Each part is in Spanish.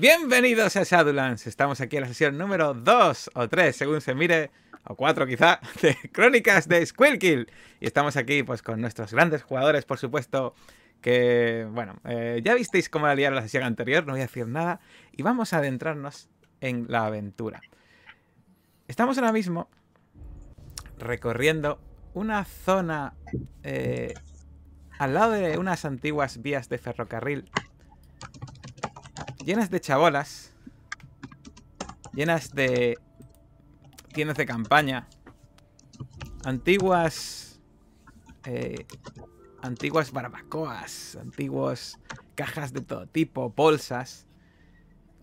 Bienvenidos a Shadowlands. Estamos aquí en la sesión número 2 o 3, según se mire, o 4 quizá, de Crónicas de Squillkill. Y estamos aquí pues con nuestros grandes jugadores, por supuesto, que, bueno, eh, ya visteis cómo la liaron la sesión anterior, no voy a decir nada. Y vamos a adentrarnos en la aventura. Estamos ahora mismo recorriendo una zona eh, al lado de unas antiguas vías de ferrocarril llenas de chabolas, llenas de tiendas de campaña, antiguas, eh, antiguas barbacoas, antiguas cajas de todo tipo, bolsas.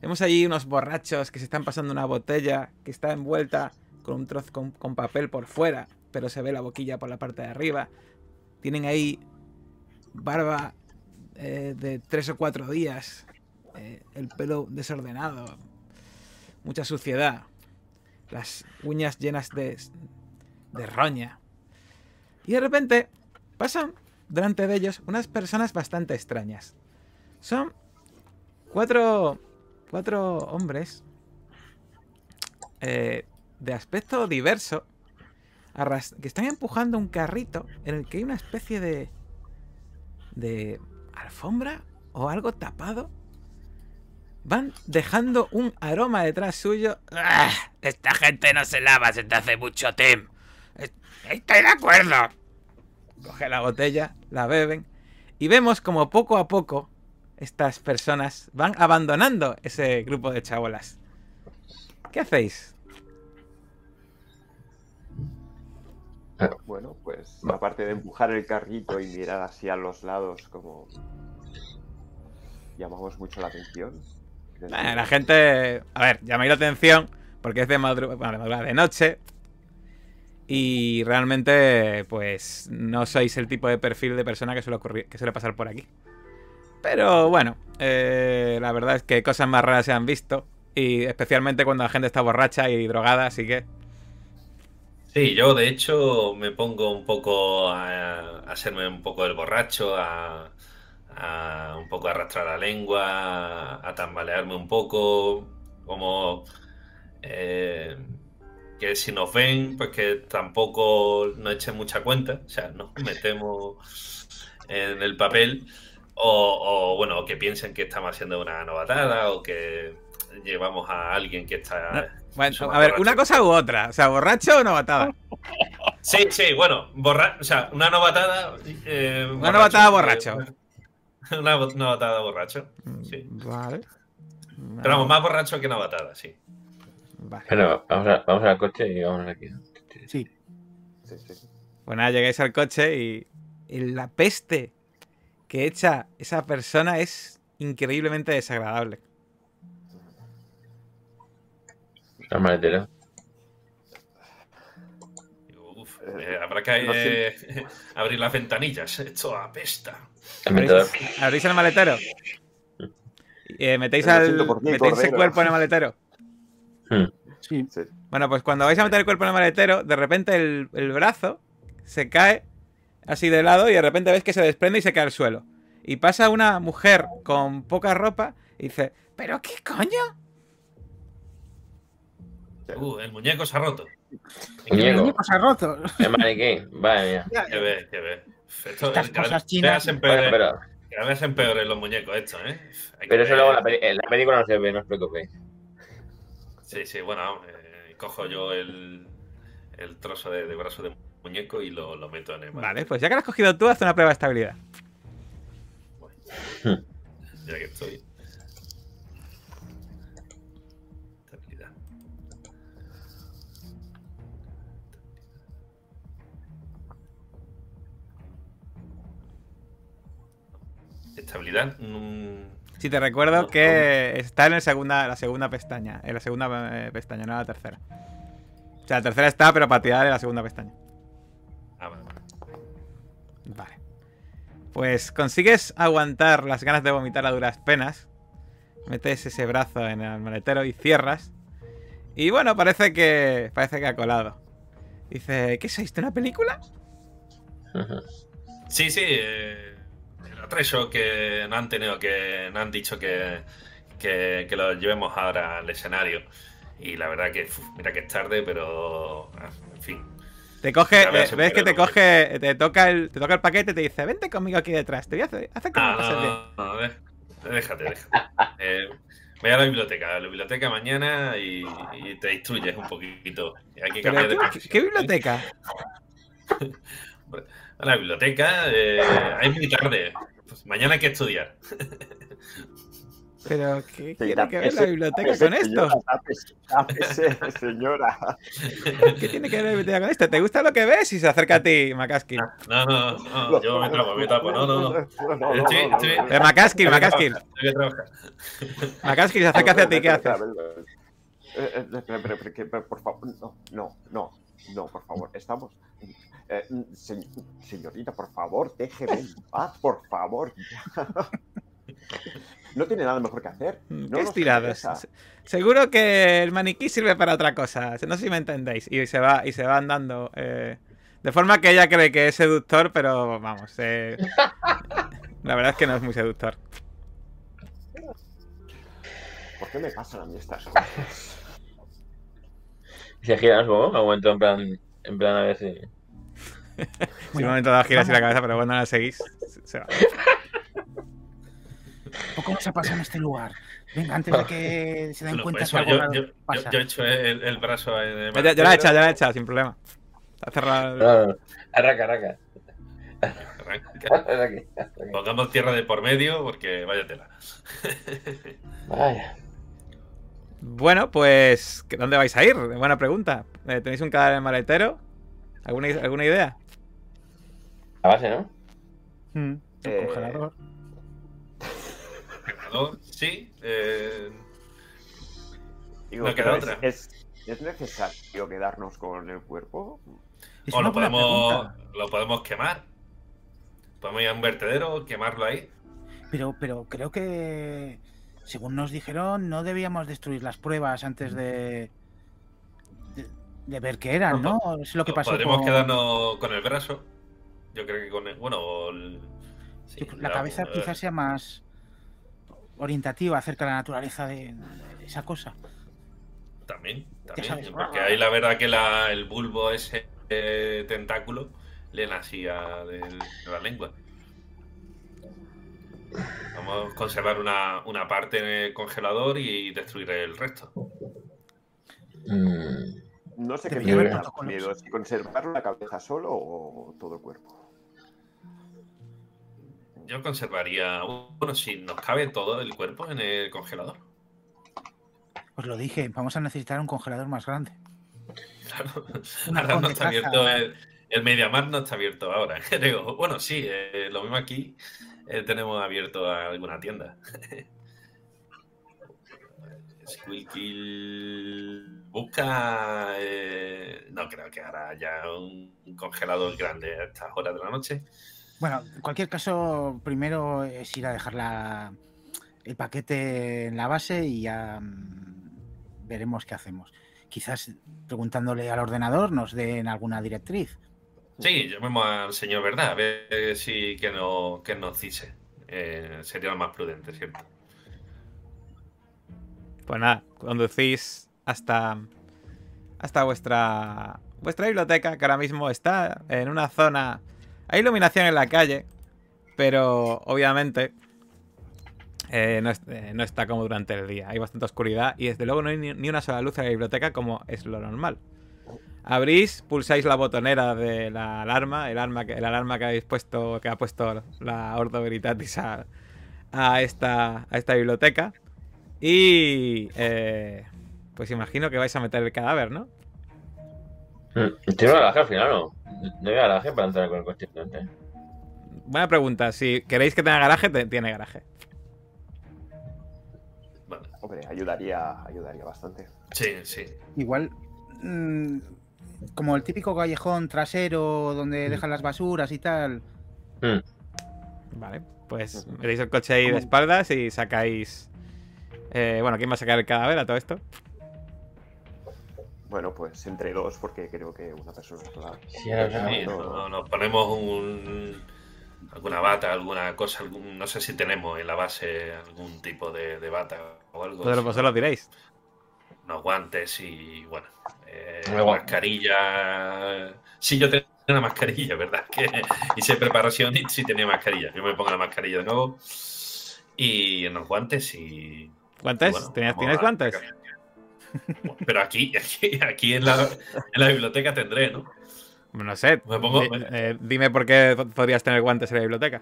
Vemos allí unos borrachos que se están pasando una botella que está envuelta con un trozo con, papel por fuera, pero se ve la boquilla por la parte de arriba. Tienen ahí barba eh, de tres o cuatro días, eh, el pelo desordenado, mucha suciedad, las uñas llenas de, de roña. Y de repente pasan delante de ellos unas personas bastante extrañas. Son cuatro, cuatro hombres eh, de aspecto diverso que están empujando un carrito en el que hay una especie de de alfombra o algo tapado. Van dejando un aroma detrás suyo. ¡Ah! Esta gente no se lava se te hace mucho, Tim. Estoy de acuerdo. Coge la botella, la beben. Y vemos como poco a poco estas personas van abandonando ese grupo de chabolas. ¿Qué hacéis? Bueno, pues aparte de empujar el carrito y mirar hacia los lados como llamamos mucho la atención. La gente, a ver, llamáis la atención porque es de madrugada, de noche. Y realmente pues no sois el tipo de perfil de persona que suele, ocurrir, que suele pasar por aquí. Pero bueno, eh, la verdad es que cosas más raras se han visto. Y especialmente cuando la gente está borracha y drogada, así que. Sí, yo de hecho me pongo un poco a, hacerme un poco el borracho, a, un poco arrastrar la lengua, a, tambalearme un poco, como eh, que si nos ven, pues que tampoco nos echen mucha cuenta, o sea, nos metemos en el papel, o, o bueno, que piensen que estamos haciendo una novatada, o que llevamos a alguien que está bueno, a ver, una cosa u otra. O sea, borracho o novatada. Sí, sí, bueno, borra o sea, una novatada. Eh, una novatada borracho. una novatada borracho. Sí. Vale. Pero vamos, más borracho que novatada, sí. Vale. Bueno, vamos, a, vamos al coche y vamos aquí. Sí. sí, sí. Pues nada, llegáis al coche y, y la peste que echa esa persona es increíblemente desagradable. La maletera. Uf, eh, habrá que eh, abrir las ventanillas. Esto apesta. ¿Abrís, el maletero? Eh, ¿Metéis, al, ¿metéis el cuerpo en el maletero? Hmm. Sí. Bueno, pues cuando vais a meter el cuerpo en el maletero, de repente el, el, brazo se cae así de lado y de repente ves que se desprende y se cae al suelo. Y pasa una mujer con poca ropa y dice, ¿pero qué coño? Uh, el muñeco se ha roto. El muñeco, se ha roto. El maniquí, vaya mía. Que ve, que ve. Esto, Estas cosas chinas. Cada vez empeoren los muñecos esto, ¿eh? pero eso luego en la, película no se ve, no os preocupéis. Sí, sí, bueno, eh, cojo yo el, el trozo de, de, brazo de muñeco y lo, lo meto en el Vale, pues ya que lo has cogido tú, haz una prueba de estabilidad. Bueno, ya que estoy. Estabilidad. Si te recuerdo que está en el segunda, la segunda pestaña. En la segunda eh, pestaña, no la tercera. O sea, la tercera está, pero para tirar en la segunda pestaña. Ah, vale. Vale. Pues consigues aguantar las ganas de vomitar a duras penas. Metes ese brazo en el maletero y cierras. Y bueno, parece que. Parece que ha colado. Dice, ¿qué sois de una película? Sí, sí. Eh, eso que no han tenido que. No han dicho que, que, que lo llevemos ahora al escenario. Y la verdad que, uf, mira que es tarde, pero ah, en fin. Te coge, ves, eh, ves que te coge, te toca el, te toca el paquete y te dice, vente conmigo aquí detrás, te voy a hacer, hacer que Ah, bien". no, no, no, déjate, déjate. Eh, voy a la biblioteca, a la biblioteca mañana y, y te instruyes un poquito. Y Hay que cambiar de ¿qué, qué biblioteca? A la biblioteca, eh, es muy tarde. Pues mañana hay que estudiar. Pero, ¿qué tiene que ver la biblioteca con esto? señora. ¿Qué tiene que ver la biblioteca con esto? ¿Te gusta lo que ves? Y se acerca a ti, Makaskil. No, no, no, yo me tapo, me tapo. No, no, no. Estoy- que trabajar. Makaskil se acerca hacia ti, ¿qué haces? Eh, eh, pero, pero, pero, que- pero, por favor, no, no, no, no, por favor, estamos. Eh, se- señorita, por favor, déjeme en paz, por favor. No tiene nada mejor que hacer. No ¿Qué nos estiradas? Seguro que el maniquí sirve para otra cosa. No sé si me entendéis. Y se va, y se va andando. eh, de forma que ella cree que es seductor, pero vamos. eh, la verdad es que no es muy seductor. ¿Por qué me pasan a mí estas cosas? Se gira, ¿no? Un momento en plan, en plan a ver si. Si un momento dado gira así la cabeza, pero bueno, no la seguís. se- se va. Poco nos ha pasado en este lugar. Venga, antes de que se den cuenta pues que algo yo, pasa. yo he hecho el, el brazo Ya, la he echado, ya la he echado, sin problema. Está cerrado. el- No, no. Arranca, arranca. Arranca. Pongamos tierra de por medio porque vaya tela. Vaya. Bueno, pues. ¿Dónde vais a ir? Buena pregunta. Eh, ¿Tenéis un cadáver en el maletero? ¿Alguna, ¿Alguna idea? La base, ¿no? Mm, el Eh, congelador. Sí. eh, Digo, No queda otra. es, es, ¿es necesario quedarnos con el cuerpo? Es o lo podemos, lo podemos quemar. Podemos ir a un vertedero, quemarlo ahí. Pero, pero creo que, según nos dijeron, no debíamos destruir las pruebas antes de, de, de ver qué eran, ¿no? Es lo que pasó Podremos con quedarnos con el brazo. Yo creo que con el. Bueno, o el- sí, yo- la cabeza quizás sea más orientativa acerca de la naturaleza de, de esa cosa. También, sabes. también. Porque ahí la verdad que la, el bulbo, ese eh, tentáculo, le nacía de, de la lengua. Vamos a conservar una, una parte en el congelador y destruir el resto. Mm, No sé qué me da miedo, si conservar la cabeza solo o todo el cuerpo. Yo conservaría. Bueno, si nos cabe todo el cuerpo en el congelador. Os lo dije, vamos a necesitar un congelador más grande. Claro. Ahora no está abierto el, el Mediamar no está abierto ahora, creo. Bueno, sí, eh, lo mismo aquí eh, tenemos abierto alguna tienda. Squeakill busca. eh, no creo que ahora haya un congelador grande a estas horas de la noche. Bueno, en cualquier caso, primero es ir a dejar la- el paquete en la base y ya mm, veremos qué hacemos. Quizás preguntándole al ordenador nos den alguna directriz. Sí, llamemos al señor Verdad, a ver si que, no, que nos dice. Eh, sería lo más prudente, ¿cierto? Pues nada, conducís hasta, hasta vuestra, vuestra biblioteca, que ahora mismo está en una zona... Hay iluminación en la calle, pero obviamente eh, eh, no está como durante el día. Hay bastante oscuridad y desde luego no hay ni, una sola luz en la biblioteca como es lo normal. Abrís, pulsáis la botonera de la alarma, el, que, el alarma que habéis puesto, que ha puesto la Ordo Veritatis a, a esta, a esta biblioteca. Y eh, pues imagino que vais a meter el cadáver, ¿no? Mm. ¿Tiene un garaje al final o no? No hay garaje para entrar con el coche delante. Buena pregunta. Si queréis que tenga garaje, te- tiene garaje. Vale. Hombre, ayudaría, ayudaría bastante. Sí, sí. Igual, mm, como el típico callejón trasero donde dejan las basuras y tal. Mm. Vale, pues metéis el coche ahí de espaldas y sacáis... eh, bueno, ¿quién va a sacar el cadáver a todo esto? Bueno, pues entre dos, porque creo que una persona sola. Sí, ahora, Sí, no. no- nos ponemos un, alguna bata, alguna cosa, algún- no sé si tenemos en la base algún tipo de, de bata o algo. No, lo diréis. unos guantes y bueno, eh, mascarilla. Sí, yo tenía una mascarilla, ¿verdad? Que hice preparación y sí tenía mascarilla. Yo me pongo la mascarilla de nuevo y unos guantes y. ¿Guantes? y bueno, ¿Tenías, vamos ¿Tienes guantes? Pero aquí, aquí, aquí en, la, en la biblioteca tendré, ¿no? No sé. Me pongo- Di- eh, dime por qué podrías tener guantes en la biblioteca.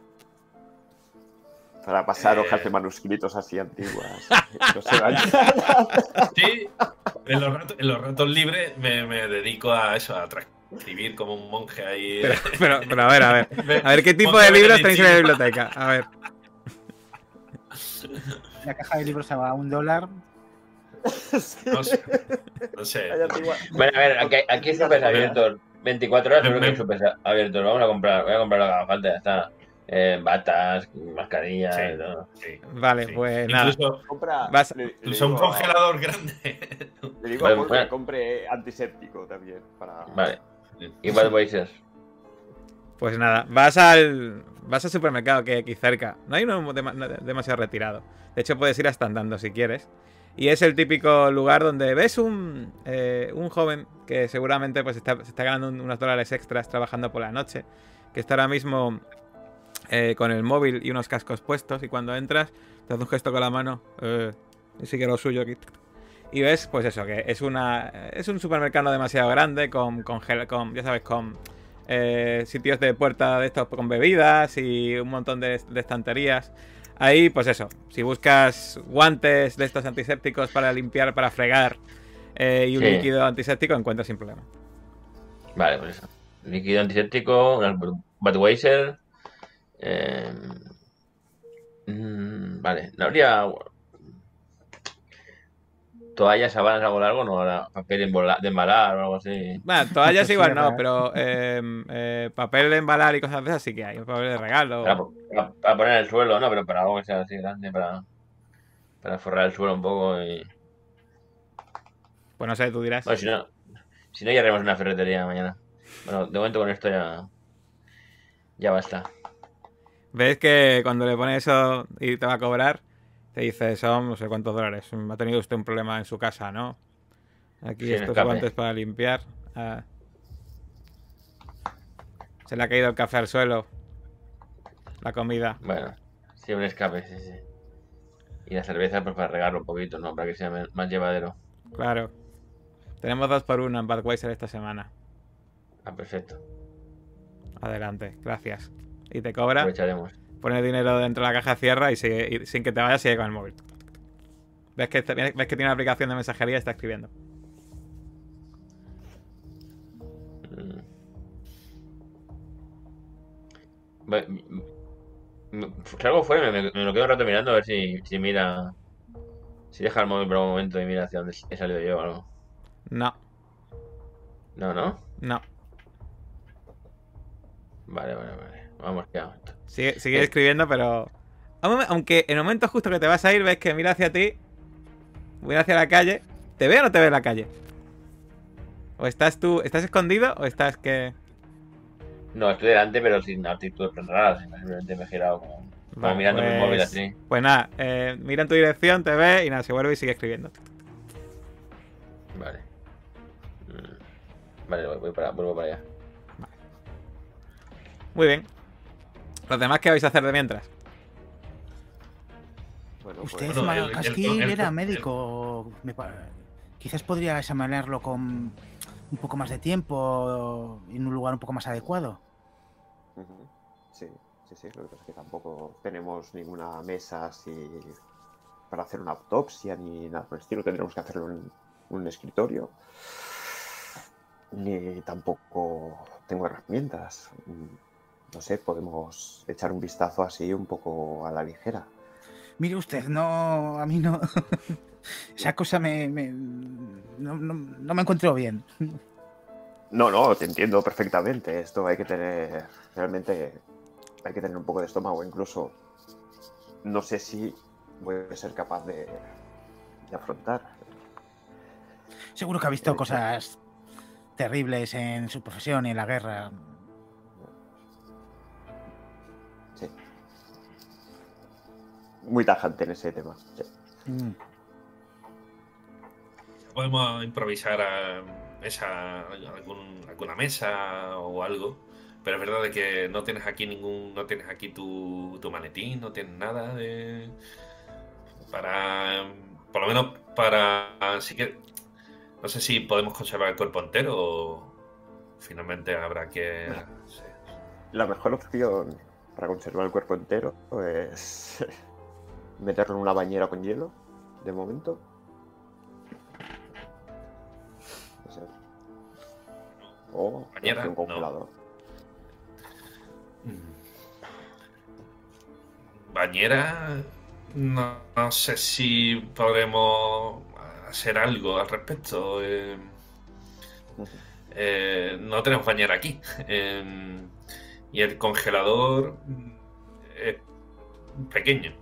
Para pasar Eh. hojas de manuscritos así antiguas. No se. Sí, en los ratos, en los ratos libres me, me dedico a eso, a transcribir como un monje ahí. Pero, pero, pero a ver, a ver. A ver qué tipo de libros tenéis en la biblioteca. A ver. La caja de libros a un dólar. No sé. No sé. Bueno, a ver, aquí, aquí hay supers abiertos. 24 horas seguro que hay Me- supers abiertos. Vamos a comprar, voy a comprar lo que haga falta, ya está. Eh, batas, mascarillas, Sí. y todo. Sí, Vale, sí. pues nada. Incluso, Compra. Vas- le- le incluso un digo a- congelador grande. Le digo Vale, a bueno. que compre antiséptico también. Para... Vale. Y Budweiser. Pues nada, vas al vas al supermercado que hay aquí cerca. No hay uno dema- no, demasiado retirado. De hecho, puedes ir hasta andando si quieres. Y es el típico lugar donde ves un, eh, un joven que seguramente pues está, se está ganando un- unos dólares extras trabajando por la noche. Que está ahora mismo eh, con el móvil y unos cascos puestos. Y cuando entras, te hace un gesto con la mano. Eh, y sigue lo suyo aquí. Y ves, pues eso, que es una es un supermercado demasiado grande con, con, ya sabes, con eh, sitios de puerta de estos con bebidas y un montón de estanterías. Ahí, pues eso, si buscas guantes de estos antisépticos para limpiar, para fregar eh, y un Sí. líquido antiséptico, encuentras sin problema. Vale, pues eso. Líquido antiséptico, Budweiser. Eh, mm, vale, no habría. Toallas, sábanas, algo largo, no habrá papel de embalar o algo así. Bueno, toallas igual no, pero eh, eh, papel de embalar y cosas de esas sí que hay. Papel de regalo. Para, para- para poner en el suelo, no, pero para algo que sea así grande, para, para forrar el suelo un poco y. Pues no sé, tú dirás. Bueno, si no, si no, ya haremos una ferretería mañana. Bueno, de momento con esto ya. Ya basta. Ves que cuando le pones eso y te va a cobrar, te dice, son no sé cuántos dólares. Ha tenido usted un problema en su casa, ¿no? Aquí Sí, estos guantes para limpiar. Ah. Se le ha caído el café al suelo. La comida. Bueno, sí, un escape, sí, sí. Y la cerveza, pues para regarlo un poquito, ¿no? Para que sea más llevadero. Claro. Tenemos dos por uno en Budweiser esta semana. Ah, perfecto. Adelante, gracias. Y te cobra, Aprovecharemos. Pone el dinero dentro de la caja, cierra y, sigue- y sin que te vayas sigue con el móvil. ¿Ves que, ves que tiene una aplicación de mensajería y está escribiendo? Mm. Salgo fuera y me, me- me lo quedo un rato mirando a ver si, si mira. Si deja el móvil por un momento y mira hacia dónde he salido yo o algo. No, No, no. no. Vale, vale, vale. Vamos, ya. Sigue, sigue Eh. escribiendo, pero. Aun- Aunque en el momento justo que te vas a ir, ves que mira hacia ti, mira hacia la calle. ¿Te ve o no te ve en la calle? ¿O estás tú, estás escondido o estás que.? No, estoy delante, pero sin actitudes tan raras. Simplemente me he girado como, mirando mi pues- móvil así. Pues nada, eh, mira en tu dirección, te ve y nada, se vuelve y sigue escribiendo. Vale. Mm. Vale, voy, voy para, vuelvo para allá. Muy bien. ¿Los demás qué vais a hacer de mientras? Bueno, Usted, pues, Bueno, el- Malakasky, el- el- era el- médico. Me Quizás podría examinarlo con un poco más de tiempo, en un lugar un poco más adecuado. Sí, sí, sí. Lo que pasa es que tampoco tenemos ninguna mesa así para hacer una autopsia ni nada por el estilo. Tendremos que hacerlo en un escritorio. Ni tampoco tengo herramientas. No sé, podemos echar un vistazo así un poco a la ligera. Mire usted, no, a mí no. Esa cosa me, me- no, no- no me encuentro bien. No, no, te entiendo perfectamente. Esto hay que tener, realmente, hay que tener un poco de estómago. Incluso, no sé si voy a ser capaz de, de afrontar. Seguro que ha visto cosas terribles en su profesión y en la guerra. Muy tajante en ese tema. sí. Mm. Podemos improvisar a esa, algún- alguna mesa o algo. Pero es verdad de que no tienes aquí ningún. No tienes aquí tu, tu maletín, no tienes nada de. Para. Por lo menos para. Así que. No sé si podemos conservar el cuerpo entero o. Finalmente habrá que. La mejor opción para conservar el cuerpo entero es meterlo en una bañera con hielo, de momento. No sé. O Bañera, un no. congelador. Bañera. No, no sé si podremos hacer algo al respecto. eh, eh, no tenemos bañera aquí. eh, y el congelador es pequeño.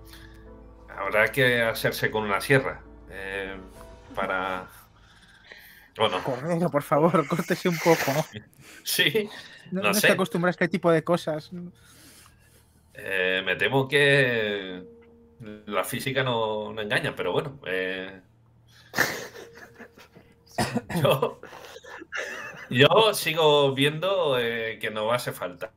Habrá que hacerse con una sierra. eh, para. Bueno, Cordero, por favor, córtese un poco. sí. No, No no sé. se acostumbra a este tipo de cosas. Eh, me temo que la física no, no engaña, pero bueno. eh, yo, yo sigo viendo eh, que no hace falta.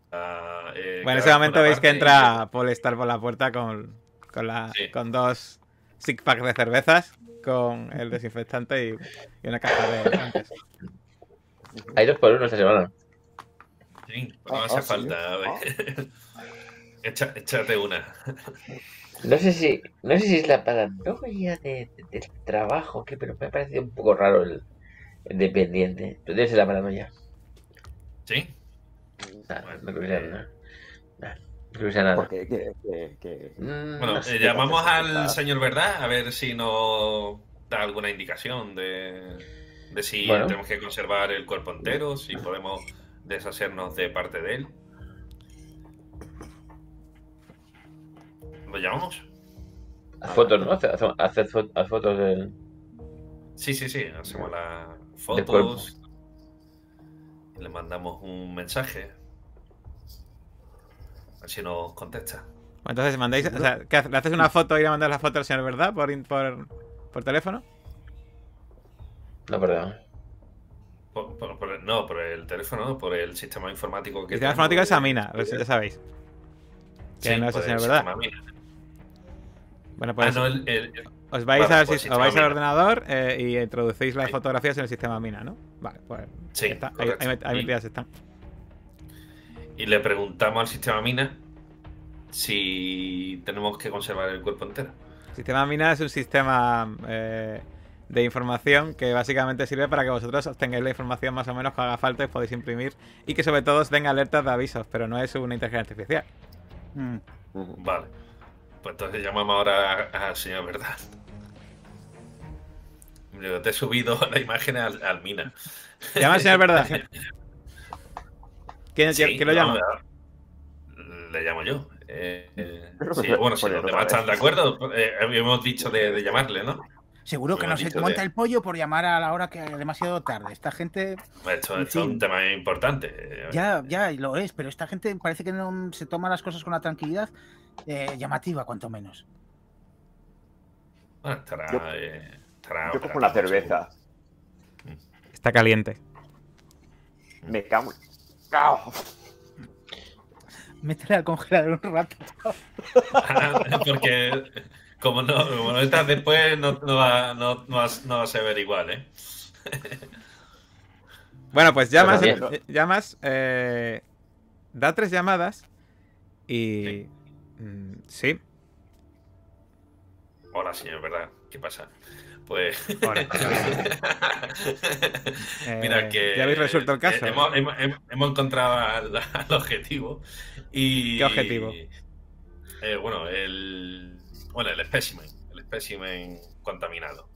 eh, Bueno, en ese momento veis que entra Polestar por la puerta con, con, la, Sí. con dos six packs de cervezas, con el desinfectante y, y una caja de antes. Hay dos por uno esta semana. sí, no Ah, hace ah, sí. falta. a ver. Echa- échate una. No sé si, no sé si es la paranoia de, de- del trabajo, que, pero me ha parecido un poco raro el, el dependiente. Tú debe ser la paranoia. ¿Sí? Nah, Bueno, no creo que sea eh. no Porque que, que- que- Bueno, no sé. eh, llamamos al señor Verdad a ver si nos da alguna indicación de, de si Bueno. tenemos que conservar el cuerpo entero, si podemos deshacernos de parte de él. ¿Lo llamamos? Haz fotos, ¿no? Haz fo- haz fotos del. Sí, sí, sí. Hacemos las fotos. Le mandamos un mensaje. Ver si nos contesta. Entonces, mandáis, o sea. ¿le haces una foto y le mandas la foto al señor verdad por, por, por teléfono? No, perdón. Por- por- por el- no, por el teléfono, no, por el sistema informático que El sistema informático es Amina, lo- ya sabéis. Que Sí, no es el señor verdad. Bueno, Ah, pues no, el- el- os vais, vale, al, pues os vais al ordenador eh, y introducís las Sí. fotografías en el sistema Mina, ¿no? Vale, pues Sí. Ahí, ahí ahí Y- metidas están. Y le preguntamos al sistema Mina si tenemos que conservar el cuerpo entero. El sistema Mina es un sistema eh, de información que básicamente sirve para que vosotros obtengáis la información más o menos que haga falta y podéis imprimir y que sobre todo os den alertas de avisos, pero no es una inteligencia artificial. Mm. Vale. Pues entonces llamamos ahora a- al señor Verdad. Yo te he subido la imagen al, al Mina. Llama al señor verdad. ¿Quién, Sí, quién lo llama? Le llamo yo. Eh, eh, sí, bueno, si los demás están de acuerdo, eh, habíamos dicho de, de llamarle, ¿no? Seguro que no se monta de- el pollo por llamar a la hora que es demasiado tarde. Esta gente Esto, es un tema importante. Ya, ya lo es, pero esta gente parece que no se toma las cosas con la tranquilidad eh, llamativa, cuanto menos. Bueno, estará. Yo- eh, estará Yo cojo una cerveza. Está caliente. Me cago. ¡Cao! Métela al congelador un rato. seguro. Porque como no, como no estás después, no, no va, no, no, va, no va a ser igual, ¿eh? Bueno, pues llamas, bien. eh, llamas, eh, da tres llamadas y... mm, sí, Hola, señor, ¿verdad? ¿Qué pasa? Pues. Eh, Mira que. ¿Ya habéis resuelto el caso? eh, Hemos, hemos- hemos- hemos encontrado al, al objetivo. Y, ¿Qué objetivo? eh, bueno, el. Bueno, el espécimen. El espécimen contaminado.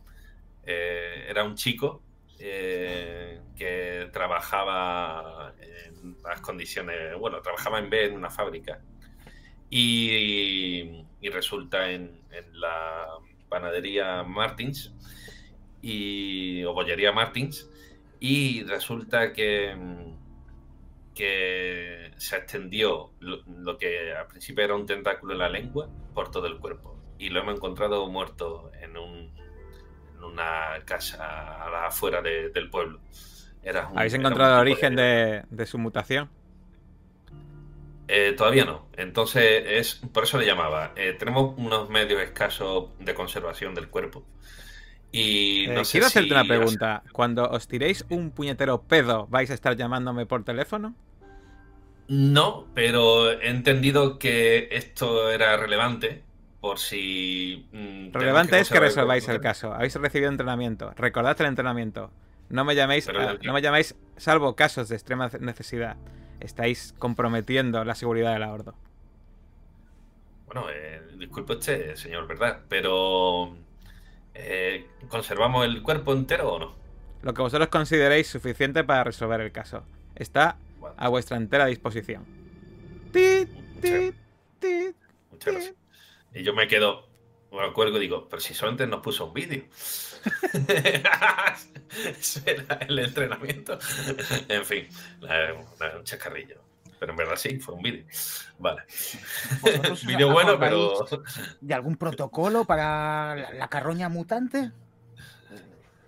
Eh, era un chico eh, que trabajaba en las condiciones. Bueno, trabajaba en B en una fábrica. Y, y resulta en, en la panadería Martins y, o bollería Martins y resulta que, que se extendió lo, lo que al principio era un tentáculo en la lengua por todo el cuerpo. y lo hemos encontrado muerto en, un, en una casa a la afuera de- del pueblo. Era un- ¿Habéis encontrado el origen de, de su mutación? Eh, todavía no. Entonces, es por eso le llamaba. Eh, tenemos unos medios escasos de conservación del cuerpo. Y Eh, no sé quiero hacerte una pregunta. Cuando os tiréis un puñetero pedo, ¿vais a estar llamándome por teléfono? No, pero he entendido que esto era relevante por si... mm, Relevante es que resolváis el caso. Habéis recibido entrenamiento. Recordad el entrenamiento. No me llaméis, Pero a- el- no me llaméis, salvo casos de extrema necesidad. Estáis comprometiendo la seguridad del ahordo. Bueno, eh, disculpe usted, señor, ¿verdad? Pero... eh, ¿Conservamos el cuerpo entero o no? Lo que vosotros consideréis suficiente para resolver el caso. Está Bueno, a vuestra entera disposición. Tit, tit, tit. muchas gracias. Y yo me quedo, bueno, cuelgo y digo, pero si solamente nos puso un vídeo. El entrenamiento. En fin, un chascarrillo. Pero en verdad sí, fue un vídeo. Vale. ¿Vosotros os vídeo bueno, pero... ¿De algún protocolo para la, la carroña mutante?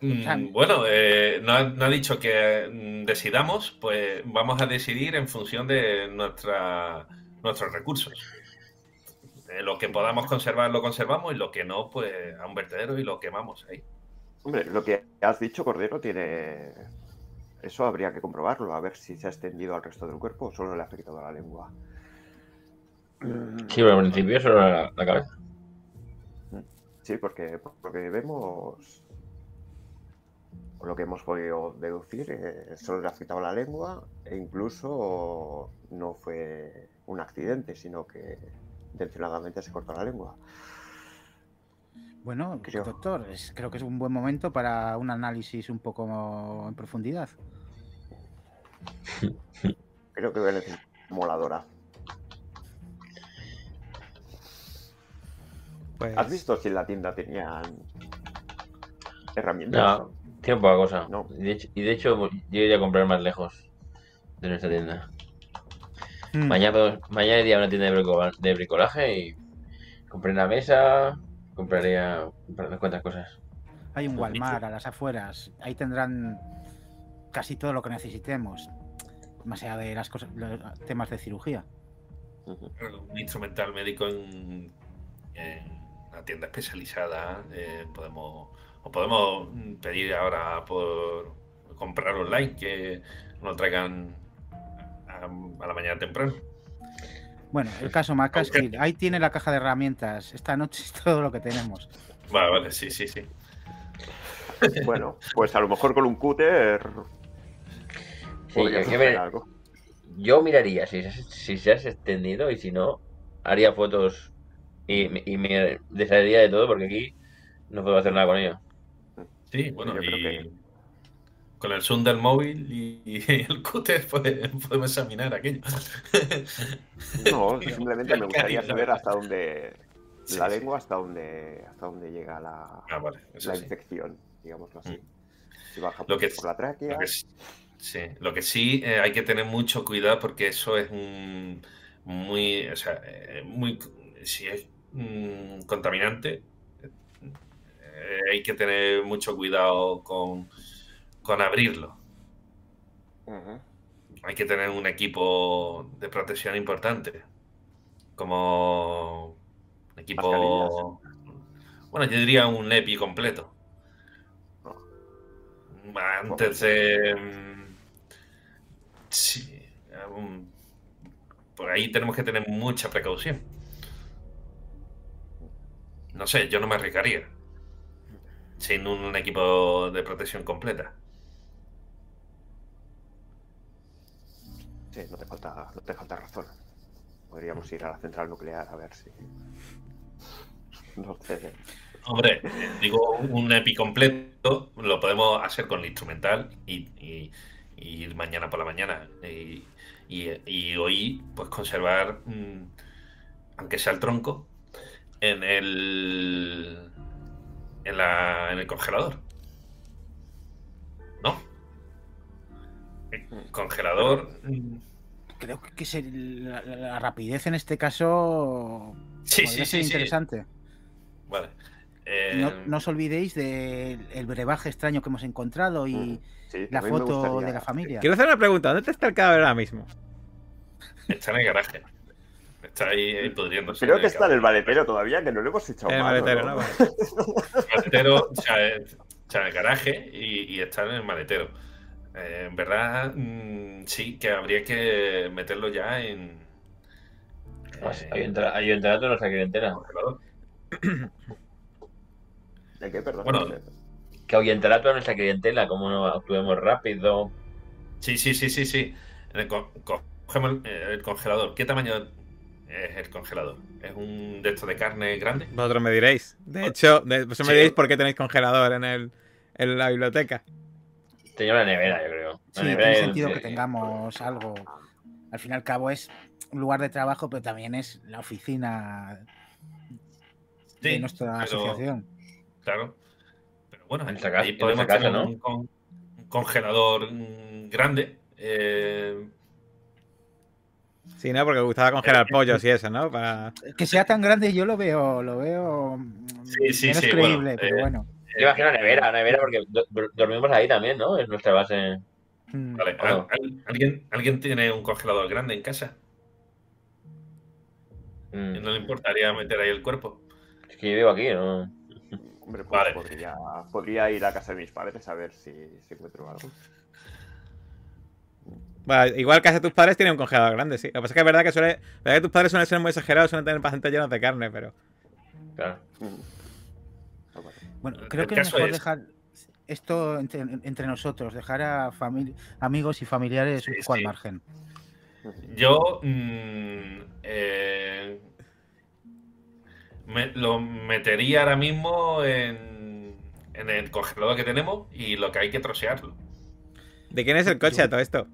Mm, Bueno, eh, no, ha, no ha dicho que mm, decidamos, pues vamos a decidir en función de nuestra, nuestros recursos. Eh, lo que podamos conservar lo conservamos y lo que no, pues a un vertedero y lo quemamos ahí. Hombre, lo que has dicho, Cordero, tiene. Eso habría que comprobarlo, a ver si se ha extendido al resto del cuerpo o solo le ha afectado a la lengua. Sí, pero al principio solo la, la cabeza. Sí, porque por lo que vemos, o lo que hemos podido deducir, eh, solo le ha afectado la lengua e incluso no fue un accidente, sino que intencionadamente se cortó la lengua. Bueno, Creo. doctor, es- creo que es un buen momento para un análisis un poco en profundidad. Creo que voy a necesitar moladora. Pues, ¿Has visto si en la tienda tenían herramientas? No, tiene poca cosa. No. Y, de hecho, y de hecho, yo iría a comprar más lejos de nuestra tienda. Mm. Mañana, mañana iría a una tienda de bricolaje y compré una mesa, compraría unas cuantas cosas. Hay un Pues Walmart a las afueras. Ahí tendrán casi todo lo que necesitemos. Más allá de las cosas, los temas de cirugía. Un instrumental médico en, en una tienda especializada. eh, podemos o podemos pedir ahora por comprar online que nos traigan a, a la mañana temprano. Bueno, el caso McCaskill, ahí tiene la caja de herramientas. Esta noche es todo lo que tenemos. Vale, vale, sí, sí, sí. Bueno, pues a lo mejor con un cúter Sí, que algo. yo miraría si, se- si se has extendido y si no, haría fotos y, me- y me desharía de todo porque aquí no puedo hacer nada con ello. Sí, bueno, yo creo que- con el zoom del móvil y, y el cúter podemos examinar aquello. No, simplemente me gustaría saber hasta dónde Sí, la lengua, hasta dónde, hasta dónde llega la, Ah, vale, la sí. infección, digámoslo así. Mm. Si baja Lo por, que- por la tráquea, Lo que, sí- sí, lo que sí eh, hay que tener mucho cuidado porque eso es un muy, o sea, eh, muy, si es mm, contaminante, eh, hay que tener mucho cuidado con, con abrirlo. Hay que tener un equipo de protección importante, como un equipo, bueno, yo diría un EPI completo. Antes de... mm, Sí. um, Por ahí tenemos que tener mucha precaución. No sé, yo no me arriesgaría. Sin un equipo de protección completa. Sí, no te falta, no te falta razón. Podríamos ir a la central nuclear a ver si. No sé. Hombre, digo, un EPI completo lo podemos hacer con el instrumental y, ir mañana por la mañana. Y, hoy, pues conservar, mm, aunque sea el tronco, en el, en el congelador. Congelador. mm, Creo que se- la, la- la rapidez en este caso Sí, sí, ser sí, sí. interesante. Vale. Eh, No, no os olvidéis del brebaje extraño que hemos encontrado y Mm, Sí, la foto gustaría- de la familia. Quiero hacer una pregunta. ¿Dónde está el cadáver ahora mismo? Está en el garaje. Está ahí, ahí pudriéndose. Creo que está en el maletero todavía, que no le hemos echado En el mano, maletero, ¿no? ¿no? Vale. maletero, o sea, eh, sea, en el garaje y, y está en el maletero. Eh, en verdad, mm, sí, que habría que meterlo ya en. Pues, eh, Hay toda nuestra clientela. congelador. ¿De qué? Perdón. Bueno. Que ahuyentará toda nuestra clientela, como no actuemos rápido. Sí, sí, sí, sí, sí. Cogemos el, eh, el congelador. ¿Qué tamaño es el congelador? ¿Es un de estos de carne grande? Vosotros me diréis. De hecho, de- vosotros me diréis por qué tenéis congelador en, el, en la biblioteca. Tenía una nevera, yo creo. Sí, nevera tiene sentido que tengamos algo. Al fin y al cabo es un lugar de trabajo, pero también es la oficina de Sí, nuestra pero- asociación. Claro. Pero bueno, En esa casa- ahí podemos esa casa, tener ¿no? un, con- un congelador mm, grande. eh, Sí, ¿no? Porque os gustaba congelar pollos y eso, ¿no? Para... Que sea tan grande yo lo veo, lo veo mm, Sí, sí, menos sí, creíble, bueno, pero eh, bueno. Yo imagino una nevera, una nevera porque do- do- dormimos ahí también, ¿no? Es nuestra base. Mm. Vale, ¿o no? ¿al- al- ¿alguien, ¿alguien tiene un congelador grande en casa? Mm. ¿No le importaría meter ahí el cuerpo? Es que yo vivo aquí, ¿no? Hombre, pues Vale. podría, podría ir a casa de mis padres a ver si, si encuentro algo. Bueno, igual casa de tus padres tiene un congelador grande, sí. Lo que pasa es que es verdad que suele. verdad que tus padres suelen ser muy exagerados, suelen tener bastante llenos de carne, pero. Claro. Mm. Bueno, creo el que es mejor es- dejar esto entre, entre nosotros, dejar a amigos y familiares Sí, un poco al margen. Yo mm, eh, me- lo metería ahora mismo en, en el congelador que tenemos y lo que hay que trocearlo. ¿De quién es el coche a todo esto?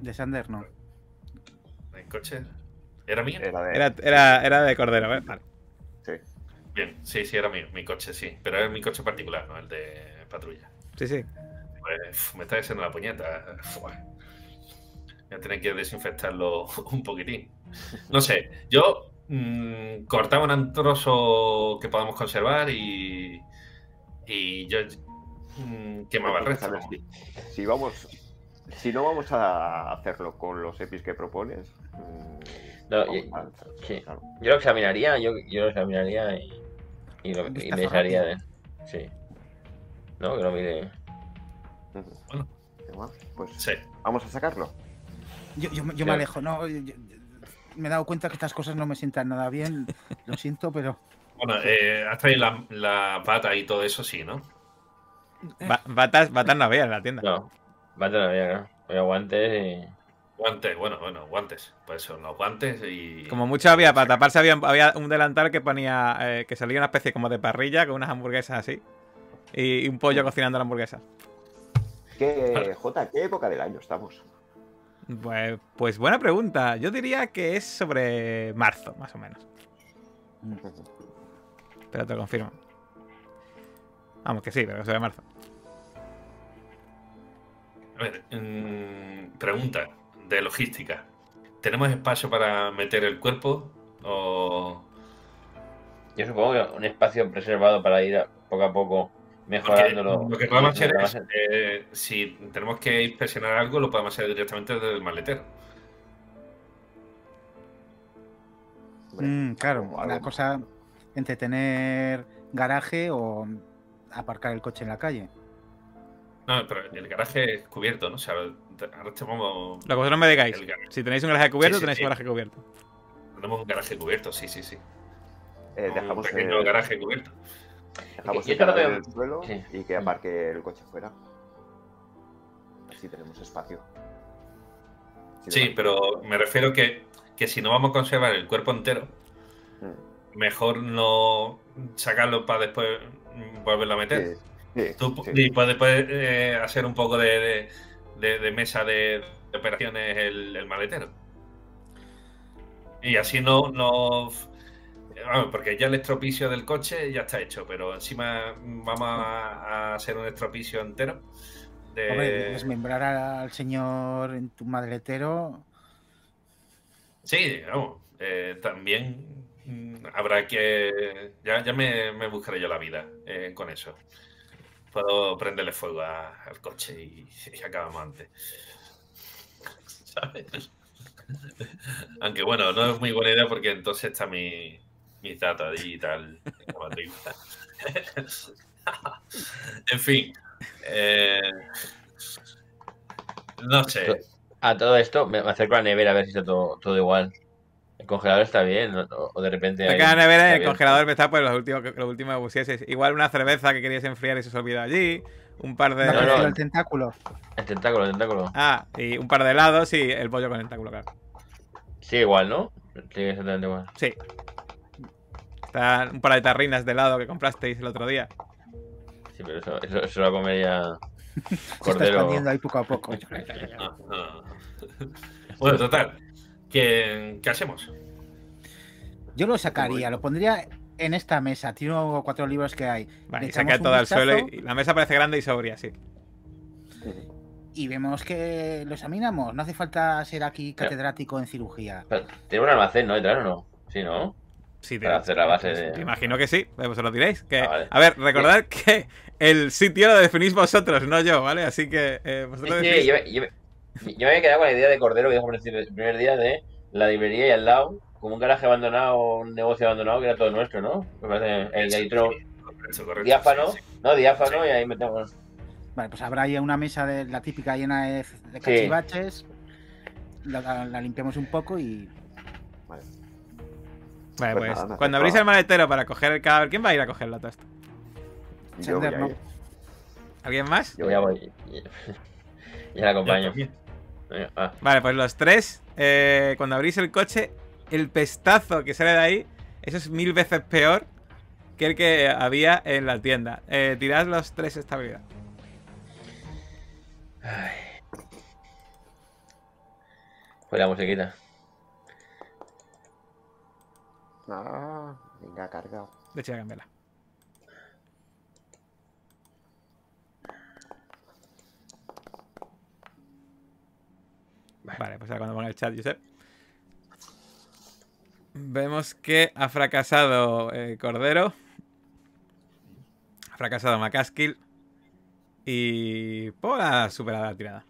De Sander, no. ¿El coche? ¿Era mío? Era de... Era, era, era de cordero, ¿ves? Vale. Sí. Bien, sí, sí, era mío, mi coche, sí. Pero es mi coche particular, no el de patrulla. Sí, sí. Pues me está diciendo la puñeta. Fua. Voy a tener que desinfectarlo un poquitín. No sé, yo mm, cortaba un trozo que podamos conservar y, y yo mm, quemaba el Pues, resto. si, si vamos... Si no vamos a hacerlo con los EPIs que propones... mm, No, vamos y- a- sí. claro. Yo lo examinaría, yo, yo lo examinaría y, y, lo, y me dejaría de. Sí. No, que lo mire. Bueno. Venga, Pues Sí. vamos a sacarlo. Yo, yo, yo me alejo, no. yo- yo- me he dado cuenta que estas cosas no me sientan nada bien. Lo siento, pero. Bueno, eh, has traído la, la pata y todo eso, sí, ¿no? Ba- batas, batas no había en la tienda. No, va a tener, ¿no? Voy a guantes y. Guantes, bueno, bueno, guantes. Pues son los guantes y. Como mucho había, para taparse había, había un delantal que ponía. eh, que salía una especie como de parrilla con unas hamburguesas así. Y, y un pollo cocinando la hamburguesa. ¿Qué, Jota, ¿qué época del año estamos? Pues, pues buena pregunta. Yo diría que es sobre marzo, más o menos. Pero te lo confirmo. Vamos, que sí, pero sobre marzo. A ver, mm, pregunta de logística. ¿Tenemos espacio para meter el cuerpo? O. Yo supongo que un espacio preservado para ir a- poco a poco Porque mejorándolo. lo que podemos hacer es, eh, si tenemos que inspeccionar algo, lo podemos hacer directamente desde el maletero. Mm, claro, la cosa entre tener garaje o aparcar el coche en la calle. No, pero el garaje es cubierto, ¿no? O sea, ahora tenemos, Lo que vosotros me digáis. Si tenéis un garaje cubierto, Sí, sí, tenéis sí. un garaje cubierto. tenemos un garaje cubierto, sí, sí, sí. eh, un dejamos pequeño el, garaje cubierto. dejamos el veo- en el suelo Sí. y que aparque el coche fuera. Así tenemos espacio. Si Sí, no- pero me refiero que, que si no vamos a conservar el cuerpo entero, Mm, mejor no sacarlo para después volverlo a meter. Sí, sí, Tú sí. y puedes, puedes, eh, hacer un poco de, de- de- de mesa de, de operaciones el, el maletero. Y así no, no. vamos, porque ya el estropicio del coche ya está hecho, pero encima vamos a, a hacer un estropicio entero. De... Hombre, desmembrar al señor en tu madretero. Sí, vamos. eh, también mm, habrá que. Ya, ya me, me buscaré yo la vida eh, con eso. Puedo prenderle fuego a- al coche y, y acabamos antes. ¿Sabes? Aunque bueno, no es muy buena idea porque entonces está mi, mis datos allí y tal. en la matrícula. en fin. eh, no sé. A todo esto, me me acerco a la nevera a ver si está todo, todo igual. El congelador está bien, o, o de repente. hay- la nevera el bien. congelador está pues lo último, que- pusieses. Igual una cerveza que querías enfriar y se os olvidó allí. Un par de. ¿No No, no. el tentáculo? El tentáculo, el tentáculo. Ah, y un par de helados y el pollo con tentáculo, claro. Sigue igual, ¿no? Sigue exactamente igual. Sí. Está un par de tarrinas de helado que comprasteis el otro día. Sí, pero eso, eso, eso lo comería Se está Cordero. expandiendo ahí poco a poco. Bueno, total. ¿Qué, qué hacemos? Yo lo sacaría, lo pondría en esta mesa. Tiro cuatro libros que hay. Vale, Le y un todo al suelo y, la mesa parece grande y sobria, sí. Y vemos que lo examinamos. No hace falta ser aquí catedrático en cirugía. Pero, Tiene un almacén, ¿no? Detrás o no? Sí, ¿no? Sí, Para hacer la base de- Te imagino que sí, pues lo diréis. Que, Ah, vale. A ver, recordad que el sitio lo definís vosotros, no yo, ¿vale? Así que eh, Sí, vosotros sí, definís- yo, me- yo me- yo me había quedado con la idea de Cordero que dijo el primer día de la librería y al lado, como un garaje abandonado, un negocio abandonado que era todo nuestro, ¿no? Me parece el diáfano, sí, sí. ¿no? Diáfano Sí. y ahí metemos. Vale, pues habrá ahí una mesa de la típica llena de, de cachivaches. La, la- la limpiamos un poco y. Vale. Vale, Pues pues nada, cuando abrís a- el maletero para coger el cadáver, ¿quién va a ir a cogerlo todo esto? Yo voy Sender, a ¿no? ir. ¿Alguien más? Yo ya voy. Ya la acompaño. Venga, va. Vale, pues los tres, eh, cuando abrís el coche, el pestazo que sale de ahí, eso es mil veces peor que el que había en la tienda. Eh, tirad los tres estabilidad. Fue la musiquita. Ah, venga, cargado. De hecho, voy a cambiarla. Vale, pues ahora cuando ponga el chat, Josep. Vemos que ha fracasado eh, Cordero. Ha fracasado Macaskill. Y Paul ha superado la tirada.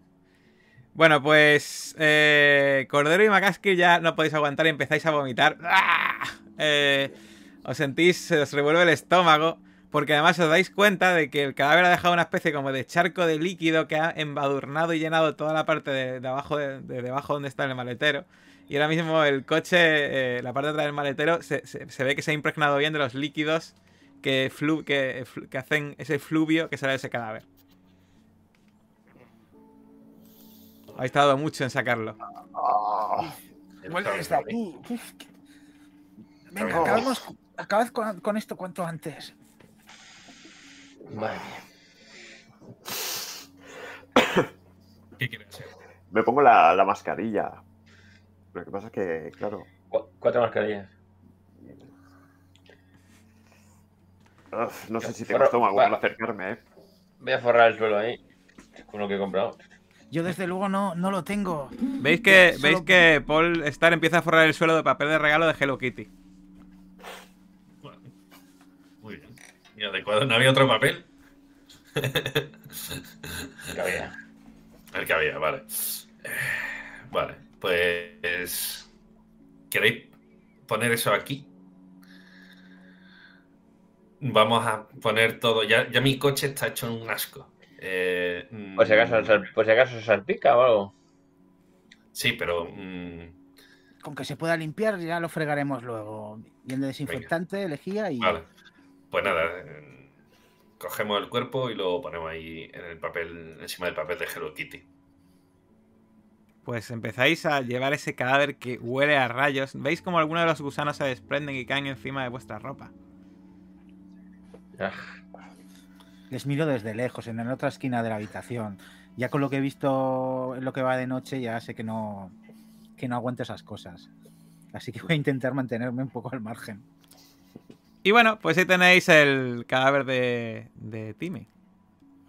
Bueno, pues eh, Cordero y Macaskill ya no podéis aguantar y empezáis a vomitar. ¡Ah! Eh, os sentís, se os revuelve el estómago. Porque además os dais cuenta de que el cadáver ha dejado una especie como de charco de líquido que ha embadurnado y llenado toda la parte de, de abajo de, de debajo donde está el maletero. Y ahora mismo el coche, eh, la parte de atrás del maletero, se, se- se ve que se ha impregnado bien de los líquidos que, flu- que, hacen ese fluvio que sale de ese cadáver. Habéis tardado mucho en sacarlo. Vuelve desde aquí. Uf, que- Venga, Oh. acabemos, acabad con, con esto cuanto antes. Madre mía. ¿Qué quieres hacer? me pongo la, la mascarilla. Lo que pasa es que, claro, Cu- Cuatro mascarillas. uf, no sé si tengo estómago para acercarme, ¿eh? Voy a forrar el suelo ahí. Con lo que he comprado. Yo desde luego no, no lo tengo. ¿Veis que, Solo- ¿Veis que Paul Star empieza a forrar el suelo de papel de regalo de Hello Kitty? Bueno, muy bien. Y adecuado, ¿no había otro papel? Que había. El que había, vale. Vale, pues. ¿Queréis poner eso aquí? Vamos a poner todo. Ya, ya mi coche está hecho un asco. Eh, Por si acaso, por si acaso se salpica o algo. Sí, pero. mm, Con que se pueda limpiar ya lo fregaremos luego. Bien de desinfectante, lejía y... vale. Pues nada. eh, Cogemos el cuerpo y lo ponemos ahí en el papel, encima del papel de Hello Kitty. Pues empezáis a llevar ese cadáver que huele a rayos. ¿Veis como algunos de los gusanos se desprenden y caen encima de vuestra ropa? Ah, Les miro desde lejos, en la otra esquina de la habitación. Ya con lo que he visto en lo que va de noche, ya sé que no, que no aguanto esas cosas. Así que voy a intentar mantenerme un poco al margen. Y bueno, pues ahí tenéis el cadáver de, de Timmy.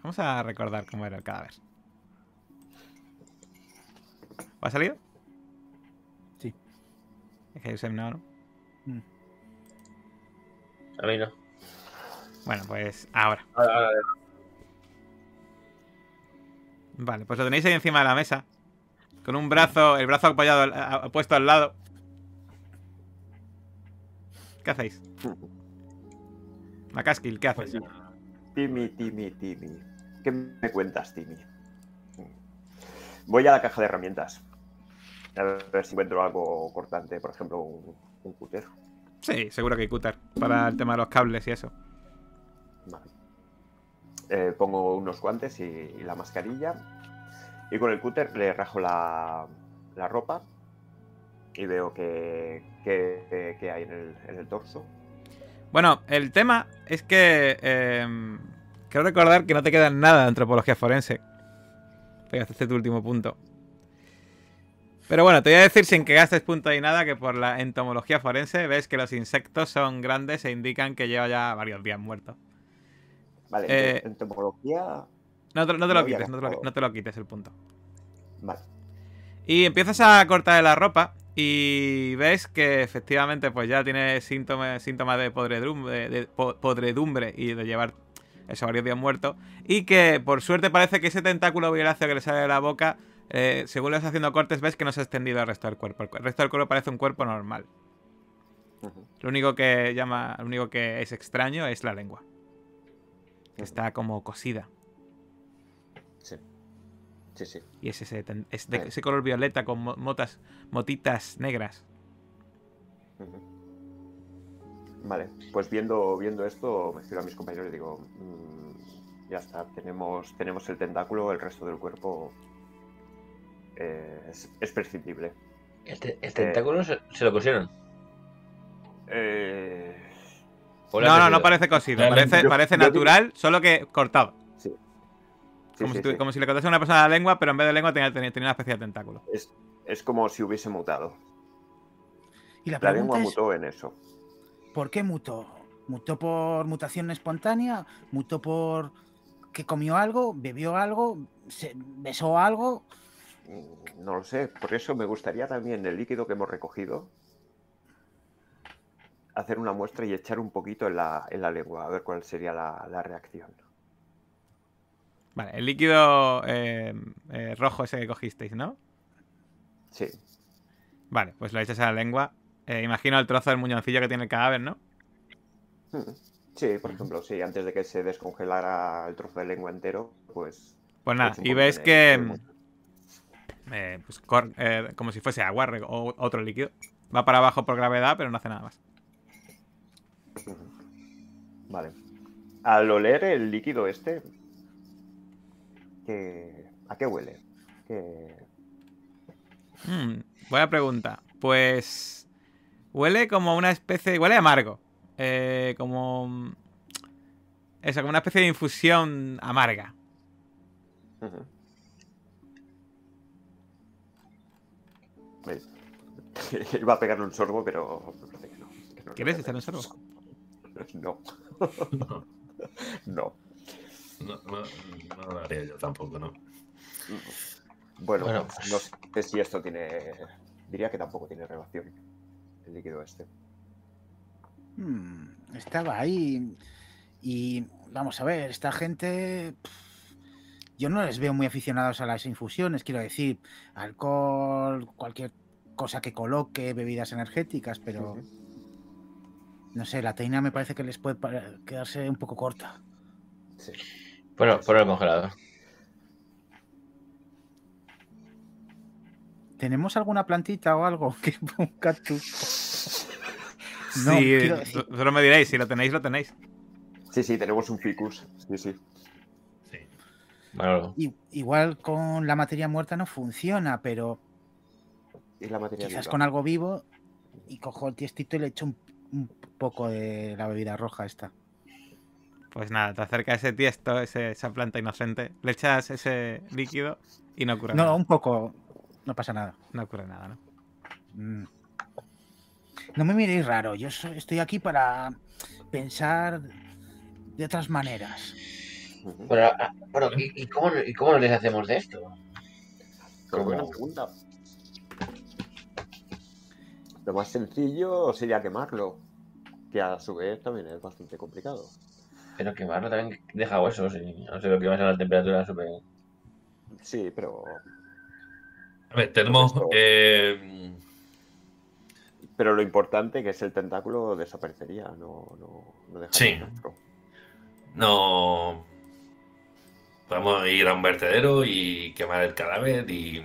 Vamos a recordar cómo era el cadáver. ¿Ha salido? Sí. Es que Josep no, ¿no? Mm. A mí no. Bueno, pues ahora. Ahora, ahora, ahora. Vale, pues lo tenéis ahí encima de la mesa. Con un brazo, el brazo apoyado, a- a- puesto al lado. ¿Qué hacéis? Macaskill, ¿qué haces? Timmy, Timmy, Timmy. ¿Qué me cuentas, Timmy? Voy a la caja de herramientas. A ver si encuentro algo cortante, por ejemplo, un, un cúter. Sí, seguro que hay cúter. Para el tema de los cables y eso. Vale. Eh, pongo unos guantes y, y la mascarilla. Y con el cúter le rajo la, la ropa. Y veo que, que- que hay en el, en el torso. Bueno, el tema es que. eh, quiero recordar que no te queda nada de antropología forense. Pegaste este tu último punto. Pero bueno, te voy a decir sin que gastes punto y nada que por la entomología forense ves que los insectos son grandes e indican que lleva ya varios días muertos. Vale, Eh, en entomología. No te, no te No lo quites, no te lo, gastado. no te lo quites el punto. Vale. Y empiezas a cortar la ropa y ves que efectivamente pues ya tiene síntomas, síntomas de podredumbre, de po- podredumbre y de llevar eso varios días muerto. Y que por suerte parece que ese tentáculo violáceo que le sale de la boca, eh, según le vas haciendo cortes, ves que no se ha extendido al resto del cuerpo. El resto del cuerpo parece un cuerpo normal. Lo único que llama, lo único que es extraño es la lengua. Que está como cosida. Sí. Sí. Y es ese, es de ese color violeta con mo- motas, motitas negras. Vale, pues viendo, viendo esto, me giro a mis compañeros y digo, "Mm, ya está, tenemos, tenemos el tentáculo, el resto del cuerpo eh, es, es prescindible. El, te- el tentáculo se, se lo pusieron. Eh, ¿O le ha No, no, no parece cosido. Parece, yo- parece yo natural, solo que cortado. Como, sí, si sí. como si le cortase a una persona la lengua, pero en vez de lengua tenía, tenía, tenía una especie de tentáculo. Es, es como si hubiese mutado. Y la La lengua es, mutó en eso. ¿por qué mutó? ¿Mutó por mutación espontánea? ¿Mutó por que comió algo? ¿Bebió algo? ¿Se besó algo? Mm, No lo sé, por eso me gustaría también el líquido que hemos recogido hacer una muestra y echar un poquito en la, en la lengua, a ver cuál sería la, la reacción. Vale, el líquido eh, eh, rojo ese que cogisteis, ¿no? Sí, Vale, pues lo echas a la lengua. Eh, imagino el trozo del muñoncillo que tiene el cadáver, ¿no? Mm, Sí, por ejemplo, sí, antes de que se descongelara el trozo de lengua entero, pues... Pues nada, un y ves que. eh, pues cor- eh, como si fuese agua o otro líquido. Va para abajo por gravedad, pero no hace nada más. Vale. Al oler el líquido este, ¿qué- ¿a qué huele? ¿Qué- Hmm, buena pregunta. Pues. Huele como una especie. Huele amargo. Eh, como. Eso, como una especie de infusión amarga. Iba a pegarle un sorbo, pero parece que no. que no ¿Quieres un sorbo? No. No, no. no, lo haría yo tampoco, ¿no? Bueno, Bueno, pues no sé si esto tiene. Diría que tampoco tiene relación. El líquido este. Hmm, estaba ahí y vamos a ver, esta gente... Yo no les veo muy aficionados a las infusiones, quiero decir, alcohol, cualquier cosa que coloque, bebidas energéticas, pero no sé, la teina me parece que les puede quedarse un poco corta. Sí. Bueno, por el congelador. ¿Tenemos alguna plantita o algo? que un cactus? No, sí, quiero solo me diréis, si lo tenéis, lo tenéis. Sí, sí, tenemos un ficus. Sí, sí. Igual con la materia muerta no funciona, pero Y la materia quizás viva. con algo vivo y cojo el tiestito y le echo un, un poco de la bebida roja esta. Pues nada, te acerca ese tiesto, ese- esa planta inocente, le echas ese líquido y no ocurre No, nada. un poco, no pasa nada. No ocurre nada, ¿no? Mm. No me miréis raro, yo estoy aquí para pensar de otras maneras. Bueno, ah, bueno, ¿y, y cómo, ¿y cómo nos deshacemos de esto? Pero buena pregunta. Lo más sencillo sería quemarlo. que a su vez también es bastante complicado. Pero quemarlo también deja huesos y no sé lo que va a ser la temperatura súper. Sí, pero, A ver, tenemos. Esto- eh, pero lo importante que es el tentáculo desaparecería, no, no, no deja Sí. no. Podemos ir a un vertedero y quemar el cadáver y.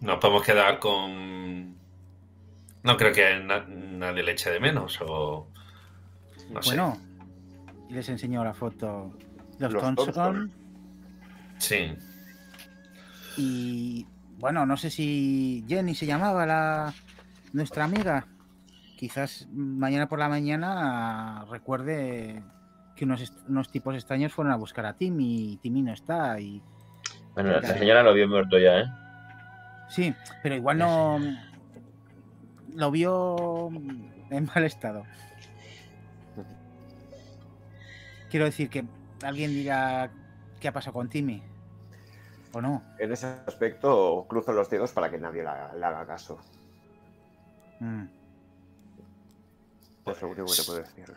Nos podemos quedar con. No creo que na- nadie le eche de menos o. No. Bueno, y les enseño la foto. Los, Los Thompson. Thompson. Sí. Y bueno, no sé si Jenny se llamaba la nuestra amiga. Quizás mañana por la mañana recuerde que unos, unos tipos extraños fueron a buscar a Timmy y Timmy no está. Y Bueno, la señora lo vio muerto ya, ¿eh? sí, pero igual no lo vio en mal estado. Quiero decir que alguien dirá qué ha pasado con Timmy. ¿O no? En ese aspecto, cruzo los dedos para que nadie la- le haga caso. Mm. Es lo único que te puedo decir.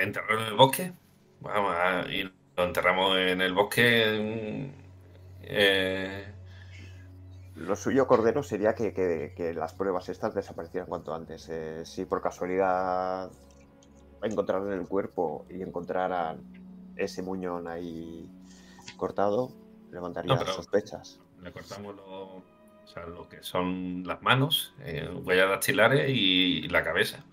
enterrarlo en el bosque. Vamos a, y lo enterramos en el bosque. eh, Lo suyo, Cordero, sería que, que- que las pruebas estas desaparecieran cuanto antes. Eh, si por casualidad encontraran el cuerpo y encontraran ese muñón ahí cortado, levantaría No, sospechas. le cortamos lo, o sea, lo que son las manos, eh, huellas dactilares y la cabeza.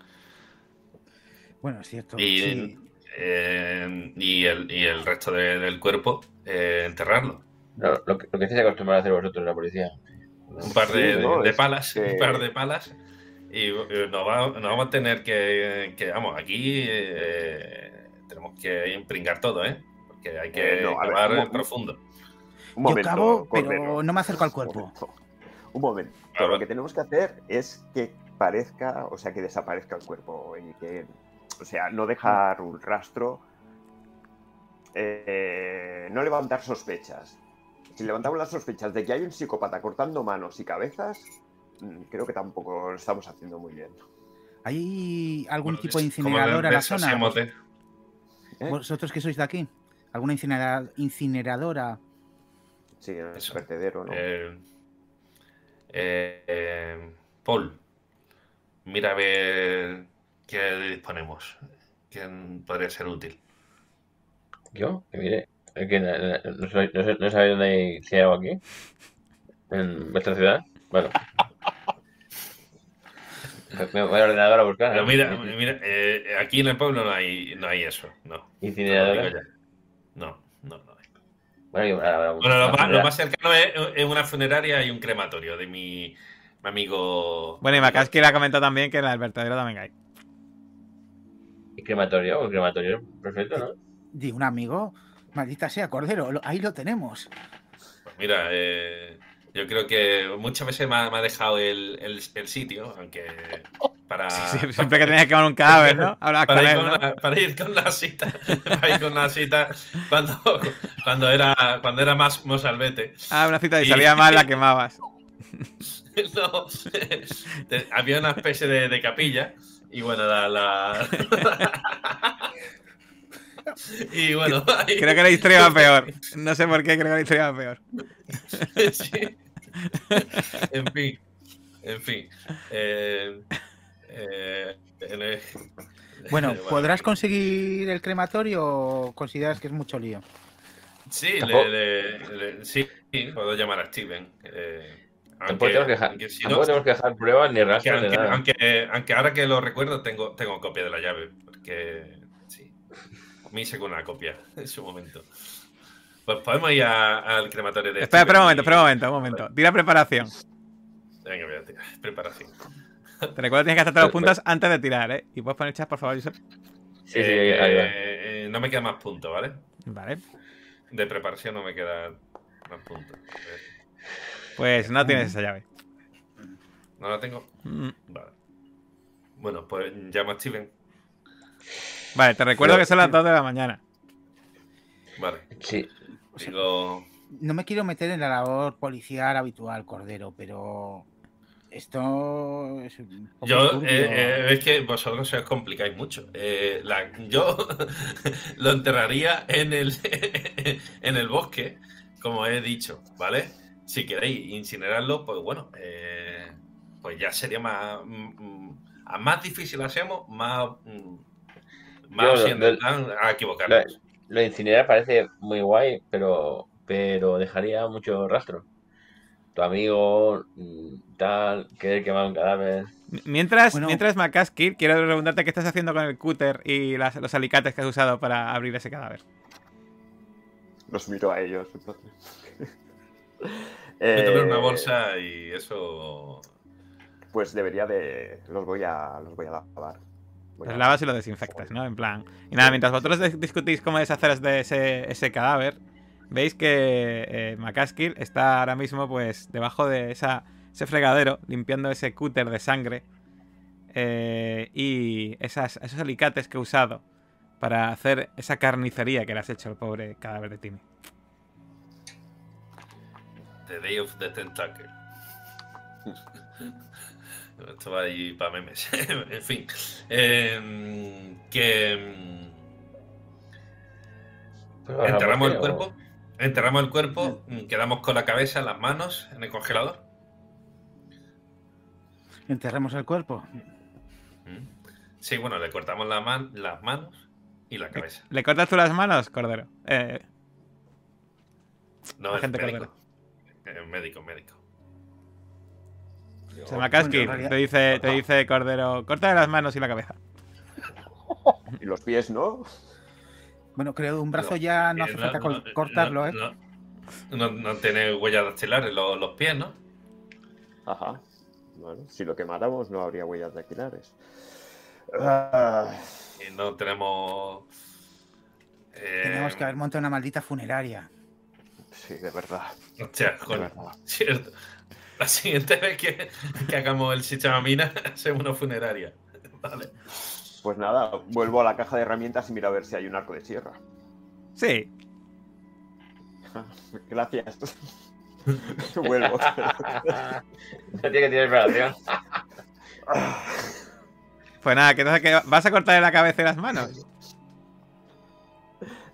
Bueno, es cierto. Y, sí. eh, y, el, y el resto de- del cuerpo, eh, enterrarlo. Lo, lo que, lo que estáis acostumbrados a hacer vosotros, la policía. Un par de, Sí, no, de es palas, que- un par de palas. Y eh, nos, va- nos vamos a tener que, que, vamos, aquí eh, tenemos que impringar todo, ¿eh? Porque hay que Eh, no, ver, un profundo. Un Yo momento, cavo, pero no me acerco al Un cuerpo. momento. Un momento. Claro. Lo que tenemos que hacer es que parezca, o sea, que desaparezca el cuerpo y que, o sea, no dejar un rastro, eh, no levantar sospechas. Si levantamos las sospechas de que hay un psicópata cortando manos y cabezas, mm, creo que tampoco lo estamos haciendo muy bien. ¿Hay algún Bueno, tipo de incinerador en la zona? ¿eh? ¿Vosotros que sois de aquí? ¿Alguna incinera- incineradora? Sí, Eso. vertedero, ¿no? Eh, eh, eh, Paul, mira a ver qué disponemos. ¿Quién podría ser útil? ¿Yo? Que mire. Es que na- na- no, soy- no, sé- no sabéis dónde hay ciego aquí. En vuestra ciudad. Bueno. Me- voy al ordenador a buscar. Pero ¿no? mira, mira eh, aquí en el pueblo no hay, no hay eso. No. Te lo digo Incineradora. ya. No, no, no hay. Bueno, y ahora- ahora- Bueno, lo más, lo más cercano es, es una funeraria y un crematorio de mi, mi amigo. Bueno, y Makaski le ha comentado también que en el vertedero también hay. ¿Y crematorio? Un crematorio perfecto, ¿no? De un amigo. Maldita sea, Cordero, lo- ahí lo tenemos. Pues mira, eh, yo creo que muchas veces me ha, me ha dejado el, el- el sitio, aunque para, Sí, sí, siempre que tenías que quemar un cadáver, ¿no? Con para, ir él, con ¿no? la, para ir con la cita, para ir con la cita cuando, cuando era cuando era más mozalbete. Ah, una cita y Y- salía mal, la quemabas. No, había una especie de, de capilla y bueno, la, la- y bueno, ahí- Creo que la historia va peor. No sé por qué, creo que la historia va peor. Sí. En fin, en fin. Eh, eh, en el- Bueno, eh, ¿podrás conseguir el crematorio o consideras que es mucho lío? Sí, le- le- le- sí, puedo llamar a Steven. eh, Tampoco aunque, tenemos que dejar, aunque si tampoco no- tenemos que dejar pruebas ni que rastros ni aunque, nada. aunque- aunque ahora que lo recuerdo tengo, tengo copia de la llave, porque sí, me hice con una copia en su momento. Pues podemos ir a- al crematorio de Espera, espera un momento, espera un momento, un momento. Tira preparación. Venga, voy a tirar. Preparación. Te recuerdo que tienes que hacerte los puntos antes de tirar, ¿eh? Y puedes poner chat, por favor, Josep. Sí, sí, ahí va. Eh, eh, no me quedan más puntos, ¿vale? Vale. De preparación no me quedan más puntos. Pues no tienes esa llave. ¿No la tengo? Mm. Vale. Bueno, pues llamo a Steven. Vale, te recuerdo Pero- que son las 2 de la mañana. Vale. Sí, Digo, No me quiero meter en la labor policial habitual, Cordero, pero Esto es un poco Yo, eh, eh, es que vosotros se os complicáis mucho. Eh, la- yo lo enterraría en el, en el bosque, como he dicho, ¿vale? Si queréis incinerarlo, pues bueno, eh, pues ya sería más. mm, mm, a más difícil hacemos, más. Más Yo lo- siendo lo- a a equivocarnos. Lo de incinerar parece muy guay, pero, pero dejaría mucho rastro. Tu amigo, mm, tal, querer quemar un cadáver. Mientras, Bueno. mientras Makaskir, quiero preguntarte qué estás haciendo con el cúter y las- los alicates que has usado para abrir ese cadáver. Los miro a ellos. entonces. En una Eh, bolsa y eso. Pues debería de. Los voy a. Los voy a lavar. Los lavas y lo desinfectas, ¿no? En plan. Y nada, mientras vosotros dis- discutís cómo deshaceros de ese, ese cadáver, veis que eh, Makaskir está ahora mismo, pues, debajo de esa, ese fregadero, limpiando ese cúter de sangre eh, y esas, esos alicates que he usado para hacer esa carnicería que le has hecho al pobre cadáver de Timmy. The Day of the Tentacle. Esto va ahí para memes. en fin. Em, que. em, enterramos el cuerpo. Enterramos el cuerpo. Quedamos con la cabeza, las manos en el congelador. Enterremos el cuerpo. Mm. Sí, bueno, le cortamos la man- las manos y la cabeza. ¿Le cortas tú las manos, Cordero? Eh, No, es Agente médico. Eh, médico, médico. Se Makaskir, Bueno, en realidad- te dice, te dice Cordero, córtale las manos y la cabeza. Y los pies, ¿no? Bueno, creo que un brazo ya no hace falta cortarlo, no, ¿eh? No, no, no tiene huellas dactilares los, los pies, ¿no? Ajá. Bueno, si lo quemáramos no habría huellas dactilares. Ah, Y no tenemos. eh, Tenemos que haber montado una maldita funeraria. sí, de verdad. Hostia, De joder, verdad. cierto. La siguiente vez que, que hagamos el sistema mina, hacemos una funeraria. Vale. Pues nada, vuelvo a la caja de herramientas y miro a ver si hay un arco de sierra. Sí, Gracias. vuelvo. No tiene que tener preparación. pues nada, que, entonces, que vas a cortarle la cabeza y las manos.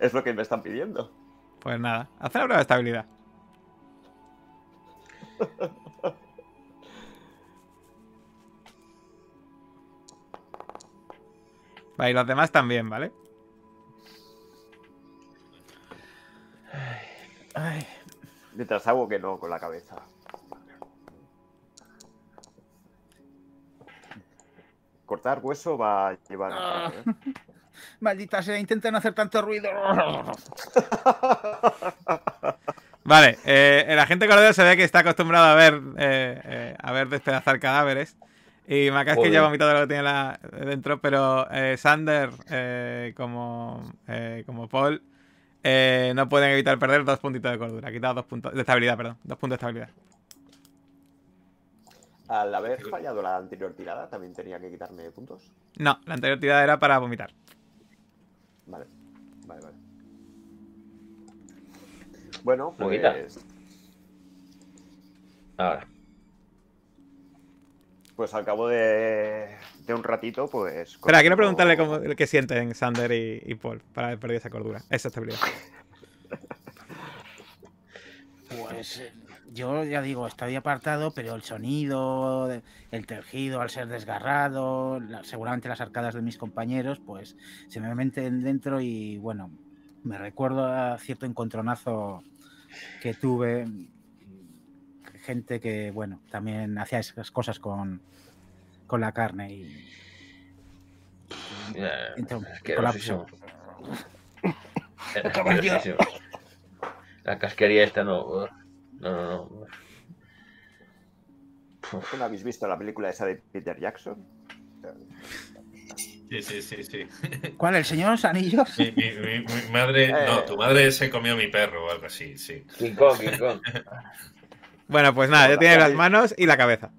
es lo que me están pidiendo. Pues nada, haz una prueba de estabilidad. Vale, y los demás también, ¿vale? Ay, Mientras hago que no con la cabeza. Cortar hueso va a llevar. Ah. ¿eh? maldita sea, intenta no hacer tanto ruido. Vale, eh, el agente Cordero se ve que está acostumbrado a ver, eh, eh, a ver despedazar cadáveres. Y Macas que ya ha vomitado lo que tiene la- dentro, pero eh, Sander eh, como, eh, como Paul eh, no pueden evitar perder dos puntitos de cordura. Ha quitado dos puntos de estabilidad, perdón. Dos puntos de estabilidad. Al haber fallado la anterior tirada, también tenía que quitarme puntos. No, la anterior tirada era para vomitar. Vale, vale, vale. Bueno, pues, Ahora. Pues al cabo de, de un ratito, pues. Espera, quiero preguntarle cómo, qué sienten Sander y, y Paul para haber perdido esa cordura, esa estabilidad. Pues eh, yo ya digo, estoy apartado, pero el sonido, el tejido al ser desgarrado, la- seguramente las arcadas de mis compañeros, pues se me meten dentro y bueno, me recuerdo a cierto encontronazo que tuve. Gente que, bueno, también hacía esas cosas con, con la carne y entra un asquerosísimo. colapso. La casquería esta no. No, no, no. ¿No habéis visto la película esa de Peter Jackson? Sí, sí, sí, sí. ¿Cuál? ¿El señor de los anillos? Mi, mi- mi- mi madre. No, Eh. tu madre se comió mi perro o algo así, sí. King Kong, King Kong. Bueno, pues nada, ya Hola, tienes las manos y la cabeza.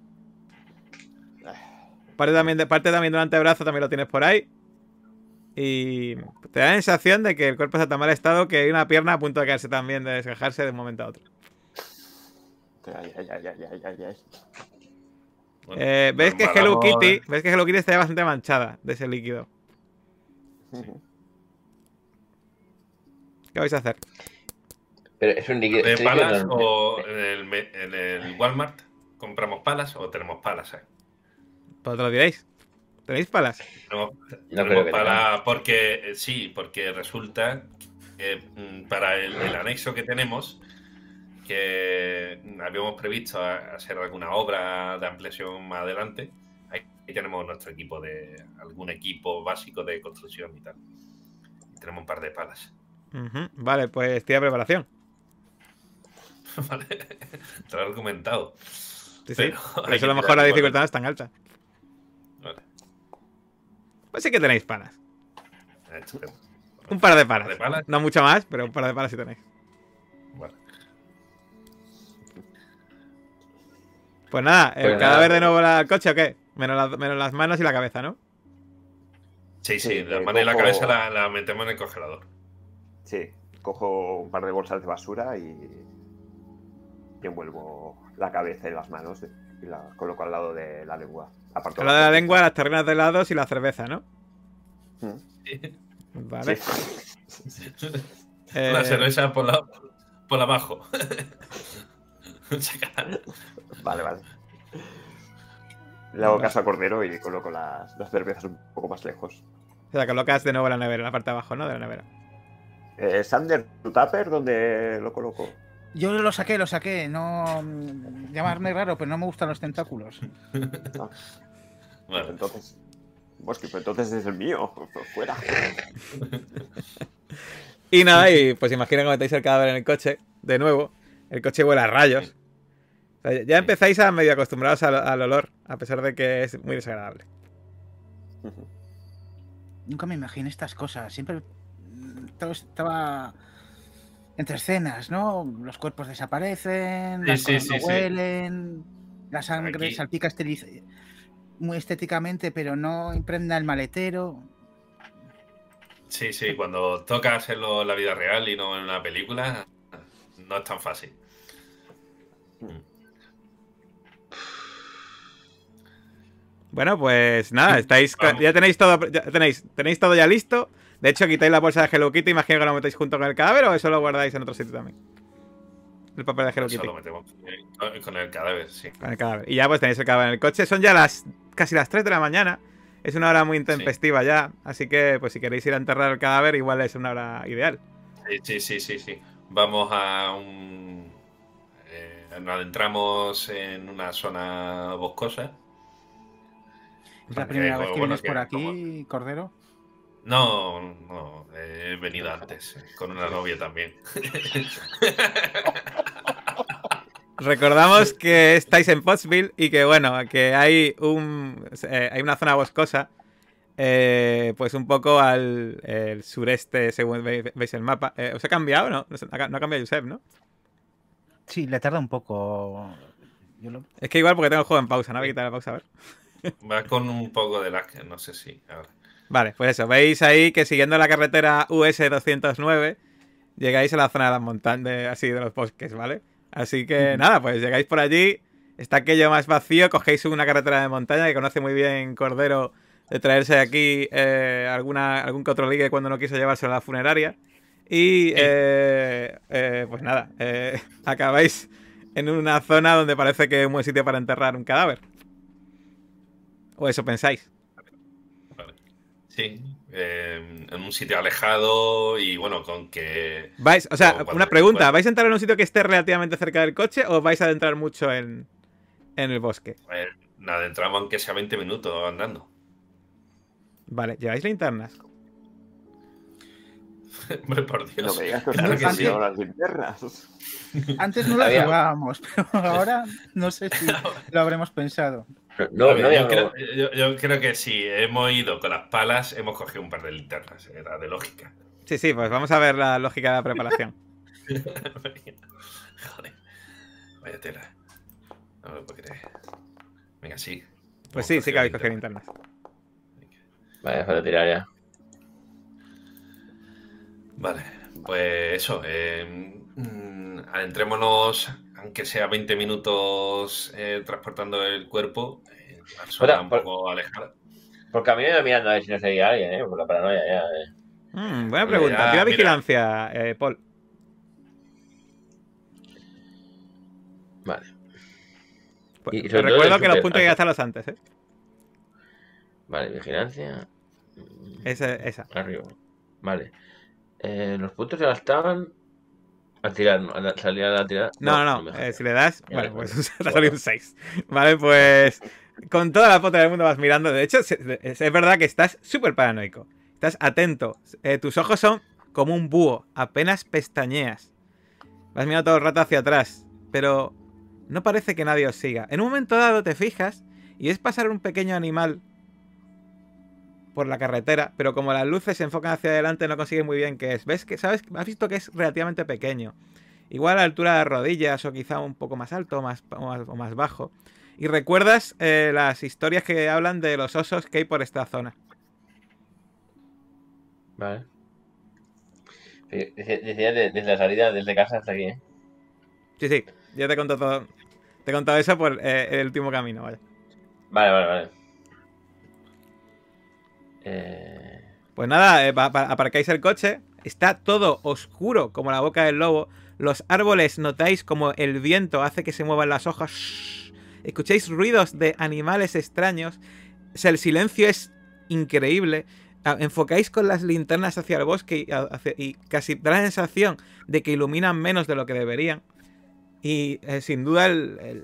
Parte también, de, parte también del antebrazo también lo tienes por ahí. Y te da la sensación de que el cuerpo está en tan mal estado que hay una pierna a punto de caerse también, de desgajarse de un momento a otro. Ay, ay, ay, ay, ay, ay, ay. Bueno, Eh, ¿Ves nos que Hello Kitty, ves que Hello Kitty está bastante manchada de ese líquido? ¿Qué vais a hacer? Pero es un líquido. ¿De líquido palas no- o en el, me- en el Walmart compramos palas o tenemos palas? eh? Pues te lo diréis. ¿Tenéis palas? Tenemos, No tenemos palas porque eh, sí, porque resulta que mm, para el, el anexo que tenemos que habíamos previsto hacer alguna obra de ampliación más adelante. Ahí ahí tenemos nuestro equipo de algún equipo básico de construcción y tal. Tenemos un par de palas. Vale, pues tira preparación. ¿Vale? Te lo he argumentado. Sí, sí. Pero Por eso a lo mejor la dificultad no es tan alta. Vale, Pues sí que tenéis palas. estupendo. Un par de palas. No mucho más, pero un par de palas sí tenéis. Vale. Pues nada, ¿el Pues nada. cadáver de nuevo al coche o qué? Menos, las- menos las manos y la cabeza, ¿no? Sí, sí, Sí, la eh, mano y la cabeza la, la metemos en el congelador. Sí, cojo un par de bolsas de basura y, y envuelvo la cabeza y las manos y la coloco al lado de la lengua. Aparto Al lado de la lengua, las terrenas de helados y la cerveza, ¿no? Mm, Vale. sí. Eh, La cerveza por la por abajo. Vale, vale. Le hago caso a Cordero y coloco las, las cervezas un poco más lejos. o sea, colocas de nuevo la nevera, en la parte de abajo, ¿no? De la nevera. Eh, Sander, ¿tu tupper dónde lo coloco? Yo lo saqué, lo saqué. No. mm, Llamarme raro, pero no me gustan los tentáculos. Pues Vale. entonces. Bosque, pues entonces es el mío. Fuera. Y nada, y pues imagina que metéis el cadáver en el coche, de nuevo. El coche huele a rayos. O sea, ya empezáis a medio acostumbrados al, al olor, a pesar de que es muy desagradable. Nunca me imaginé estas cosas. Siempre mm, todo estaba entre escenas, ¿no? Los cuerpos desaparecen, Sí, las sí, cosas no sí, sí. huelen, la sangre Aquí- salpica muy estéticamente, pero no impregna el maletero. Sí, sí, cuando toca hacerlo en la vida real y no en una película, no es tan fácil. Bueno, pues nada, estáis. Ya tenéis todo. Ya tenéis, tenéis todo ya listo. De hecho, quitáis la bolsa de Hello Kitty, imagino que lo metéis junto con el cadáver o eso lo guardáis en otro sitio también. El papel de Hello Eso Kitty. lo metemos con- el cadáver, sí. Con el cadáver. Y ya pues tenéis el cadáver en el coche. Son ya las casi las 3 de la mañana. Es una hora muy intempestiva ya. Así que, pues si queréis ir a enterrar el cadáver, igual es una hora ideal. Sí, sí, sí, sí, sí. Vamos a un... eh, nos adentramos en una zona boscosa. Es la primera vez que bueno, vienes por como- aquí, Cordero. No, no, he venido antes, con una novia también. Recordamos que estáis en Pottsville y que, bueno, que hay un eh, hay una zona boscosa, eh, pues un poco al el sureste, según ve- veis el mapa. Eh, ¿Os ha cambiado no? No, sé, ha ca- no ha cambiado Josep, ¿no? Sí, le tarda un poco. Yo lo- Es que igual porque tengo el juego en pausa, ¿no? Voy a quitar la pausa, a ver. Va con un poco de lag, no sé si. ahora. Vale, pues eso, veis ahí que siguiendo la carretera US 209 llegáis a la zona de las montañas, así de los bosques, ¿vale? Así que nada, pues llegáis por allí, está aquello más vacío, cogéis una carretera de montaña que conoce muy bien Cordero de traerse de aquí eh, alguna, algún que otro ligue cuando no quiso llevárselo a la funeraria. Y eh, eh, pues nada, eh, acabáis en una zona donde parece que es un buen sitio para enterrar un cadáver. O eso pensáis. Sí, eh, en un sitio alejado y bueno, con que. Vais, o sea, una pregunta, ¿vais a entrar en un sitio que esté relativamente cerca del coche o vais a adentrar mucho en, en el bosque? eh, nada, entramos aunque sea 20 minutos andando. Vale, ¿lleváis linternas? Hombre, por Dios. No me digas que Claro que sí. las linternas. Antes no lo Había- jugábamos, pero ahora no sé si lo habremos pensado. No, A ver, no, yo, no, creo, yo- yo creo que si hemos ido con las palas, hemos cogido un par de linternas. Era de lógica. Sí, sí, pues vamos a ver la lógica de la preparación. Joder. Vaya tela. No me lo puedo creer. Venga, sí. Pues sí, sí que habéis cogido linternas. linternas. Vale, falta tirar ya. Vale, pues eso. eh, mm, adentrémonos aunque sea 20 minutos eh, transportando el cuerpo, eh, zona un por- poco alejada. Porque a mí me iba mirando a ver si no seguía alguien, ¿eh? Por la paranoia ya, ¿eh? Mm, buena Mira, pregunta. Mira. vigilancia, eh, Paul. Vale, Pues, Y te recuerdo que los puntos hay que gastarlos antes, ¿eh? vale, vigilancia. Esa, esa. Arriba. Vale. Eh, los puntos se gastaban al tirar, ¿no? Al salir a la tirada. No, no, no. eh, si le das, Vale, bueno, pues te ha salido un 6. Vale, pues con toda la foto del mundo vas mirando. De hecho, es, es verdad que estás súper paranoico. Estás atento. Eh, tus ojos son como un búho. Apenas pestañeas. Vas mirando todo el rato hacia atrás. Pero no parece que nadie os siga. En un momento dado te fijas y ves pasar un pequeño animal por la carretera, pero como las luces se enfocan hacia adelante no consigues muy bien qué es. ¿Ves que sabes? Has visto que es relativamente pequeño. Igual a la altura de las rodillas o quizá un poco más alto o más, o más, o más bajo. Y recuerdas eh, las historias que hablan de los osos que hay por esta zona. Vale. Sí, Decía decía de- desde la salida, desde casa hasta aquí, ¿eh? Sí, sí, ya te he contado todo. Te he contado eso por eh, el último camino, vaya. Vale, vale, vale. Eh, Pues nada, eh, pa- pa- aparcáis el coche. Está todo oscuro como la boca del lobo. Los árboles notáis como el viento hace que se muevan las hojas. Escucháis ruidos de animales extraños. El silencio es increíble. Ah, Enfocáis con las linternas hacia el bosque y, y casi da la sensación de que iluminan menos de lo que deberían. Y eh, sin duda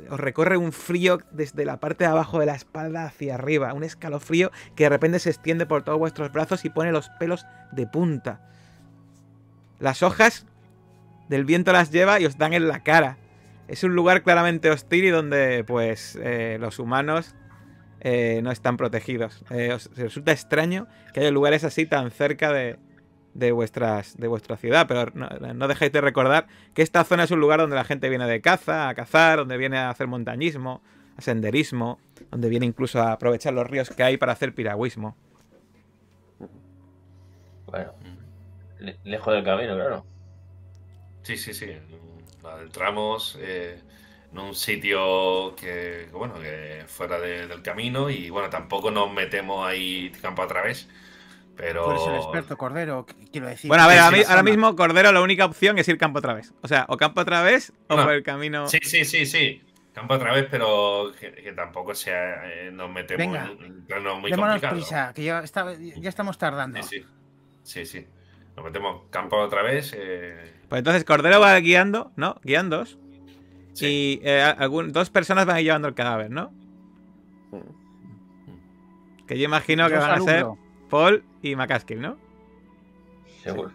os recorre un frío desde la parte de abajo de la espalda hacia arriba. Un escalofrío que de repente se extiende por todos vuestros brazos y pone los pelos de punta. Las hojas del viento las lleva y os dan en la cara. Es un lugar claramente hostil y donde pues eh, los humanos eh, no están protegidos. Os resulta extraño que haya lugares así tan cerca de, de, vuestras, de vuestra ciudad, pero no, no dejéis de recordar que esta zona es un lugar donde la gente viene de caza, a cazar, donde viene a hacer montañismo, a senderismo, donde viene incluso a aprovechar los ríos que hay para hacer piragüismo. bueno, le- lejos del camino, claro. Sí, sí, sí. Adentramos eh, en un sitio que, que, bueno, que fuera de- del camino y bueno, tampoco nos metemos ahí campo a través, pero... Tú eres el experto, Cordero, qu- quiero decir. Bueno, a ver, ahora, mismo, Cordero, la única opción es ir campo otra vez. O sea, o campo otra vez o No. por el camino. Sí, sí, sí, sí. Campo a través, pero que, que tampoco sea, eh, nos metemos Venga, en un terreno muy Démonos complicado. prisa, que ya, está- ya estamos tardando. Sí, sí. Sí, sí. Nos metemos campo otra vez. eh, Pues entonces Cordero va guiando, ¿no? Guiándoos. sí. Y eh, algún- dos personas van a ir llevando el cadáver, ¿no? Que yo imagino que van a ser Paul y McCaskill, ¿no? Seguro.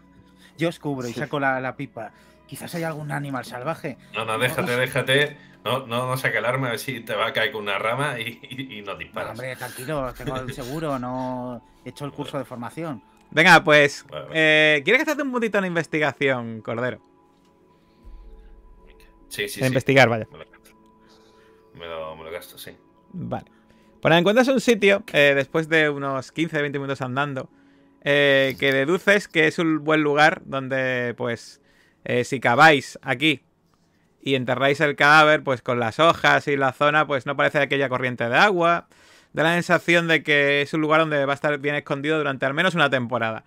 Yo os cubro y saco la, la pipa. Quizás hay algún animal salvaje. No, no, déjate, déjate. No, no, no saque el arma a ver si te va a caer con una rama y, y, y nos No, disparas. hombre, tranquilo, tengo el seguro, no he hecho el curso de formación. Venga, pues. Eh, ¿Quieres que te un puntito en investigación, Cordero? Sí, sí, en sí. investigar, vaya. Me lo gasto. Me lo, me lo gasto, sí. Vale. Pues encuentras un sitio, eh, después de unos 15-20 minutos andando, eh, que deduces que es un buen lugar donde, pues, eh, si caváis aquí y enterráis el cadáver, pues con las hojas y la zona, pues no parece aquella corriente de agua. Da la sensación de que es un lugar donde va a estar bien escondido durante al menos una temporada.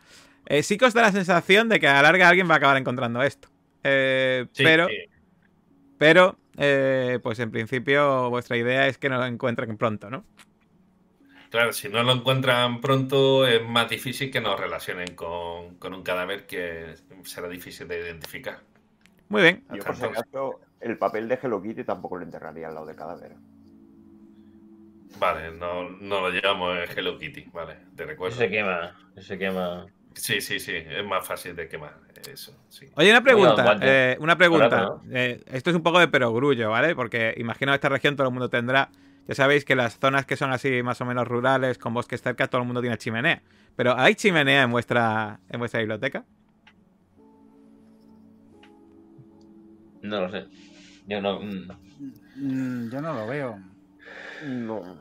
Sí que os da la sensación de que a la larga alguien va a acabar encontrando esto. Eh, Sí, pero, sí. pero pues en principio vuestra idea es que no lo encuentren pronto, ¿no? Claro, si no lo encuentran pronto, es más difícil que nos relacionen con, con un cadáver que será difícil de identificar. Muy bien. Yo, por si acaso, el papel de Hello Kitty tampoco lo enterraría al lado del cadáver. Vale, no, no lo llevamos en Hello Kitty, vale, te recuerdo. se quema. Se quema. Sí, sí, sí, es más fácil de quemar. Eso, sí. Oye, una pregunta. Eh, una pregunta. Eh, esto es un poco de perogrullo, ¿vale? Porque imagino que esta región todo el mundo tendrá. Ya sabéis que las zonas que son así más o menos rurales, con bosques cerca, todo el mundo tiene chimenea. Pero ¿hay chimenea en vuestra, en vuestra biblioteca? No lo sé. Yo no. mm, Mm, yo no lo veo. No.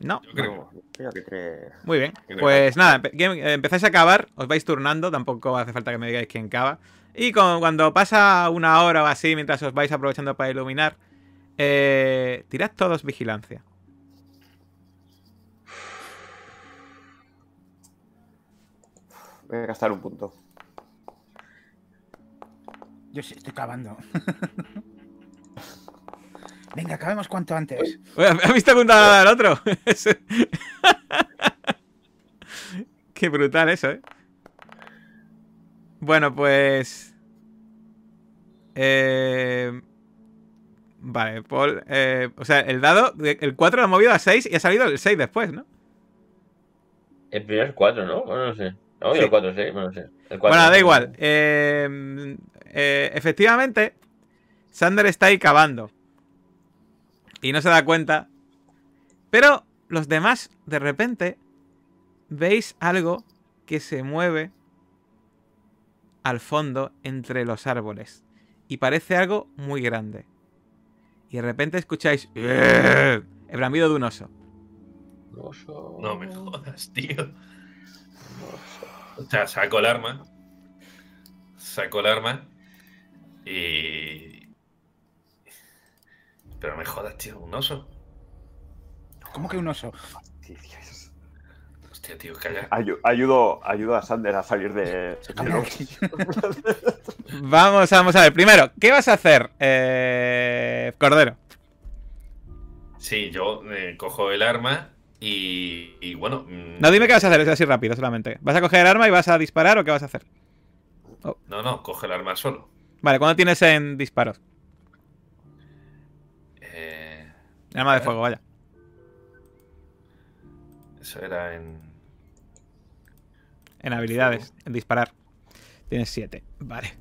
No. Yo creo. Que Muy bien. Pues nada, empe- eh, empezáis a cavar, os vais turnando, tampoco hace falta que me digáis quién cava. Y con- cuando pasa una hora o así, mientras os vais aprovechando para iluminar, eh, tirad todos vigilancia. Voy a gastar un punto. Yo sí estoy cavando. Venga, acabemos cuanto antes. ¿Has visto apuntar al otro? Qué brutal eso, ¿eh? Bueno, pues... Eh... Vale, Paul... eh, o sea, el dado, el 4 lo ha movido a 6 y ha salido el 6 después, ¿no? El primero es 4, ¿no? Bueno, no sé. No, Sí. el 4, sí, bueno, no sé. El 4, Bueno, da igual. Eh, eh, efectivamente, Sander está ahí cavando. Y no se da cuenta. Pero los demás, de repente, veis algo que se mueve al fondo entre los árboles. Y parece algo muy grande. Y de repente escucháis el bramido de un oso. Oso. No me jodas, tío. O sea, saco el arma. Saco el arma. Y. Pero me jodas, tío, un oso. ¿Cómo que un oso? Dios. Hostia, tío, calla. Ayu- ayudo, ayudo a Sander a salir de. Vamos, vamos a ver. Primero, ¿qué vas a hacer, eh, Cordero? Sí, yo eh, cojo el arma y, y bueno. mm, No, dime qué vas a hacer, es así rápido solamente. ¿Vas a coger el arma y vas a disparar o qué vas a hacer? No, no, coge el arma solo. Vale, ¿cuándo tienes en disparos? Eh, arma de fuego, vaya. eso era en. En habilidades, en disparar. Tienes 7. Vale.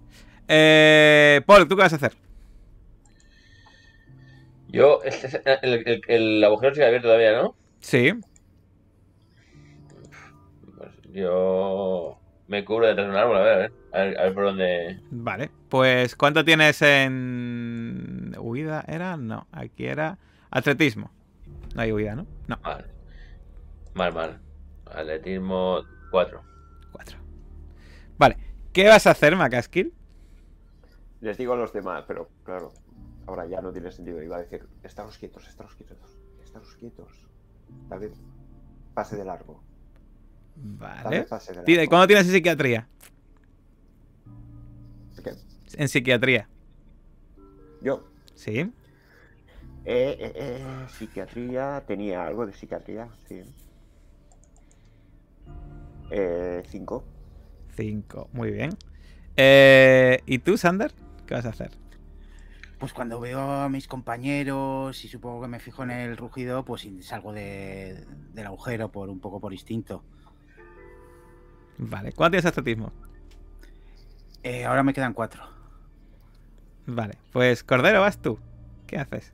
Eh, Paul, ¿tú qué vas a hacer? Yo, este, es- el, el- el agujero sigue abierto todavía, ¿no? Sí. Pues yo me cubro detrás de un árbol, a ver, a ver, a ver, a ver por dónde. Vale. Pues, ¿cuánto tienes en. ¿Huida era? No. Aquí era. Atletismo. No hay huida, ¿no? No. Mal. Mal, mal. Atletismo 4. 4. Vale. ¿Qué vas a hacer, Macaskill? Les digo a los demás, pero claro, ahora ya no tiene sentido. Iba a decir, estaros quietos, estaros quietos, estaros quietos. David, pase de largo. Vale. Pase de Tira- largo. ¿Cuándo tienes en psiquiatría? ¿Qué? En psiquiatría. Yo, Sí. eh, eh, eh, psiquiatría, tenía algo de psiquiatría, sí. Eh, cinco. 5. Muy bien. Eh, ¿Y tú, Sander? ¿Qué vas a hacer? Pues cuando veo a mis compañeros y supongo que me fijo en el rugido, pues salgo de- del agujero por un poco por instinto. Vale. ¿Cuándo tienes atletismo? Eh, ahora me quedan cuatro. Vale. Pues, Cordero, vas tú. ¿Qué haces?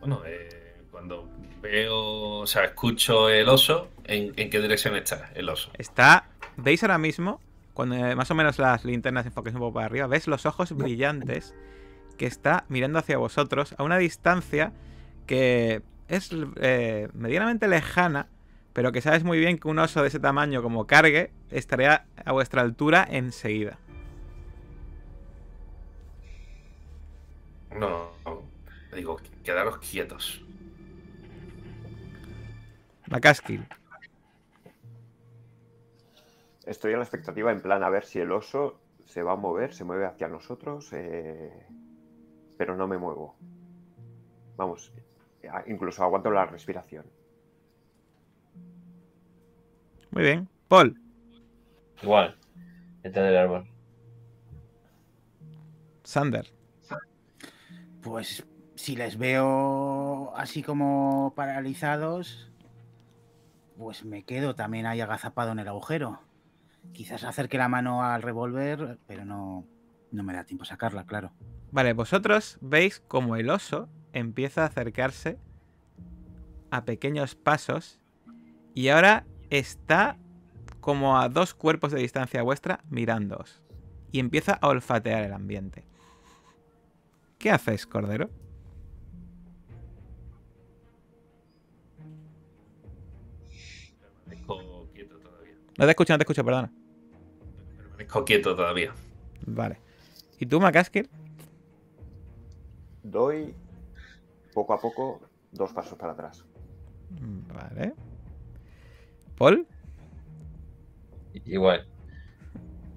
Bueno, eh, cuando veo. O sea, escucho el oso. ¿En, en qué dirección está el oso? Está. ¿Veis ahora mismo? Cuando eh, más o menos las linternas enfoquen un poco para arriba, ves los ojos brillantes que está mirando hacia vosotros a una distancia que es eh, medianamente lejana, pero que sabes muy bien que un oso de ese tamaño como cargue estaría a vuestra altura enseguida. No, no. Digo, quedaros quietos. Macaskill. Estoy a la expectativa en plan a ver si el oso se va a mover, se mueve hacia nosotros, eh, pero no me muevo. Vamos, incluso aguanto la respiración. Muy bien. Paul. Igual. Detrás del árbol. Sander. Pues si les veo así como paralizados, pues me quedo también ahí agazapado en el agujero. Quizás acerque la mano al revólver, pero no, no me da tiempo a sacarla, claro. Vale, vosotros veis como el oso empieza a acercarse a pequeños pasos y ahora está como a dos cuerpos de distancia vuestra mirándoos y empieza a olfatear el ambiente. ¿Qué haces, Cordero? No te escucho, no te escucho, perdona. Permanezco quieto todavía. Vale. ¿Y tú, Macaskill? Doy poco a poco dos pasos para atrás. Vale. ¿Paul? Igual.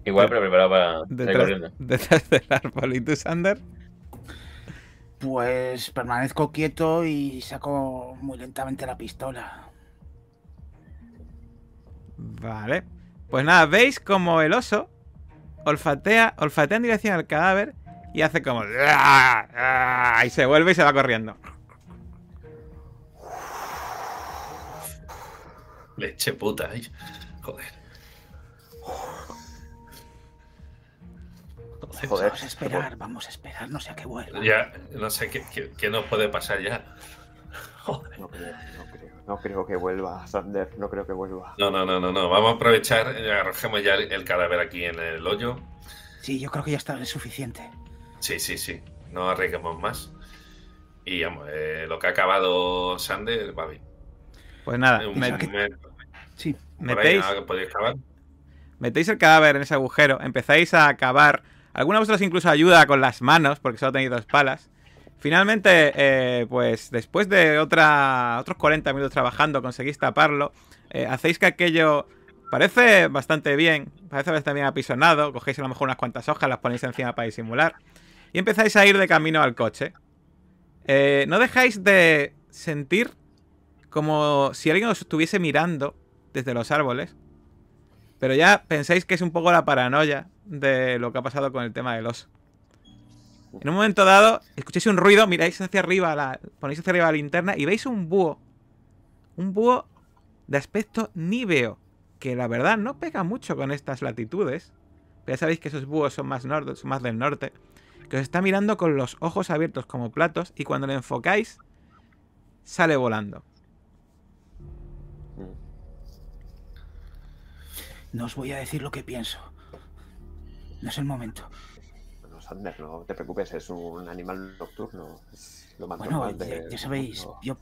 Igual, pero preparado para salir Detrás, corriendo. detrás del árbol. ¿Y tú, Sander? Pues permanezco quieto y saco muy lentamente la pistola. Vale. Pues nada, veis como el oso olfatea, olfatea en dirección al cadáver y hace como... "Ah, ah", Y se vuelve y se va corriendo. Leche puta. ay, Joder. Entonces, Joder. Vamos a esperar, vamos a esperar, no sé a qué vuelva. Ya, no sé qué, qué- qué nos puede pasar ya. Joder. No creo, no creo. No creo que vuelva, Sander. No creo que vuelva. No, no, no, no, no. Vamos a aprovechar, eh, arrojemos ya el, el cadáver aquí en el hoyo. Sí, yo creo que ya está es suficiente. Sí, sí, sí. No arriesguemos más. Y vamos, eh, lo que ha acabado Sander va bien. Pues nada, Un me- momento. Sí. Ahí, metéis, nada que podéis acabar. metéis el cadáver en ese agujero, empezáis a cavar. Algunos de vosotros incluso ayuda con las manos, porque solo tenéis dos palas. Finalmente, eh, pues después de otros 40 minutos trabajando, conseguís taparlo. Eh, hacéis que aquello parece bastante bien, parece bastante bien apisonado. Cogéis a lo mejor unas cuantas hojas, las ponéis encima para disimular. Y empezáis a ir de camino al coche. Eh, no dejáis de sentir como si alguien os estuviese mirando desde los árboles. Pero ya pensáis que es un poco la paranoia de lo que ha pasado con el tema del oso. En un momento dado, escucháis un ruido, miráis hacia arriba, la, ponéis hacia arriba la linterna y veis un búho. Un búho de aspecto níveo. Que la verdad no pega mucho con estas latitudes. Pero ya sabéis que esos búhos son más, nor- son más del norte. Que os está mirando con los ojos abiertos como platos y cuando le enfocáis, sale volando. No os voy a decir lo que pienso. No es el momento. No te preocupes, es un animal nocturno. Es lo más Bueno, normal ya, de- ya sabéis, no. yo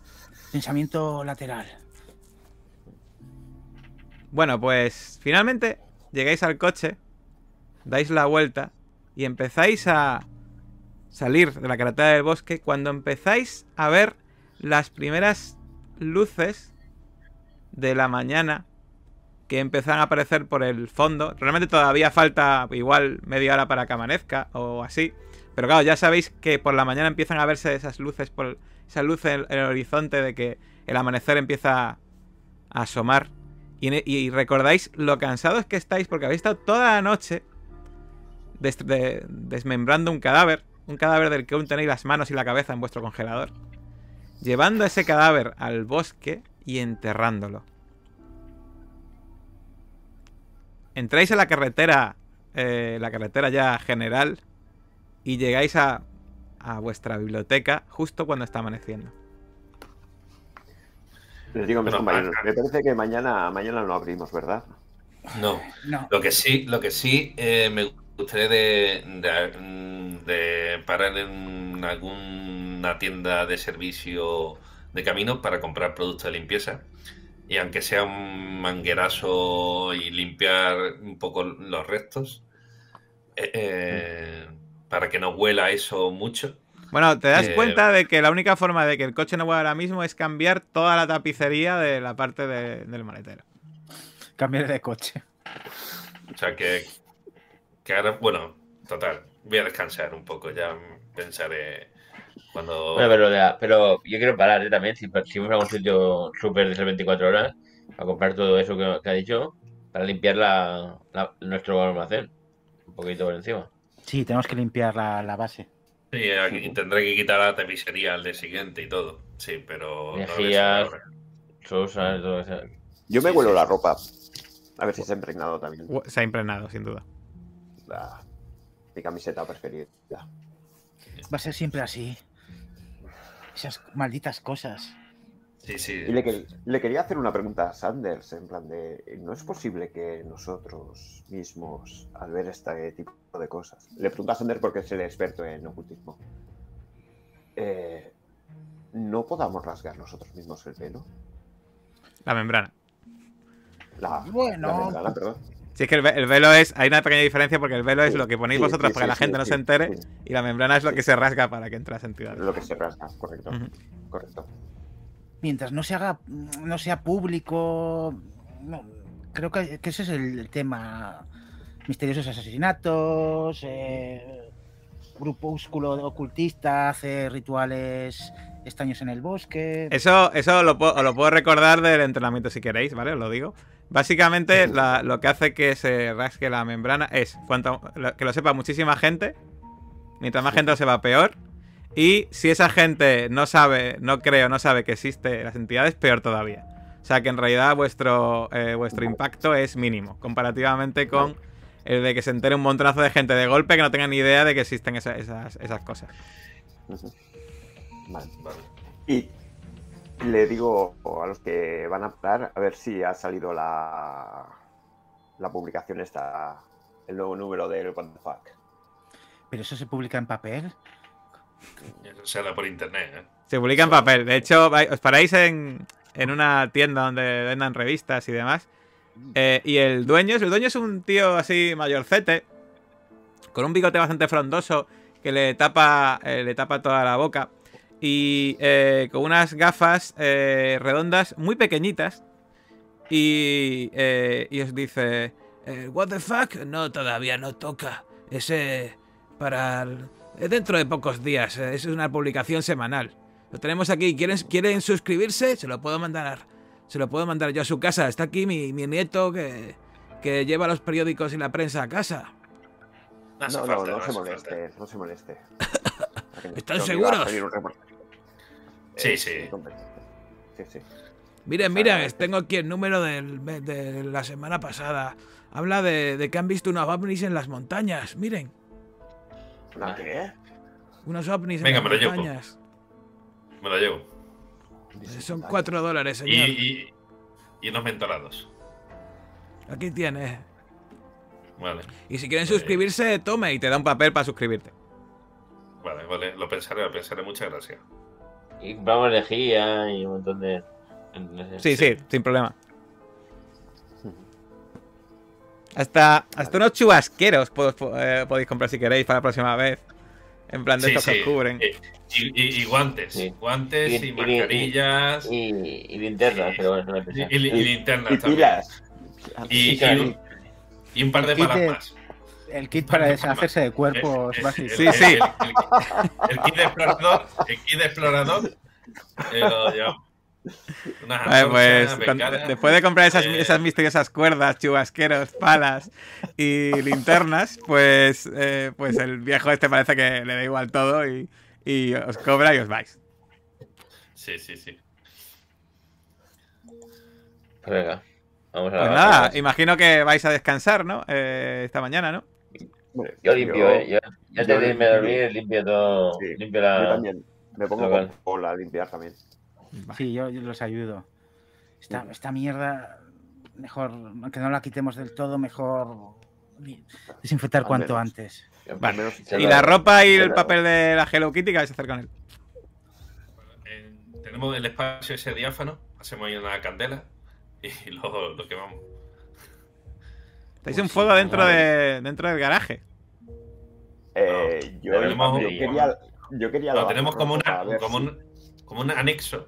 pensamiento lateral. Bueno, pues finalmente llegáis al coche, dais la vuelta y empezáis a salir de la carretera del bosque cuando empezáis a ver las primeras luces de la mañana que empiezan a aparecer por el fondo. Realmente todavía falta igual media hora para que amanezca o así. Pero claro, ya sabéis que por la mañana empiezan a verse esas luces, por esa luz en el horizonte de que el amanecer empieza a asomar. Y, ne- y recordáis lo cansados que estáis porque habéis estado toda la noche des- de- desmembrando un cadáver. Un cadáver del que aún tenéis las manos y la cabeza en vuestro congelador. Llevando ese cadáver al bosque y enterrándolo. Entráis en la carretera, eh, la carretera ya general, y llegáis a, a vuestra biblioteca justo cuando está amaneciendo. Les digo a mis compañeros, me parece que mañana, mañana no abrimos, ¿verdad? No. No, Lo que sí, lo que sí eh, me gustaría de, de- de parar en alguna tienda de servicio de camino para comprar productos de limpieza. Y aunque sea un manguerazo y limpiar un poco los restos, eh, eh, para que no huela eso mucho. Bueno, te das Eh, cuenta de que la única forma de que el coche no vuelva ahora mismo es cambiar toda la tapicería de la parte de- del maletero. cambiar de coche. O sea que, que ahora, bueno, total, voy a descansar un poco, ya pensaré cuando... Bueno, pero, la- pero yo quiero parar ¿eh? también. Si, si vamos a algún sitio súper de esas 24 horas, a comprar todo eso que, que ha dicho, para limpiar la, la- nuestro almacén. Un poquito por encima. Sí, tenemos que limpiar la, la base. Sí, aquí tendré que quitar la tapicería al día siguiente y todo. Sí, pero... Energías. ahora. Sosas, todo eso. Yo me Sí, huelo sí, la sí. ropa. A ver si se ha impregnado también. Se ha impregnado, sin duda. La- mi camiseta preferida. Va a ser siempre así. Esas malditas cosas. Sí, sí. Y le, quer- le quería hacer una pregunta a Sanders, en plan de, ¿no es posible que nosotros mismos, al ver este tipo de cosas, le pregunto a Sanders porque es el experto en ocultismo, eh, no podamos rasgar nosotros mismos el pelo? La membrana. La, Bueno, la membrana, perdón. Si es que el, ve- el velo es. Hay una pequeña diferencia porque el velo es Sí, lo que ponéis sí, vosotros sí, para que la gente sí, no sí, se entere. sí. Y la membrana es lo que se rasga para que entre las entidades. Lo que se rasga, correcto. Correcto. mientras no se haga, no sea público, no, creo que, que ese es el tema. Misteriosos asesinatos, eh, grupúsculo ocultista hace rituales extraños en el bosque. Eso, eso lo, puedo, os lo puedo recordar del entrenamiento si queréis, ¿vale? Os lo digo. Básicamente, la- lo que hace que se rasgue la membrana es cuanto, lo- que lo sepa muchísima gente. Mientras más gente lo sepa, peor. Y si esa gente no sabe, no cree o no sabe que existen las entidades, peor todavía. O sea que en realidad vuestro, eh, vuestro impacto es mínimo, comparativamente con el de que se entere un montonazo de gente de golpe que no tenga ni idea de que existen esa- esas, esas cosas. Vale. Vale. Y le digo a los que van a hablar a ver si ha salido la, la publicación esta, el nuevo número del What the Fuck. Pero eso se publica en papel. Eso se da por internet, ¿eh? Se publica en papel. De hecho, os paráis en, en una tienda donde vendan revistas y demás. eh, y el dueño, el dueño es un tío así mayorcete, con un bigote bastante frondoso que le tapa, eh, le tapa toda la boca. Y eh, con unas gafas eh, redondas muy pequeñitas. Y, eh, y os dice, Eh, what the fuck? No, todavía no toca. Ese para el- eh, dentro de pocos días. eh, Es una publicación semanal. Lo tenemos aquí. ¿Quieren, quieren suscribirse? Se lo puedo mandar. Se lo puedo mandar yo a su casa. Está aquí mi, mi nieto que, que lleva los periódicos y la prensa a casa. No, No, no, no, no se moleste, no se moleste. ¿Están seguros? Sí, Eh, sí. completo. Sí, sí. Miren, O sea, miren, tengo aquí el número del- de la semana pasada. Habla de, de que han visto unos ovnis en las montañas. Miren, ¿Una qué? unos ovnis Venga, en me las llevo. montañas. Me lo llevo. Eh, Son cuatro dólares, Y, señor. y, y unos mentolados. Aquí tiene. Vale, Y si quieren Pues- suscribirse, tome. y te da un papel para suscribirte. vale, vale. Lo pensaré, lo pensaré. Muchas gracias. Y compramos energía y un montón de. Sí, sí, sin problema. Hasta, hasta unos chubasqueros pod- eh, podéis comprar si queréis para la próxima vez. En plan de Sí, estos que sí. os cubren. Eh, Y, y- y guantes. Sí. Guantes Y- y, y- mascarillas. Y, Y, y linternas, pero bueno, no y, linternas Y también. pilas. Y, un, y un par de palas más. El kit para deshacerse de cuerpos básicos. Sí, el- sí. El, el- el kit de explorador. El kit de explorador. eh, lo llevamos. Pues con- después de comprar esas, eh, esas misteriosas cuerdas, chubasqueros, palas y linternas, pues, eh, pues el viejo este parece que le da igual todo y, y os cobra y os vais. Sí, sí, sí. Pues venga, vamos a Pues nada, imagino que vais a descansar, ¿no? Eh, esta mañana, ¿no? Yo limpio, ¿eh? Yo, yo antes yo de irme a limpio. dormir, limpio todo. Sí, Limpio Yo la. también. Me pongo con Paul a limpiar también. Sí, yo, yo los ayudo. Esta, esta mierda, mejor, aunque no la quitemos del todo, mejor desinfectar Al cuanto menos. antes. Vale. menos- Se Y lo- la ropa y el lo- papel de la Hello Kitty, ¿qué vais a hacer con él? Eh, tenemos el espacio ese diáfano. Hacemos ahí una candela. Y luego lo quemamos. Tenéis un fuego dentro, de, dentro del garaje. Eh, yo, Tenemos- yo quería, yo quería tenemos como, una, para ver como, si- un, como un anexo.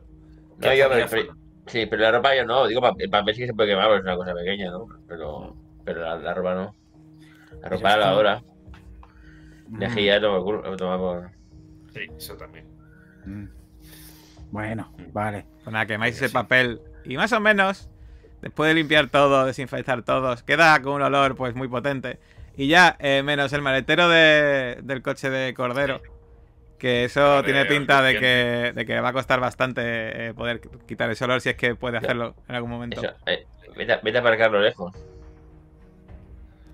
No, yo, pero, sí, pero la ropa yo no. Digo, pa- el papel sí que se puede quemar, porque es una cosa pequeña, ¿no? Pero, pero la, la ropa no. La ropa a la hora. Lejía, toma por culo, toma por. Sí, eso también. Mm. Bueno, vale. Pues nada, quemáis ese Sí. papel. Y más o menos, después de limpiar todo, desinfectar todos, queda con un olor pues muy potente. Y ya, eh, menos el maletero de- del coche de Cordero. Que eso tiene pinta de que, de que va a costar bastante eh, poder quitar ese olor si es que puede hacerlo en algún momento. Eso, eh, vete, a- vete a aparcarlo lejos.